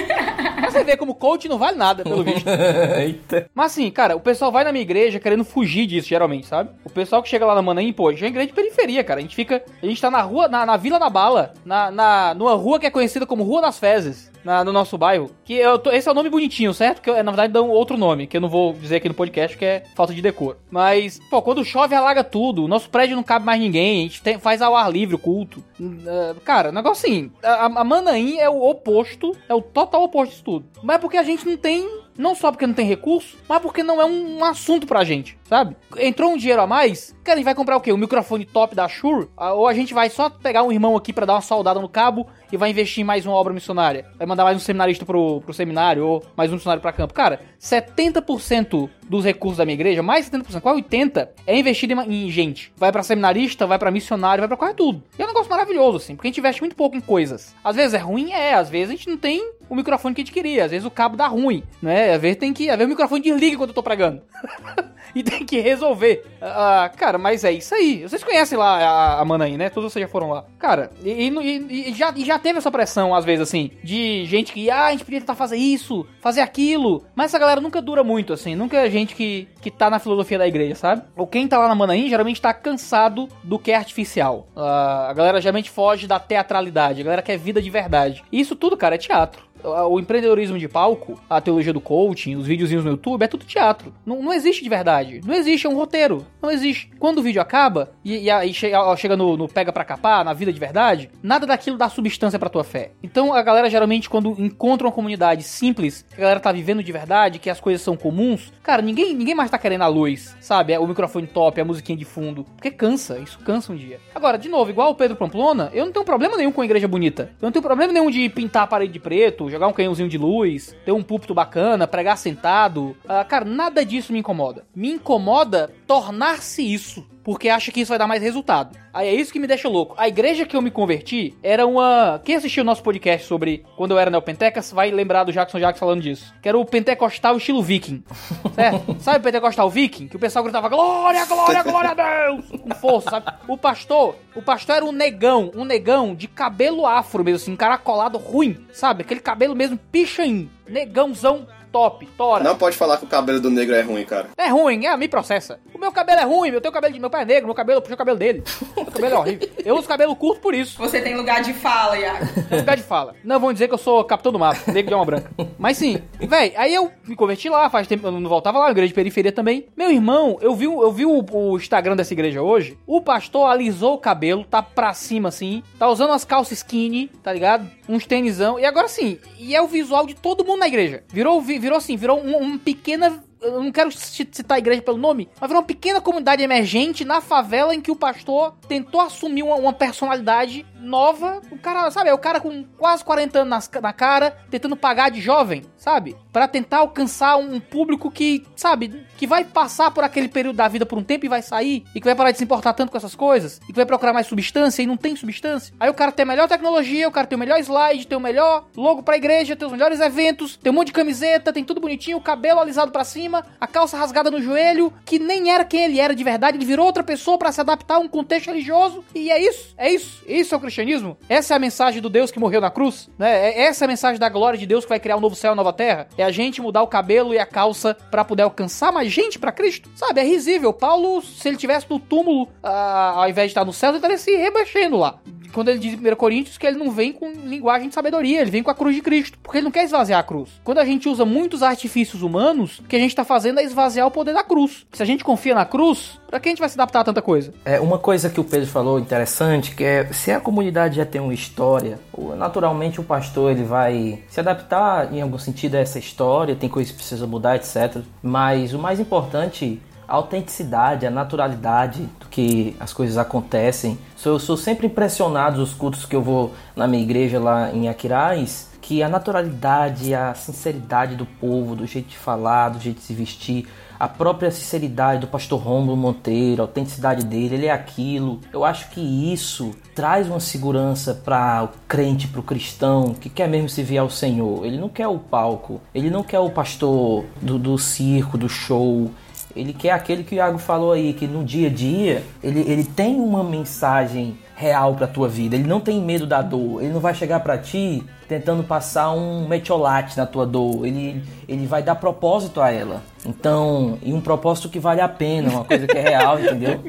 Mas você vê como coach não vale nada, pelo visto. Eita. Mas assim, cara, o pessoal vai na minha igreja querendo fugir disso, geralmente, sabe? O pessoal que chega lá na Manaim, pô, já é igreja de periferia, cara. A gente fica. A gente tá na rua, na, na Vila da Bala, na, na, numa rua que é conhecida como Rua das Fezes. Na, no nosso bairro. Que eu tô, esse é o nome bonitinho, certo? Que na verdade dão outro nome, que eu não vou dizer aqui no podcast, que é falta de decoro. Mas, pô, quando chove, alaga tudo. O nosso prédio não cabe mais ninguém. A gente tem, faz ao ar livre o culto. Uh, cara, negócio assim. A, a Manaim é o oposto, é o total oposto disso tudo. Mas é porque a gente não tem não só porque não tem recurso, mas porque não é um, assunto pra gente, sabe? Entrou um dinheiro a mais, cara, a gente vai comprar o quê? Um microfone top da Shure? Ou a gente vai só pegar um irmão aqui para dar uma soldada no cabo e vai investir em mais uma obra missionária? Vai mandar mais um seminarista pro, pro seminário ou mais um missionário pra campo? Cara, 70% dos recursos da minha igreja, mais 70%, quase 80%, é investido em, em gente. Vai para seminarista, vai para missionário, vai para quase tudo. E é um negócio maravilhoso, assim, porque a gente investe muito pouco em coisas. Às vezes é ruim, é, às vezes a gente não tem o microfone que a gente queria, às vezes o cabo dá ruim, né? Às vezes tem que. Às vezes o microfone desliga quando eu tô pregando. e tem que resolver. Uh, cara, mas é isso aí. Vocês conhecem lá a, a Manaí, né? Todos vocês já foram lá. Cara, e, e, e, já, e já teve essa pressão, às vezes, assim, de gente que, ah, a gente podia tentar fazer isso, fazer aquilo. Mas essa galera nunca dura muito, assim. Nunca é gente que, que tá na filosofia da igreja, sabe? Ou quem tá lá na Manaí geralmente tá cansado do que é artificial. Uh, a galera geralmente foge da teatralidade. A galera quer vida de verdade. E isso tudo, cara, é teatro o empreendedorismo de palco, a teologia do coaching, os videozinhos no YouTube, é tudo teatro. Não, não existe de verdade. Não existe, é um roteiro. Não existe. Quando o vídeo acaba e, e aí chega, chega no, no, pega pra capar, na vida de verdade, nada daquilo dá substância pra tua fé. Então a galera geralmente, quando encontra uma comunidade simples, que a galera tá vivendo de verdade, que as coisas são comuns, cara, ninguém, ninguém mais tá querendo a luz, sabe? É o microfone top, a musiquinha de fundo. Porque cansa, isso cansa um dia. Agora, de novo, igual o Pedro Pamplona, eu não tenho problema nenhum com a igreja bonita. Eu não tenho problema nenhum de pintar a parede de preto, jogar um canhãozinho de luz, ter um púlpito bacana, pregar sentado. Uh, cara, nada disso me incomoda. Me incomoda tornar-se isso porque acha que isso vai dar mais resultado. Aí é isso que me deixa louco. A igreja que eu me converti era uma. Quem assistiu o nosso podcast sobre quando eu era neopentecas vai lembrar do Jackson Jackson falando disso. Que era o pentecostal estilo viking. Certo? sabe o pentecostal viking? Que o pessoal gritava glória, glória, glória a Deus! Com força, sabe? O pastor, o pastor era um negão, um negão de cabelo afro mesmo, assim, encaracolado ruim, sabe? Aquele cabelo mesmo pichain. Negãozão top, tora. Não pode falar que o cabelo do negro é ruim, cara. É ruim, é, me processa. O meu cabelo é ruim, meu, teu cabelo de meu pai é negro, meu cabelo puxa o cabelo dele. Meu cabelo é horrível. Eu uso cabelo curto por isso. Você tem lugar de fala, Iago. Tem lugar de fala. Não vão dizer que eu sou capitão do mato, negro de alma branca. Mas sim, véi, aí eu me converti lá, faz tempo eu não voltava lá, igreja de periferia também. Meu irmão, eu vi, eu vi o, o Instagram dessa igreja hoje. O pastor alisou o cabelo, tá pra cima assim, tá usando umas calças skinny, tá ligado? Uns tênisão. E agora sim, e é o visual de todo mundo na igreja. Virou, vi- virou assim, virou um, um pequena. Eu não quero ci- citar a igreja pelo nome, mas virou uma pequena comunidade emergente na favela em que o pastor tentou assumir uma, uma personalidade nova. O cara, sabe, é o cara com quase 40 anos na, cara, tentando pagar de jovem, sabe? Pra tentar alcançar um público que, sabe, que vai passar por aquele período da vida por um tempo e vai sair, e que vai parar de se importar tanto com essas coisas, e que vai procurar mais substância e não tem substância. Aí o cara tem a melhor tecnologia, o cara tem o melhor slide, tem o melhor logo pra igreja, tem os melhores eventos, tem um monte de camiseta, tem tudo bonitinho, o cabelo alisado pra cima, a calça rasgada no joelho, que nem era quem ele era de verdade, ele virou outra pessoa pra se adaptar a um contexto religioso, e é isso, é isso, isso é o cristianismo. Essa é a mensagem do Deus que morreu na cruz, né? É- Essa é a mensagem da glória de Deus que vai criar um novo céu e uma nova terra. É a gente mudar o cabelo e a calça pra poder alcançar mais gente pra Cristo. Sabe, é risível. Paulo, se ele tivesse no túmulo, ah, ao invés de estar no céu, ele estaria se rebaixando lá. Quando ele diz em 1 Coríntios que ele não vem com linguagem de sabedoria, ele vem com a cruz de Cristo. Porque ele não quer esvaziar a cruz. Quando a gente usa muitos artifícios humanos, o que a gente tá fazendo é esvaziar o poder da cruz. Se a gente confia na cruz, pra que a gente vai se adaptar a tanta coisa? É uma coisa que o Pedro falou interessante, que é se a comunidade já tem uma história, naturalmente o pastor ele vai se adaptar em algum sentido a essa história, tem coisas que precisa mudar, etc. Mas o mais importante, a autenticidade, a naturalidade do que as coisas acontecem. Eu sou sempre impressionado nos cultos que eu vou na minha igreja lá em Aquiraz, que a naturalidade, a sinceridade do povo, do jeito de falar, do jeito de se vestir, a própria sinceridade do pastor Romulo Monteiro, a autenticidade dele, ele é aquilo. Eu acho que isso traz uma segurança para o crente, para o cristão que quer mesmo se vir ao Senhor. Ele não quer o palco, ele não quer o pastor do, do circo, do show. Ele quer aquele que o Iago falou aí, que no dia a dia ele, ele tem uma mensagem real pra tua vida. Ele não tem medo da dor. Ele não vai chegar pra ti tentando passar um metiolate na tua dor. Ele, ele vai dar propósito a ela. Então, e um propósito que vale a pena, uma coisa que é real, entendeu?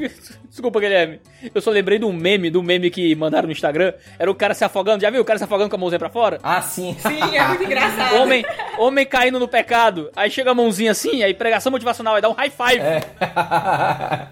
Desculpa, Guilherme. Eu só lembrei do meme, do meme que mandaram no Instagram. Era o cara se afogando. Já viu o cara se afogando com a mãozinha pra fora? Ah, sim. Sim, é muito engraçado. Homem, homem caindo no pecado. Aí chega a mãozinha assim, aí pregação motivacional, aí dá um high five. É,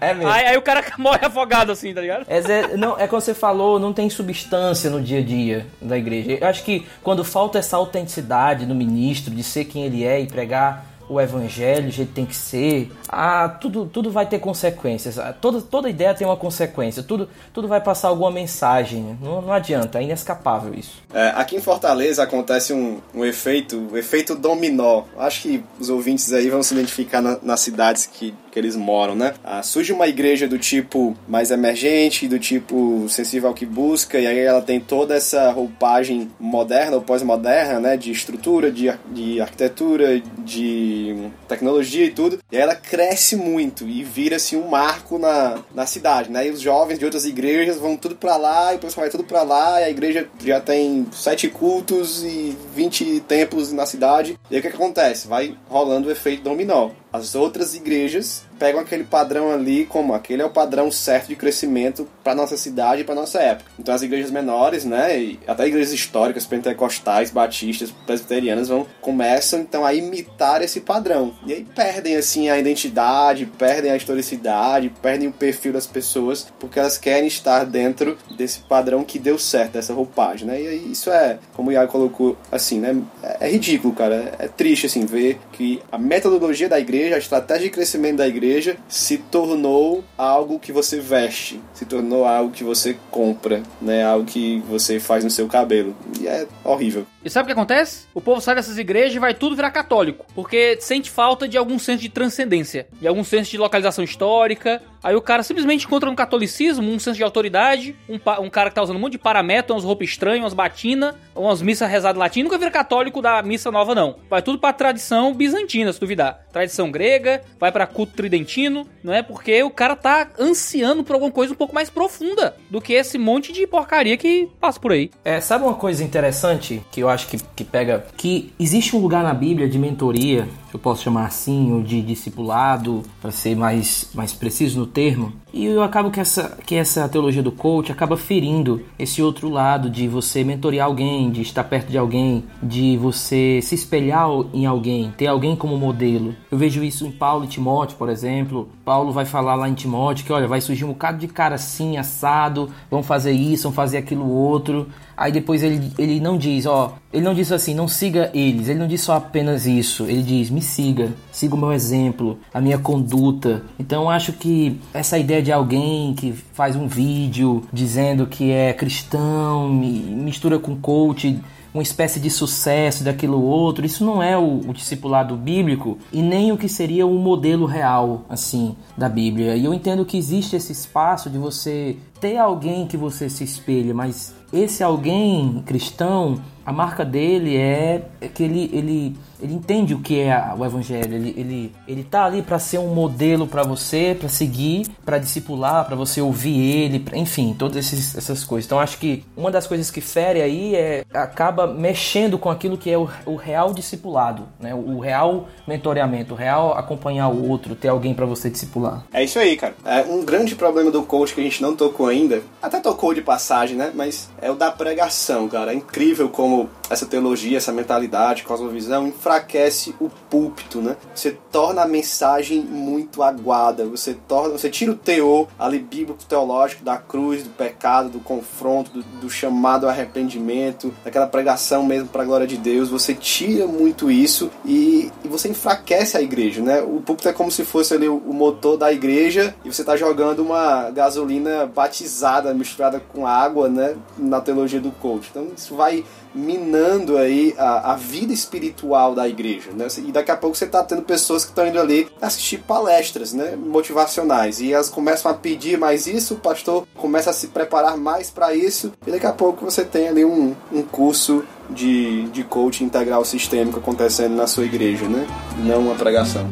é mesmo. Aí, aí o cara morre afogado assim, tá ligado? É, não, é como você falou, não tem substância no dia a dia da igreja. Eu acho que quando falta essa autenticidade no ministro, de ser quem ele é e pregar o evangelho do jeito que tem que ser, ah, tudo, tudo vai ter consequências. Ah, Toda, toda ideia tem uma consequência. Tudo, tudo vai passar alguma mensagem. Não, não adianta, é inescapável isso. É, aqui em Fortaleza acontece um, um efeito, o efeito dominó. Acho que os ouvintes aí vão se identificar na- nas cidades que, que eles moram, né? Ah, surge uma igreja do tipo mais emergente, do tipo sensível ao que busca, e aí ela tem toda essa roupagem moderna ou pós-moderna, né? De estrutura, de, de arquitetura, de tecnologia e tudo. E aí ela cresce muito e vira-se um marco na, na cidade, né? E os jovens de outras igrejas vão tudo pra lá, e o pessoal vai tudo pra lá, e a igreja já tem sete cultos e 20 templos na cidade. E aí o que, que acontece? Vai rolando o efeito dominó. As outras igrejas pegam aquele padrão ali como aquele é o padrão certo de crescimento para nossa cidade e para nossa época. Então as igrejas menores, né, e até igrejas históricas, pentecostais, batistas, presbiterianas vão começam então a imitar esse padrão. E aí perdem assim a identidade, perdem a historicidade, perdem o perfil das pessoas, porque elas querem estar dentro desse padrão que deu certo, dessa roupagem, né? E aí isso é, como o Iago colocou assim, né, é, é ridículo, cara. É, é triste assim ver que a metodologia da igreja, a estratégia de crescimento da igreja se tornou algo que você veste, se tornou algo que você compra, né? Algo que você faz no seu cabelo. E é horrível. E sabe o que acontece? O povo sai dessas igrejas e vai tudo virar católico. Porque sente falta de algum senso de transcendência, de algum senso de localização histórica. Aí o cara simplesmente encontra no catolicismo um senso de autoridade, um, um cara que tá usando um monte de paramétro, umas roupas estranhas, umas batinas, umas missas rezadas latim. Nunca vira católico da missa nova, não. Vai tudo pra tradição bizantina, se duvidar. Tradição grega, vai pra culto tridentino, não é? Porque o cara tá ansiando por alguma coisa um pouco mais profunda do que esse monte de porcaria que passa por aí. É, sabe uma coisa interessante que eu acho que, que pega? Que existe um lugar na Bíblia de mentoria eu posso chamar assim, ou de discipulado, para ser mais, mais preciso no termo. E eu acabo que essa, que essa teologia do coach acaba ferindo esse outro lado de você mentorear alguém, de estar perto de alguém, de você se espelhar em alguém, ter alguém como modelo. Eu vejo isso em Paulo e Timóteo, por exemplo. Paulo vai falar lá em Timóteo que, olha, vai surgir um bocado de cara assim, assado, vão fazer isso, vão fazer aquilo outro. Aí depois ele, ele não diz, ó, ele não diz assim, não siga eles, ele não diz só apenas isso, ele diz, me siga, siga o meu exemplo, a minha conduta. Então acho que essa ideia de alguém que faz um vídeo dizendo que é cristão, mistura com coach, uma espécie de sucesso daquilo outro. Isso não é o, o discipulado bíblico e nem o que seria o modelo real, assim, da Bíblia. E eu entendo que existe esse espaço de você ter alguém que você se espelha, mas esse alguém cristão, a marca dele é que ele, ele ele entende o que é o evangelho, ele, ele, ele tá ali para ser um modelo para você, para seguir, para discipular, para você ouvir ele, pra, enfim, todas esses, essas coisas. Então acho que uma das coisas que fere aí é acaba mexendo com aquilo que é o, o real discipulado, né? O, o real mentoreamento, o real acompanhar o outro, ter alguém para você discipular. É isso aí, cara. É um grande problema do coach que a gente não tocou ainda, até tocou de passagem, né? Mas é o da pregação, cara. É incrível como essa teologia, essa mentalidade, cosmovisão enfraquece o púlpito, né? Você torna a mensagem muito aguada, você torna, você tira o teor ali bíblico teológico da cruz, do pecado, do confronto, do, do chamado ao arrependimento, daquela pregação mesmo para a glória de Deus, você tira muito isso e, e, você enfraquece a igreja, né? O púlpito é como se fosse ali o, o motor da igreja e você está jogando uma gasolina batizada misturada com água, né? Na teologia do coach. Então isso vai minando aí a, a vida espiritual da igreja, né? E daqui a pouco você está tendo pessoas que estão indo ali assistir palestras, né? Motivacionais e elas começam a pedir mais isso, o pastor começa a se preparar mais para isso e daqui a pouco você tem ali um, um curso de, de coaching integral sistêmico acontecendo na sua igreja, né? Não uma pregação.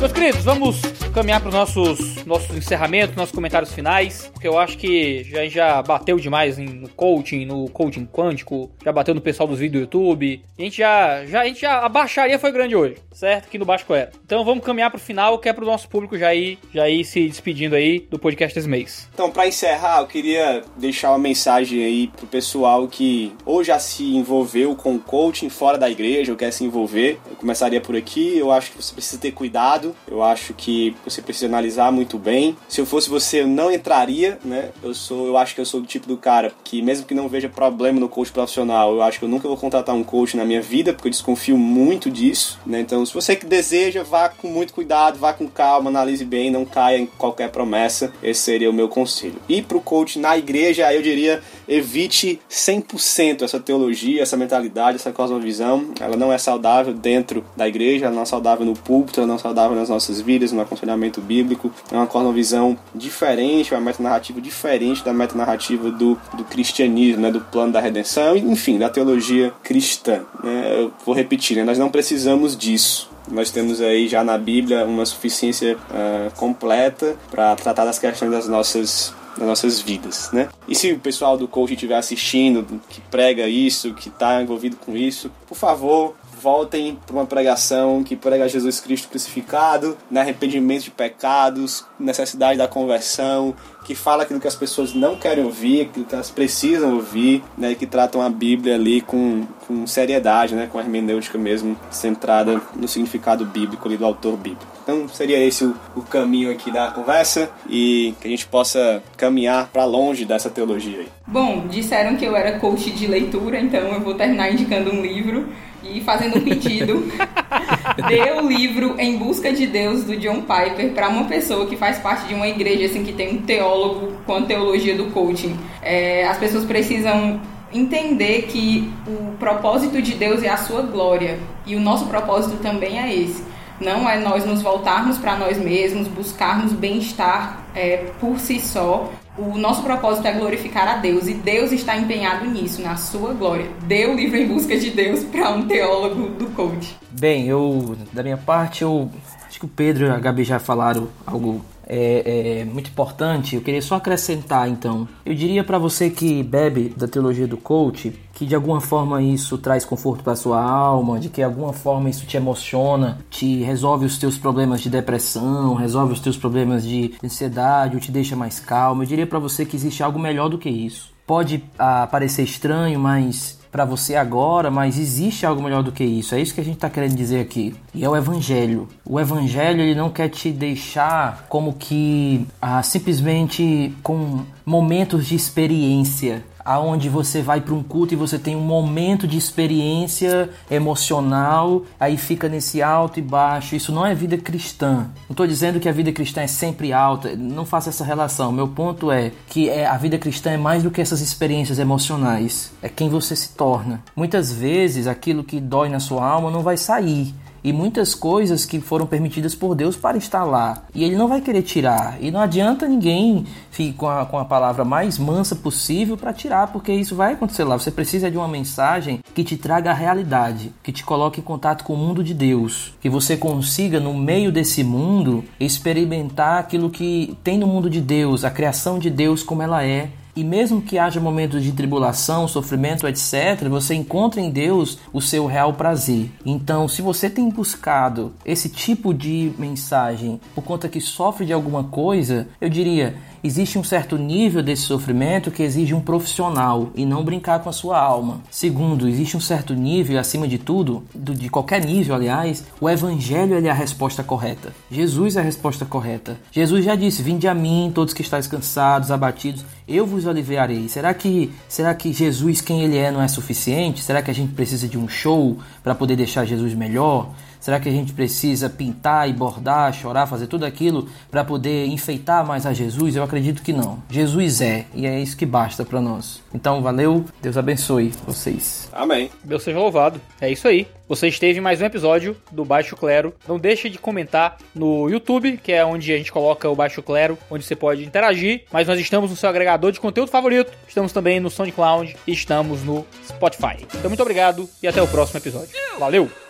Meus queridos, vamos caminhar para os nossos, nossos encerramentos, nossos comentários finais, porque eu acho que já, já bateu demais no coaching, no coaching quântico, já bateu no pessoal dos vídeos do YouTube. A gente já, já, a gente já, a baixaria foi grande hoje, certo? Aqui no Baixo Clero. Então vamos caminhar para o final, que é para o nosso público já ir, já ir se despedindo aí do podcast desse mês. Então, para encerrar, eu queria deixar uma mensagem aí pro pessoal que ou já se envolveu com coaching fora da igreja, ou quer se envolver. Eu começaria por aqui, eu acho que você precisa ter cuidado, eu acho que você precisa analisar muito bem. Se eu fosse você, eu não entraria, né? Eu sou, eu acho que eu sou do tipo do cara que mesmo que não veja problema no coach profissional, eu acho que eu nunca vou contratar um coach na minha vida, porque eu desconfio muito disso, né? Então, se você que deseja, vá com muito cuidado, vá com calma, analise bem, não caia em qualquer promessa. Esse seria o meu conselho. E pro coach na igreja, eu diria, evite 100% essa teologia, essa mentalidade, essa cosmovisão. Ela não é saudável dentro da igreja, ela não é saudável no púlpito, ela não é saudável nas nossas vidas, no aconselhamento bíblico. É uma cosmovisão diferente, uma metanarrativa diferente da metanarrativa do, do cristianismo, né, do plano da redenção, enfim, da teologia cristã. Né? Eu vou repetir, né? nós não precisamos disso. Nós temos aí já na Bíblia uma suficiência uh, completa para tratar das questões das nossas das nossas vidas, né? E se o pessoal do coach estiver assistindo, que prega isso, que está envolvido com isso, por favor, voltem para uma pregação que prega Jesus Cristo crucificado, né, arrependimento de pecados, necessidade da conversão, que fala aquilo que as pessoas não querem ouvir, aquilo que elas precisam ouvir, né, que tratam a Bíblia ali com, com seriedade, né, com a hermenêutica mesmo, centrada no significado bíblico ali do autor bíblico. Então seria esse o, o caminho aqui da conversa e que a gente possa caminhar para longe dessa teologia aí. Bom, disseram que eu era coach de leitura, então eu vou terminar indicando um livro e fazendo um pedido. Dê o livro Em Busca de Deus do John Piper para uma pessoa que faz parte de uma igreja assim que tem um teólogo com a teologia do coaching. É, as pessoas precisam entender que o propósito de Deus é a sua glória e o nosso propósito também é esse. Não é nós nos voltarmos para nós mesmos, buscarmos bem-estar é, por si só, o nosso propósito é glorificar a Deus e Deus está empenhado nisso, na sua glória. Dê o livro em busca de Deus para um teólogo do coach. Bem, eu, da minha parte, eu acho que o Pedro e a Gabi já falaram algo é, é muito importante. Eu queria só acrescentar então. Eu diria para você que bebe da teologia do coach que de alguma forma isso traz conforto para sua alma, de que de alguma forma isso te emociona, te resolve os teus problemas de depressão, resolve os teus problemas de ansiedade, ou te deixa mais calmo. Eu diria para você que existe algo melhor do que isso. Pode ah, parecer estranho, mas para você agora, mas existe algo melhor do que isso. É isso que a gente está querendo dizer aqui. E é o Evangelho. O Evangelho ele não quer te deixar como que ah, simplesmente com momentos de experiência aonde você vai para um culto e você tem um momento de experiência emocional, aí fica nesse alto e baixo. Isso não é vida cristã. Não estou dizendo que a vida cristã é sempre alta, não faça essa relação. Meu ponto é que é, a vida cristã é mais do que essas experiências emocionais. É quem você se torna. Muitas vezes aquilo que dói na sua alma não vai sair e muitas coisas que foram permitidas por Deus para estar lá. E Ele não vai querer tirar. E não adianta ninguém ficar com a, com a palavra mais mansa possível para tirar, porque isso vai acontecer lá. Você precisa de uma mensagem que te traga a realidade, que te coloque em contato com o mundo de Deus, que você consiga, no meio desse mundo, experimentar aquilo que tem no mundo de Deus, a criação de Deus como ela é e mesmo que haja momentos de tribulação, sofrimento, etc., você encontra em Deus o seu real prazer. Então, se você tem buscado esse tipo de mensagem por conta que sofre de alguma coisa, eu diria, existe um certo nível desse sofrimento que exige um profissional e não brincar com a sua alma. Segundo, existe um certo nível, acima de tudo, de qualquer nível, aliás, o evangelho é a resposta correta. Jesus é a resposta correta. Jesus já disse: "Vinde a mim, todos que estáis cansados, abatidos, eu vos aliviarei". Será que será que Jesus quem ele é não é suficiente? Será que a gente precisa de um show para poder deixar Jesus melhor? Será que a gente precisa pintar e bordar, chorar, fazer tudo aquilo para poder enfeitar mais a Jesus? Eu acredito que não. Jesus é, e é isso que basta para nós. Então, valeu, Deus abençoe vocês. Amém. Deus seja louvado. É isso aí. Você esteve em mais um episódio do Baixo Clero. Não deixe de comentar no YouTube, que é onde a gente coloca o Baixo Clero, onde você pode interagir. Mas nós estamos no seu agregador de conteúdo favorito. Estamos também no SoundCloud e estamos no Spotify. Então, muito obrigado e até o próximo episódio. Valeu!